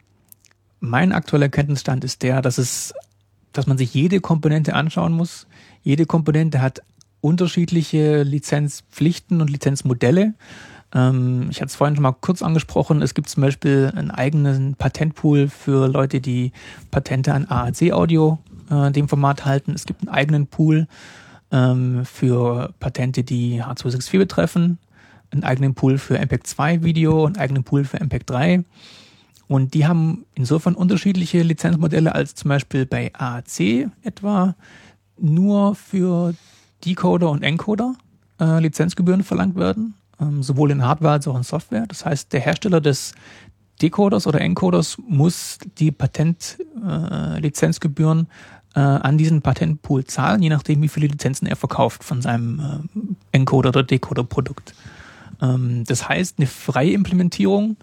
mein aktueller Kenntnisstand ist der, dass es, dass man sich jede Komponente anschauen muss. Jede Komponente hat unterschiedliche Lizenzpflichten und Lizenzmodelle. Ähm, ich hatte es vorhin schon mal kurz angesprochen. Es gibt zum Beispiel einen eigenen Patentpool für Leute, die Patente an AAC-Audio äh, in dem Format halten. Es gibt einen eigenen Pool ähm, für Patente, die H264 betreffen, einen eigenen Pool für MPEG 2 Video, einen eigenen Pool für MPEG 3. Und die haben insofern unterschiedliche Lizenzmodelle als zum Beispiel bei AAC etwa nur für Decoder und Encoder äh, Lizenzgebühren verlangt werden, ähm, sowohl in Hardware als auch in Software. Das heißt, der Hersteller des Decoders oder Encoders muss die Patentlizenzgebühren äh, äh, an diesen Patentpool zahlen, je nachdem, wie viele Lizenzen er verkauft von seinem äh, Encoder oder Decoder-Produkt. Ähm, das heißt, eine freie Implementierung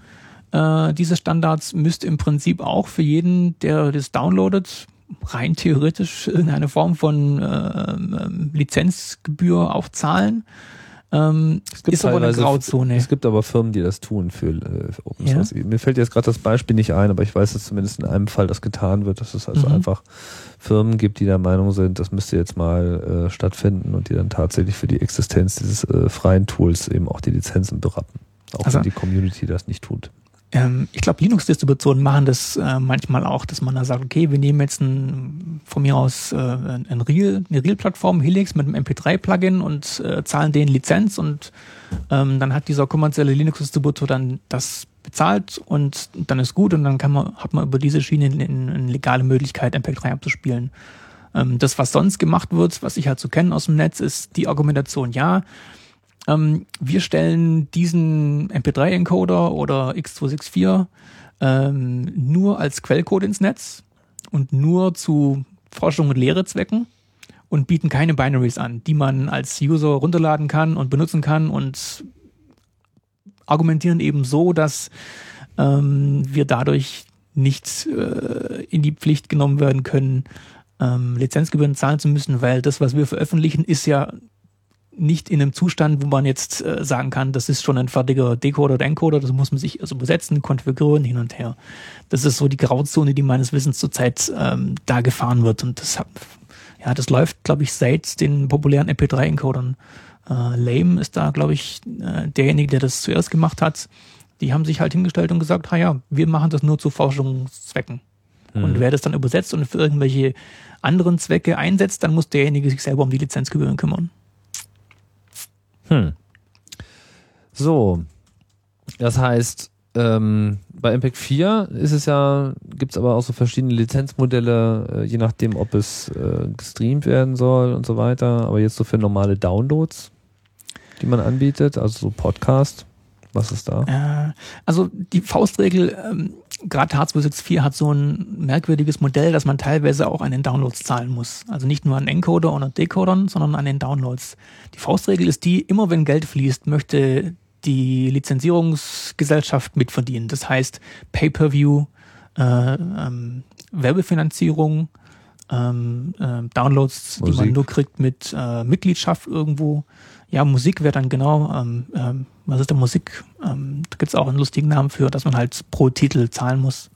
äh, dieses Standards müsste im Prinzip auch für jeden, der das downloadet, rein theoretisch irgendeine Form von äh, Lizenzgebühr auch zahlen. Ähm, es gibt ist aber eine Grauzone. Es gibt aber Firmen, die das tun für äh, Open Ja. Source. Mir fällt jetzt gerade das Beispiel nicht ein, aber ich weiß, dass zumindest in einem Fall das getan wird, dass es also Mhm. einfach Firmen gibt, die der Meinung sind, das müsste jetzt mal äh, stattfinden und die dann tatsächlich für die Existenz dieses äh, freien Tools eben auch die Lizenzen berappen. Auch Also- wenn die Community das nicht tut. Ähm, ich glaube, Linux-Distributionen machen das äh, manchmal auch, dass man da sagt, okay, wir nehmen jetzt ein, von mir aus äh, ein Real, eine Real-Plattform, Helix mit einem MP3-Plugin und äh, zahlen denen Lizenz und ähm, dann hat dieser kommerzielle Linux-Distributor dann das bezahlt und dann ist gut und dann kann man, hat man über diese Schiene eine, eine legale Möglichkeit, MP3 abzuspielen. Ähm, das, was sonst gemacht wird, was ich halt so kenne aus dem Netz, ist die Argumentation, ja, ähm, wir stellen diesen MP3-Encoder oder X264 ähm, nur als Quellcode ins Netz und nur zu Forschung und Lehrzwecken und bieten keine Binaries an, die man als User runterladen kann und benutzen kann und argumentieren eben so, dass ähm, wir dadurch nicht äh, in die Pflicht genommen werden können, ähm, Lizenzgebühren zahlen zu müssen, weil das, was wir veröffentlichen, ist ja nicht in einem Zustand, wo man jetzt äh, sagen kann, das ist schon ein fertiger Decoder oder Encoder, das muss man sich also besetzen, konfigurieren, hin und her. Das ist so die Grauzone, die meines Wissens zurzeit ähm, da gefahren wird. Und das hat, ja, das läuft, glaube ich, seit den populären MP3-Encodern. Äh, Lame ist da, glaube ich, äh, derjenige, der das zuerst gemacht hat. Die haben sich halt hingestellt und gesagt, ha ja, wir machen das nur zu Forschungszwecken. Und wer das dann übersetzt und für irgendwelche anderen Zwecke einsetzt, dann muss derjenige sich selber um die Lizenzgebühren kümmern. Hm. So, das heißt, ähm, bei MPEG 4 ist es ja, gibt es aber auch so verschiedene Lizenzmodelle, äh, je nachdem, ob es äh, gestreamt werden soll und so weiter. Aber jetzt so für normale Downloads, die man anbietet, also so Podcast, was ist da? Äh, also die Faustregel, ähm, gerade H264 hat so ein merkwürdiges Modell, dass man teilweise auch an den Downloads zahlen muss. Also nicht nur an Encoder oder Decodern, sondern an den Downloads. Die Faustregel ist die, immer wenn Geld fließt, möchte die Lizenzierungsgesellschaft mitverdienen. Das heißt Pay-per-View, äh, ähm, Werbefinanzierung, ähm, äh, Downloads, die man Musik. nur kriegt mit äh, Mitgliedschaft irgendwo. Ja, Musik wäre dann genau, ähm, ähm, was ist denn Musik? Ähm, da gibt's auch einen lustigen Namen für, dass man halt pro Titel zahlen muss.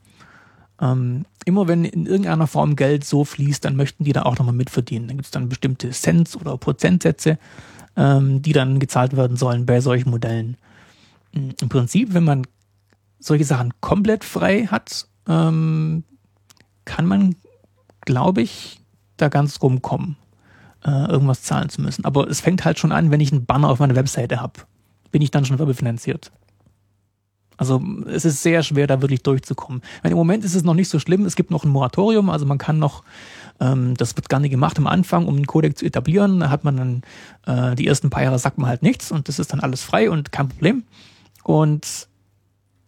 Ähm, immer wenn in irgendeiner Form Geld so fließt, dann möchten die da auch nochmal mitverdienen. Dann gibt's dann bestimmte Cents oder Prozentsätze, ähm, die dann gezahlt werden sollen bei solchen Modellen. Mm, Im Prinzip, wenn man solche Sachen komplett frei hat, ähm, kann man, glaube ich, da ganz rumkommen, äh, irgendwas zahlen zu müssen. Aber es fängt halt schon an, wenn ich einen Banner auf meiner Webseite habe. Bin ich dann schon werbefinanziert. Also es ist sehr schwer, da wirklich durchzukommen. Meine, Im Moment ist es noch nicht so schlimm. Es gibt noch ein Moratorium, also man kann noch, ähm, das wird gerne gemacht am Anfang, um einen Codec zu etablieren. Da hat man dann äh, die ersten paar Jahre sagt man halt nichts und das ist dann alles frei und kein Problem. Und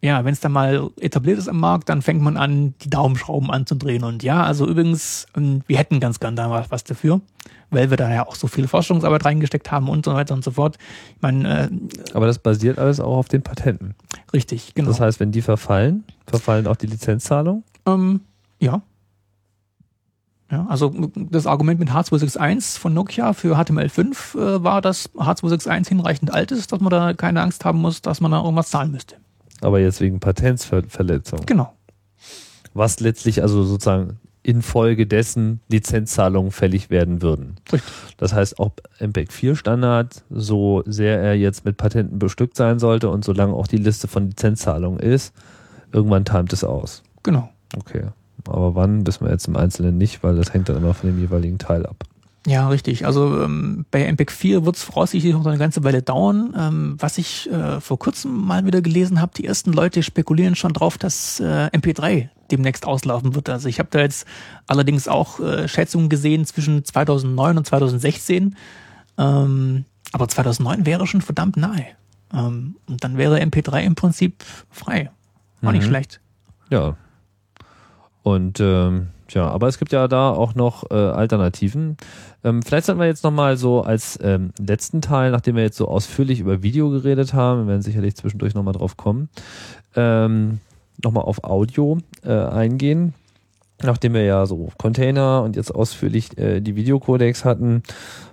ja, wenn es dann mal etabliert ist am Markt, dann fängt man an, die Daumenschrauben anzudrehen. Und ja, also übrigens, ähm, wir hätten ganz gern da was- was dafür, weil wir da ja auch so viel Forschungsarbeit reingesteckt haben und so weiter und so fort. Ich meine, äh, Aber das basiert alles auch auf den Patenten. richtig, genau. Das heißt, wenn die verfallen, verfallen auch die Lizenzzahlungen. Ähm, ja. Ja, also das Argument mit H261 von Nokia für HTML5 äh, war, dass H261 hinreichend alt ist, dass man da keine Angst haben muss, dass man da irgendwas zahlen müsste. Aber jetzt wegen Patentsverletzung. Genau. Was letztlich also sozusagen infolgedessen Lizenzzahlungen fällig werden würden. Richtig. Das heißt, auch MPEG 4 Standard, so sehr er jetzt mit Patenten bestückt sein sollte und solange auch die Liste von Lizenzzahlungen ist, irgendwann timet es aus. Genau. Okay. Aber wann, wissen wir jetzt im Einzelnen nicht, weil das hängt dann immer von dem jeweiligen Teil ab. Ja, richtig. Also ähm, bei MPEG 4 wird es voraussichtlich noch eine ganze Weile dauern. Ähm, was ich äh, vor kurzem mal wieder gelesen habe, die ersten Leute spekulieren schon drauf, dass äh, MP3 demnächst auslaufen wird. Also ich habe da jetzt allerdings auch äh, Schätzungen gesehen zwischen 2009 und 2016. Ähm, aber 2009 wäre schon verdammt nahe. Ähm, und dann wäre MP3 im Prinzip frei. Auch nicht Mhm. schlecht. Ja. Und ähm, ja, aber es gibt ja da auch noch äh, Alternativen. Ähm, vielleicht sollten wir jetzt nochmal so als ähm, letzten Teil, nachdem wir jetzt so ausführlich über Video geredet haben, wir werden sicherlich zwischendurch nochmal drauf kommen, ähm, nochmal auf Audio äh, eingehen. Nachdem wir ja so Container und jetzt ausführlich äh, die Videocodecs hatten,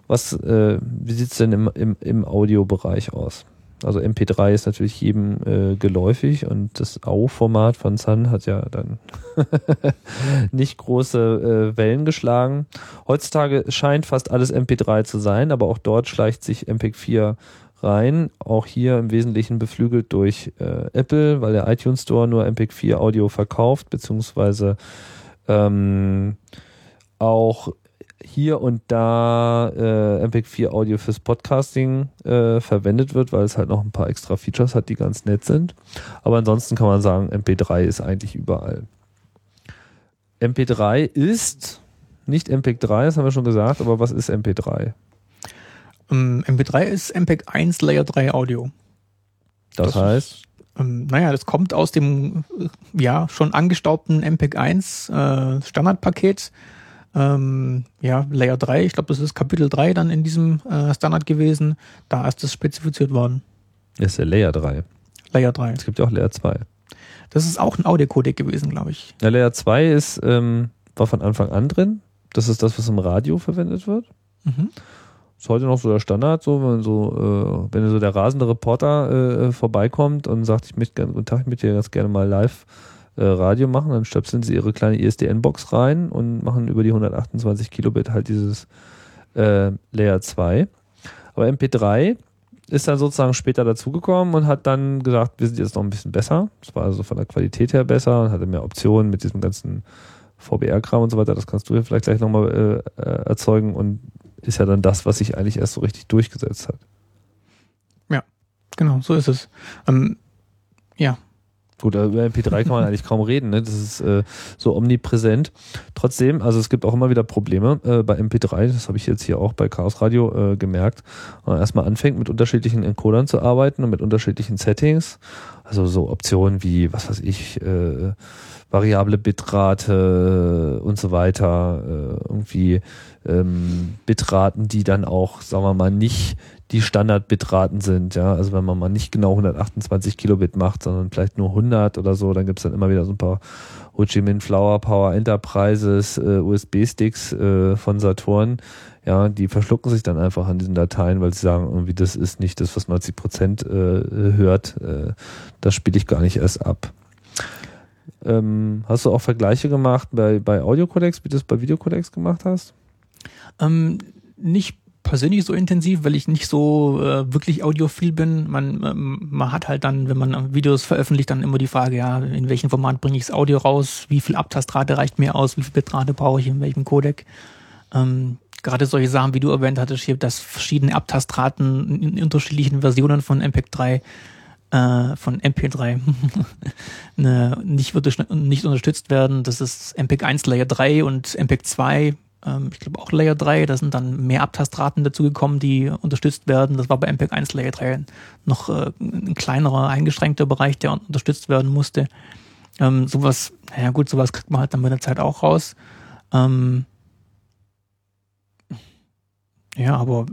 was, äh, wie sieht's denn im, im, im Audiobereich aus? Also MP3 ist natürlich jedem äh, geläufig und das AU-Format von Sun hat ja dann nicht große äh, Wellen geschlagen. Heutzutage scheint fast alles MP3 zu sein, aber auch dort schleicht sich MPEG 4 rein. Auch hier im Wesentlichen beflügelt durch äh, Apple, weil der iTunes Store nur MPEG 4 Audio verkauft, beziehungsweise ähm, auch hier und da äh, MPEG 4 Audio fürs Podcasting äh, verwendet wird, weil es halt noch ein paar extra Features hat, die ganz nett sind. Aber ansonsten kann man sagen, MP3 ist eigentlich überall. MP3 ist nicht MPEG 3, das haben wir schon gesagt, aber was ist MP3? Ähm, MP3 ist MPEG 1 Layer 3 Audio. Das, Das heißt, Ähm, naja, das kommt aus dem äh, ja schon angestaubten MPEG 1 äh, Standardpaket. Ähm, ja, Layer 3, ich glaube, das ist Kapitel 3 dann in diesem äh, Standard gewesen. Da ist das spezifiziert worden. ist der Layer 3. Layer 3. Es gibt ja auch Layer 2. Das ist auch ein Audio-Codec gewesen, glaube ich. Ja, Layer 2 ist, ähm, war von Anfang an drin. Das ist das, was im Radio verwendet wird. Mhm. Ist heute noch so der Standard, so, wenn so, äh, wenn so der rasende Reporter äh, vorbeikommt und sagt, ich möchte gerne, guten Tag, ich möchte hier ganz gerne mal live äh, Radio machen, dann stöpseln sie ihre kleine ISDN-Box rein und machen über die 128 Kilobit halt dieses äh, Layer 2. Aber MP3 ist dann sozusagen später dazugekommen und hat dann gesagt, wir sind jetzt noch ein bisschen besser. Das war also von der Qualität her besser und hatte mehr Optionen mit diesem ganzen VBR-Kram und so weiter. Das kannst du ja vielleicht gleich nochmal äh, äh, erzeugen und ist ja dann das, was sich eigentlich erst so richtig durchgesetzt hat. Genau, so ist es. Ähm, ja, Gut, über MP3 kann man eigentlich kaum reden, ne? das ist äh, so omnipräsent. Trotzdem, also es gibt auch immer wieder Probleme äh, bei MP3, das habe ich jetzt hier auch bei Chaos Radio äh, gemerkt. Wenn man erstmal anfängt, mit unterschiedlichen Encodern zu arbeiten und mit unterschiedlichen Settings, also so Optionen wie, was weiß ich, äh, variable Bitrate und so weiter, äh, irgendwie ähm, Bitraten, die dann auch, sagen wir mal, nicht die Standard-Bitraten sind, ja, also wenn man mal nicht genau 128 Kilobit macht, sondern vielleicht nur 100 oder so, dann gibt's dann immer wieder so ein paar Ho Chi Minh Flower Power Enterprises, äh, USB-Sticks äh, von Saturn, ja, die verschlucken sich dann einfach an diesen Dateien, weil sie sagen, irgendwie das ist nicht das, was 90 Prozent äh, hört, äh, das spiele ich gar nicht erst ab. Ähm, hast du auch Vergleiche gemacht bei, bei Audiocodecs, wie du es bei Videocodecs gemacht hast? Ähm, nicht persönlich so intensiv, weil ich nicht so äh, wirklich audiophil bin. Man, ähm, man hat halt dann, wenn man Videos veröffentlicht, dann immer die Frage, ja, in welchem Format bringe ich das Audio raus, wie viel Abtastrate reicht mir aus, wie viel Bitrate brauche ich, in welchem Codec. Ähm, gerade solche Sachen, wie du erwähnt hattest, hier, dass verschiedene Abtastraten in unterschiedlichen Versionen von MPEG 3 äh, von MP3 ne, nicht, wird, nicht unterstützt werden. Das ist MPEG 1 Layer 3 und MPEG 2 ähm, ich glaube auch Layer 3, da sind dann mehr Abtastraten dazugekommen, die unterstützt werden. Das war bei MPEG 1 Layer 3 noch äh, ein kleinerer, eingeschränkter Bereich, der unterstützt werden musste. Ähm, sowas, naja gut, sowas kriegt man halt dann mit der Zeit auch raus. Ähm, ja, aber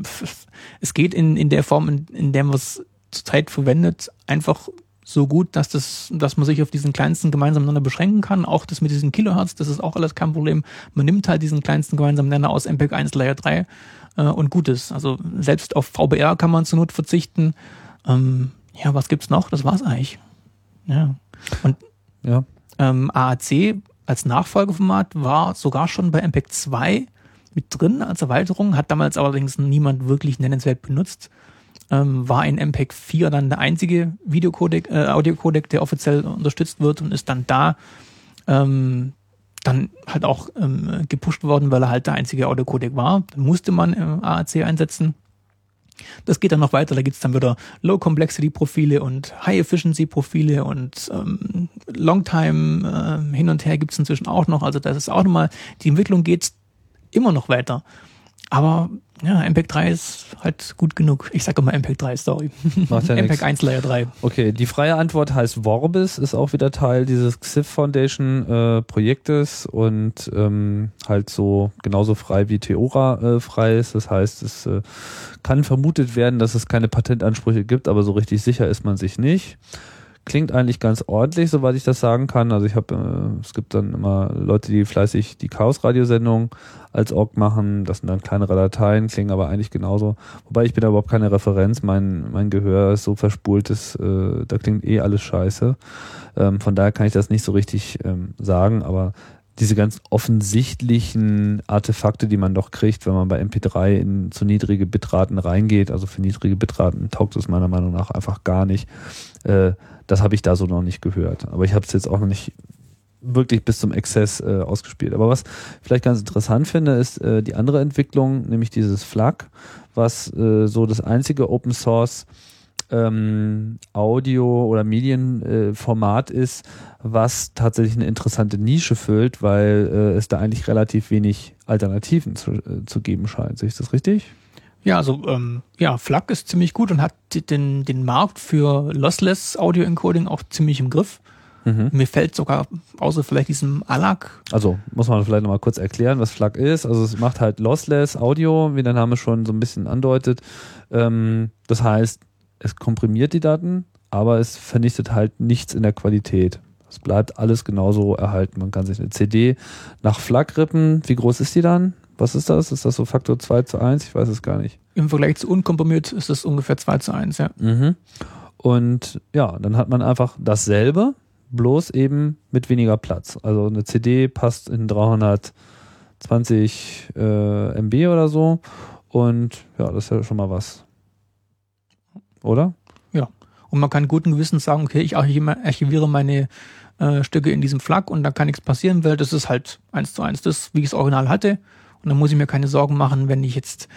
es geht in, in der Form, in, in der man es zurzeit verwendet, einfach so gut, dass das, dass man sich auf diesen kleinsten gemeinsamen Nenner beschränken kann. Auch das mit diesen Kilohertz, das ist auch alles kein Problem. Man nimmt halt diesen kleinsten gemeinsamen Nenner aus MPEG 1 Layer 3 äh, und gut ist. Also selbst auf VBR kann man zur Not verzichten. Ähm, ja, was gibt's noch? Das war's eigentlich. Ja. Und Ja. ähm, AAC als Nachfolgeformat, war sogar schon bei MPEG 2 mit drin als Erweiterung, hat damals allerdings niemand wirklich nennenswert benutzt. Ähm, war in MPEG 4 dann der einzige Videocodec, äh, Audiocodec, der offiziell unterstützt wird und ist dann da ähm, dann halt auch ähm, gepusht worden, weil er halt der einzige Audiocodec war. Dann musste man äh, AAC einsetzen. Das geht dann noch weiter, da gibt's dann wieder Low-Complexity-Profile und High-Efficiency-Profile und ähm, Longtime äh, hin und her gibt's inzwischen auch noch. Also das ist auch nochmal, die Entwicklung geht immer noch weiter. Aber ja, MPEG 3 ist halt gut genug. Ich sage immer MPEG 3, sorry. Macht ja MPEG nix. 1 Layer 3. Okay, die freie Antwort heißt Vorbis, ist auch wieder Teil dieses XIF Foundation äh, Projektes und ähm, halt so genauso frei wie Theora äh, frei ist. Das heißt, es äh, kann vermutet werden, dass es keine Patentansprüche gibt, aber so richtig sicher ist man sich nicht. Klingt eigentlich ganz ordentlich, soweit ich das sagen kann. Also ich habe, äh, es gibt dann immer Leute, die fleißig die Chaos-Radiosendung als Org machen. Das sind dann kleinere Dateien, klingen aber eigentlich genauso. Wobei ich bin da überhaupt keine Referenz. Mein, mein Gehör ist so verspult, dass, äh, da klingt eh alles scheiße. Ähm, von daher kann ich das nicht so richtig ähm, sagen, aber diese ganz offensichtlichen Artefakte, die man doch kriegt, wenn man bei MP3 in zu niedrige Bitraten reingeht, also für niedrige Bitraten taugt es meiner Meinung nach einfach gar nicht. Äh, das habe ich da so noch nicht gehört. Aber ich habe es jetzt auch noch nicht wirklich bis zum Exzess äh, ausgespielt. Aber was vielleicht ganz interessant finde, ist äh, die andere Entwicklung, nämlich dieses FLAC, was äh, so das einzige Open Source ähm, Audio- oder Medienformat äh, ist, was tatsächlich eine interessante Nische füllt, weil äh, es da eigentlich relativ wenig Alternativen zu, zu geben scheint. Sehe ich das richtig? Ja, also ähm, ja, FLAC ist ziemlich gut und hat den, den Markt für Lossless Audio Encoding auch ziemlich im Griff. Mhm. Mir fällt sogar, außer vielleicht diesem ALAC, Also muss man vielleicht nochmal kurz erklären, was FLAC ist. Also es macht halt Lossless Audio, wie der Name schon so ein bisschen andeutet. Ähm, das heißt, es komprimiert die Daten, aber es vernichtet halt nichts in der Qualität. Es bleibt alles genauso erhalten. Man kann sich eine CD nach FLAC rippen. Wie groß ist die dann? Was ist das? Ist das so Faktor 2 zu 1? Ich weiß es gar nicht. im Vergleich zu unkomprimiert ist es ungefähr 2 zu 1, ja. Mhm. Und ja, dann hat man einfach dasselbe, bloß eben mit weniger Platz. Also eine CD passt in 320 äh, MB oder so. Und ja, das ist ja schon mal was. Oder? Und man kann guten Gewissens sagen, okay, ich archiviere meine äh, Stücke in diesem FLAC und da kann nichts passieren, weil das ist halt eins zu eins das, wie ich es original hatte. Und dann muss ich mir keine Sorgen machen, wenn ich jetzt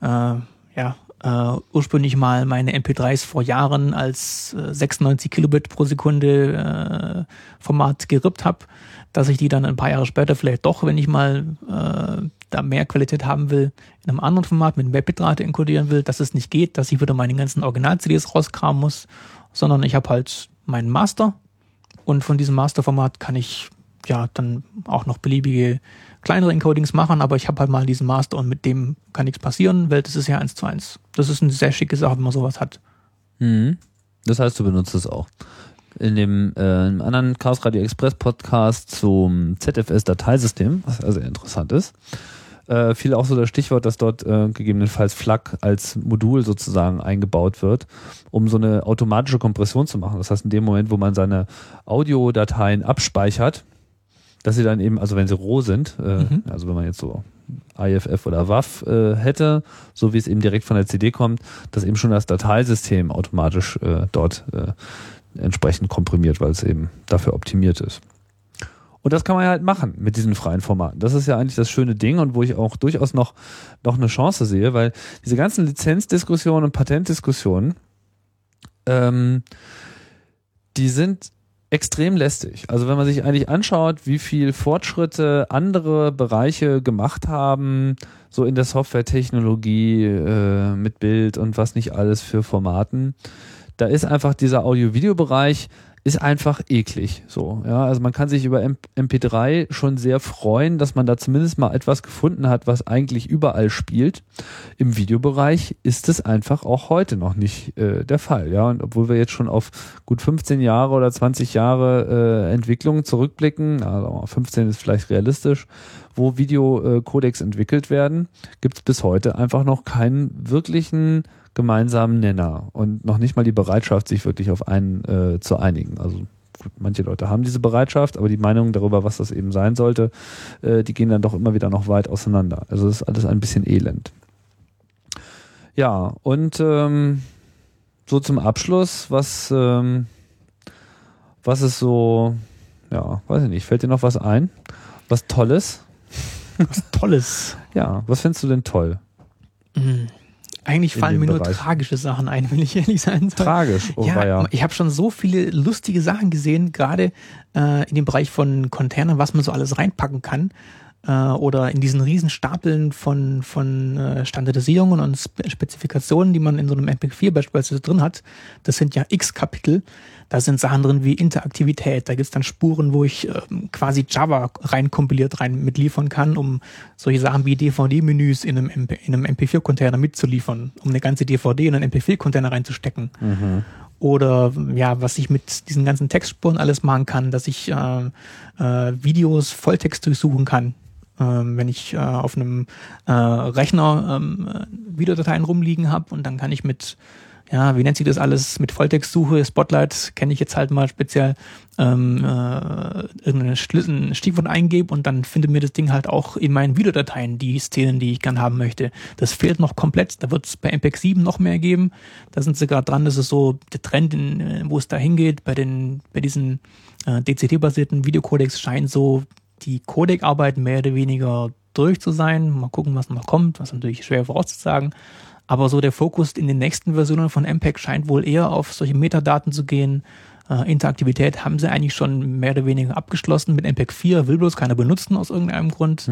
äh, ja äh, ursprünglich mal meine MP3s vor Jahren als äh, 96 Kilobit pro Sekunde äh, Format gerippt habe, dass ich die dann ein paar Jahre später vielleicht doch, wenn ich mal äh, da mehr Qualität haben will, in einem anderen Format mit mehr Bitrate encodieren will, dass es nicht geht, dass ich wieder meine ganzen Original-CDs rauskramen muss, sondern ich habe halt meinen Master. Und von diesem Masterformat kann ich ja dann auch noch beliebige kleinere Encodings machen, aber ich habe halt mal diesen Master und mit dem kann nichts passieren, weil das ist ja eins zu eins. Das ist eine sehr schicke Sache, wenn man sowas hat. Mhm. Das heißt, du benutzt es auch. In dem äh, anderen Chaos Radio Express Podcast zum ZFS-Dateisystem, was sehr interessant ist, äh, fiel auch so das Stichwort, dass dort äh, gegebenenfalls FLAC als Modul sozusagen eingebaut wird, um so eine automatische Kompression zu machen. Das heißt, in dem Moment, wo man seine Audiodateien abspeichert, dass sie dann eben, also wenn sie roh sind, äh, Mhm. also wenn man jetzt so IFF oder WAV äh, hätte, so wie es eben direkt von der CD kommt, dass eben schon das Dateisystem automatisch äh, dort äh, entsprechend komprimiert, weil es eben dafür optimiert ist. Und das kann man ja halt machen mit diesen freien Formaten. Das ist ja eigentlich das schöne Ding und wo ich auch durchaus noch, noch eine Chance sehe, weil diese ganzen Lizenzdiskussionen und Patentdiskussionen, ähm, die sind extrem lästig. Also wenn man sich eigentlich anschaut, wie viel Fortschritte andere Bereiche gemacht haben, so in der Softwaretechnologie äh, mit Bild und was nicht alles für Formaten, da ist einfach dieser Audio-Video-Bereich ist einfach eklig. So, ja, also man kann sich über M MP3 schon sehr freuen, dass man da zumindest mal etwas gefunden hat, was eigentlich überall spielt. Im Videobereich ist es einfach auch heute noch nicht äh, der Fall. Ja, und obwohl wir jetzt schon auf gut 15 Jahre oder 20 Jahre äh, Entwicklung zurückblicken, also 15 ist vielleicht realistisch, wo Videocodecs entwickelt werden, gibt es bis heute einfach noch keinen wirklichen gemeinsamen Nenner und noch nicht mal die Bereitschaft, sich wirklich auf einen äh, zu einigen. Also gut, manche Leute haben diese Bereitschaft, aber die Meinungen darüber, was das eben sein sollte, äh, die gehen dann doch immer wieder noch weit auseinander. Also das ist alles ein bisschen elend. Ja, und ähm, so zum Abschluss, was, ähm, was ist so, ja, weiß ich nicht, fällt dir noch was ein? Was Tolles? Was Tolles. Ja, was findest du denn toll? Mhm. Eigentlich fallen mir nur Bereich. tragische Sachen ein, wenn ich ehrlich sein soll. Tragisch, oh ja, weia. ich habe schon so viele lustige Sachen gesehen, gerade äh, in dem Bereich von Containern, was man so alles reinpacken kann. Äh, oder in diesen riesen Stapeln von, von äh, Standardisierungen und Spe Spezifikationen, die man in so einem MP4 beispielsweise drin hat. Das sind ja x Kapitel. Da sind Sachen drin wie Interaktivität. Da gibt's dann Spuren, wo ich ähm, quasi Java reinkompiliert rein mitliefern kann, um solche Sachen wie DVD-Menüs in einem, MP, in einem MP4-Container mitzuliefern, um eine ganze DVD in einen MP4-Container reinzustecken oder ja, was ich mit diesen ganzen Textspuren alles machen kann, dass ich äh, äh, Videos Volltext durchsuchen kann. Ähm, wenn ich äh, auf einem äh, Rechner ähm, äh, Videodateien rumliegen habe und dann kann ich mit ja, wie nennt sich das alles mit Volltextsuche, Spotlight kenne ich jetzt halt mal speziell, ähm, äh, irgendeinen Schlüssel, Stichwort eingebe und dann findet mir das Ding halt auch in meinen Videodateien die Szenen, die ich gern haben möchte. Das fehlt noch komplett. Da wird es bei MPEG 7 noch mehr geben. Da sind sie gerade dran, das ist so der Trend, in, äh, wo es da hingeht. Bei den, bei diesen äh, DCT-basierten Videocodecs scheint so die Codec-Arbeit mehr oder weniger durch zu sein. Mal gucken, was noch kommt, was natürlich schwer vorauszusagen. Aber so der Fokus in den nächsten Versionen von MPEG scheint wohl eher auf solche Metadaten zu gehen. Äh, Interaktivität haben sie eigentlich schon mehr oder weniger abgeschlossen. Mit MPEG 4 will bloß keiner benutzen aus irgendeinem Grund.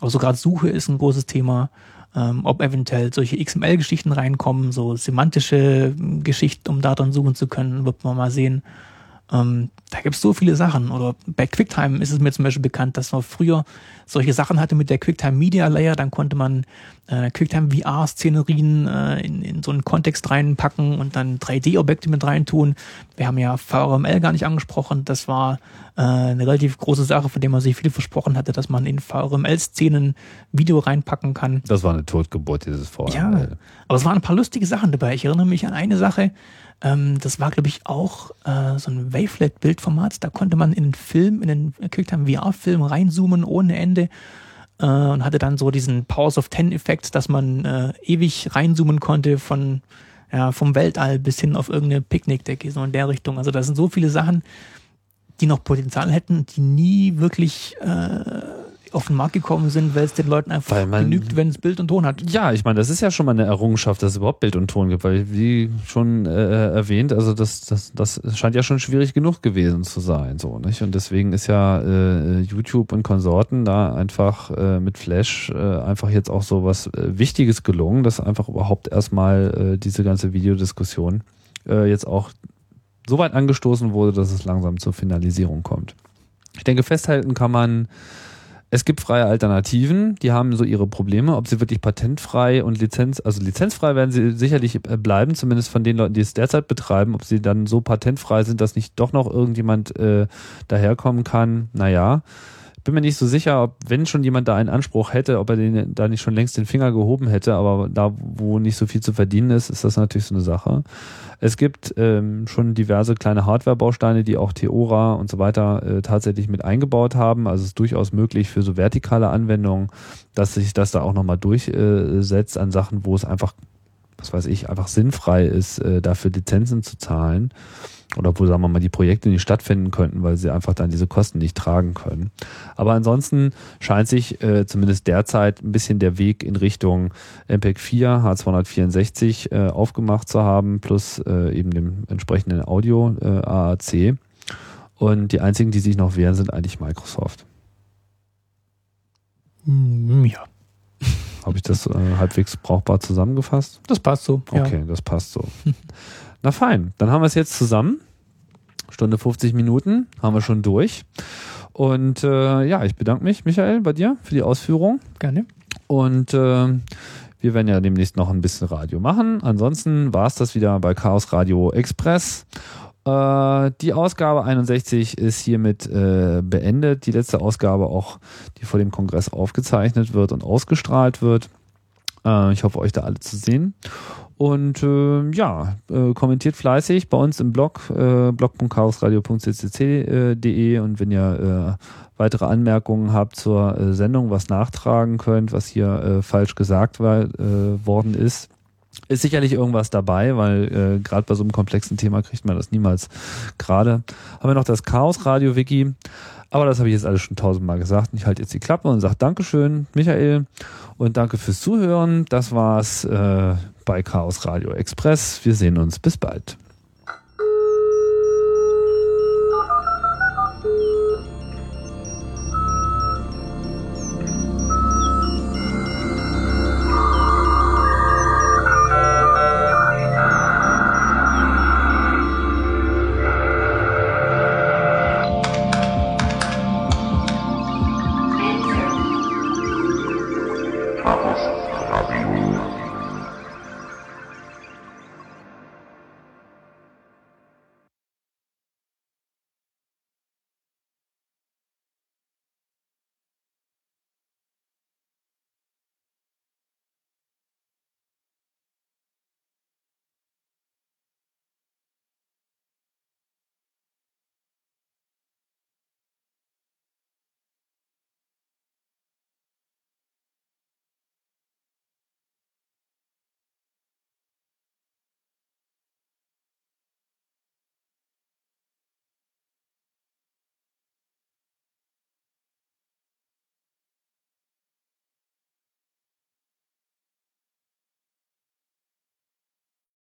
Aber so gerade Suche ist ein großes Thema. Ähm, ob eventuell solche XML-Geschichten reinkommen, so semantische ähm, Geschichten, um Daten suchen zu können, wird man mal sehen. Ähm, da gibt's so viele Sachen. Oder bei QuickTime ist es mir zum Beispiel bekannt, dass man früher solche Sachen hatte mit der QuickTime Media Layer. Dann konnte man äh, QuickTime VR-Szenerien äh, in, in so einen Kontext reinpacken und dann 3D-Objekte mit reintun. Wir haben ja VRML gar nicht angesprochen. Das war äh, eine relativ große Sache, von der man sich viel versprochen hatte, dass man in VRML-Szenen Video reinpacken kann. Das war eine Totgeburt, dieses VRML. Ja, aber es waren ein paar lustige Sachen dabei. Ich erinnere mich an eine Sache, ähm, das war, glaube ich, auch äh, so ein Wavelet-Bildformat. Da konnte man in einen Film, in einen QuickTime VR-Film reinzoomen ohne Ende äh, und hatte dann so diesen Powers of Ten-Effekt, dass man äh, ewig reinzoomen konnte von ja, vom Weltall bis hin auf irgendeine Picknickdecke, so in der Richtung. Also da sind so viele Sachen, die noch Potenzial hätten, die nie wirklich äh, auf den Markt gekommen sind, weil es den Leuten einfach man- genügt, wenn es Bild und Ton hat. Ja, ich meine, das ist ja schon mal eine Errungenschaft, dass es überhaupt Bild und Ton gibt, weil wie schon äh, erwähnt, also das, das, das scheint ja schon schwierig genug gewesen zu sein, so nicht? Und deswegen ist ja äh, YouTube und Konsorten da einfach äh, mit Flash äh, einfach jetzt auch so was äh, Wichtiges gelungen, dass einfach überhaupt erstmal äh, diese ganze Videodiskussion jetzt auch so weit angestoßen wurde, dass es langsam zur Finalisierung kommt. Ich denke, festhalten kann man, es gibt freie Alternativen, die haben so ihre Probleme, ob sie wirklich patentfrei und Lizenz, also lizenzfrei werden sie sicherlich äh, bleiben, zumindest von den Leuten, die es derzeit betreiben, ob sie dann so patentfrei sind, dass nicht doch noch irgendjemand äh, daherkommen kann, naja. Bin mir nicht so sicher, ob, wenn schon jemand da einen Anspruch hätte, ob er den da nicht schon längst den Finger gehoben hätte, aber da, wo nicht so viel zu verdienen ist, ist das natürlich so eine Sache. Es gibt ähm, schon diverse kleine Hardware-Bausteine, die auch Theora und so weiter äh, tatsächlich mit eingebaut haben. Also es ist durchaus möglich für so vertikale Anwendungen, dass sich das da auch nochmal durchsetzt an Sachen, wo es einfach, was weiß ich, einfach sinnfrei ist, äh, dafür Lizenzen zu zahlen. Oder wo, sagen wir mal, die Projekte nicht stattfinden könnten, weil sie einfach dann diese Kosten nicht tragen können. Aber ansonsten scheint sich äh, zumindest derzeit ein bisschen der Weg in Richtung MPEG 4, H264 äh, aufgemacht zu haben, plus äh, eben dem entsprechenden Audio äh, AAC. Und die einzigen, die sich noch wehren, sind eigentlich Microsoft. Hm, Ja, Habe ich das äh, halbwegs brauchbar zusammengefasst? das passt so. Ja. Okay, das passt so. Na fein, dann haben wir es jetzt zusammen. Stunde 50 Minuten haben wir schon durch. Und äh, ja, ich bedanke mich, Michael, bei dir für die Ausführung. Gerne. Und äh, wir werden ja demnächst noch ein bisschen Radio machen. Ansonsten war es das wieder bei Chaos Radio Express. Äh, die Ausgabe 61 ist hiermit äh, beendet. Die letzte Ausgabe auch, die vor dem Kongress aufgezeichnet wird und ausgestrahlt wird. Äh, ich hoffe, euch da alle zu sehen. Und äh, ja, äh, kommentiert fleißig bei uns im Blog, äh, blog.chaosradio.ccc.de und wenn ihr äh, weitere Anmerkungen habt zur äh, Sendung, was nachtragen könnt, was hier äh, falsch gesagt war, äh, worden ist, ist sicherlich irgendwas dabei, weil äh, gerade bei so einem komplexen Thema kriegt man das niemals gerade. Haben wir noch das Chaos Radio Wiki, aber das habe ich jetzt alles schon tausendmal gesagt. Ich halte jetzt die Klappe und sage Dankeschön, Michael, und danke fürs Zuhören. Das war's äh, bei Chaos Radio Express. Wir sehen uns. Bis bald.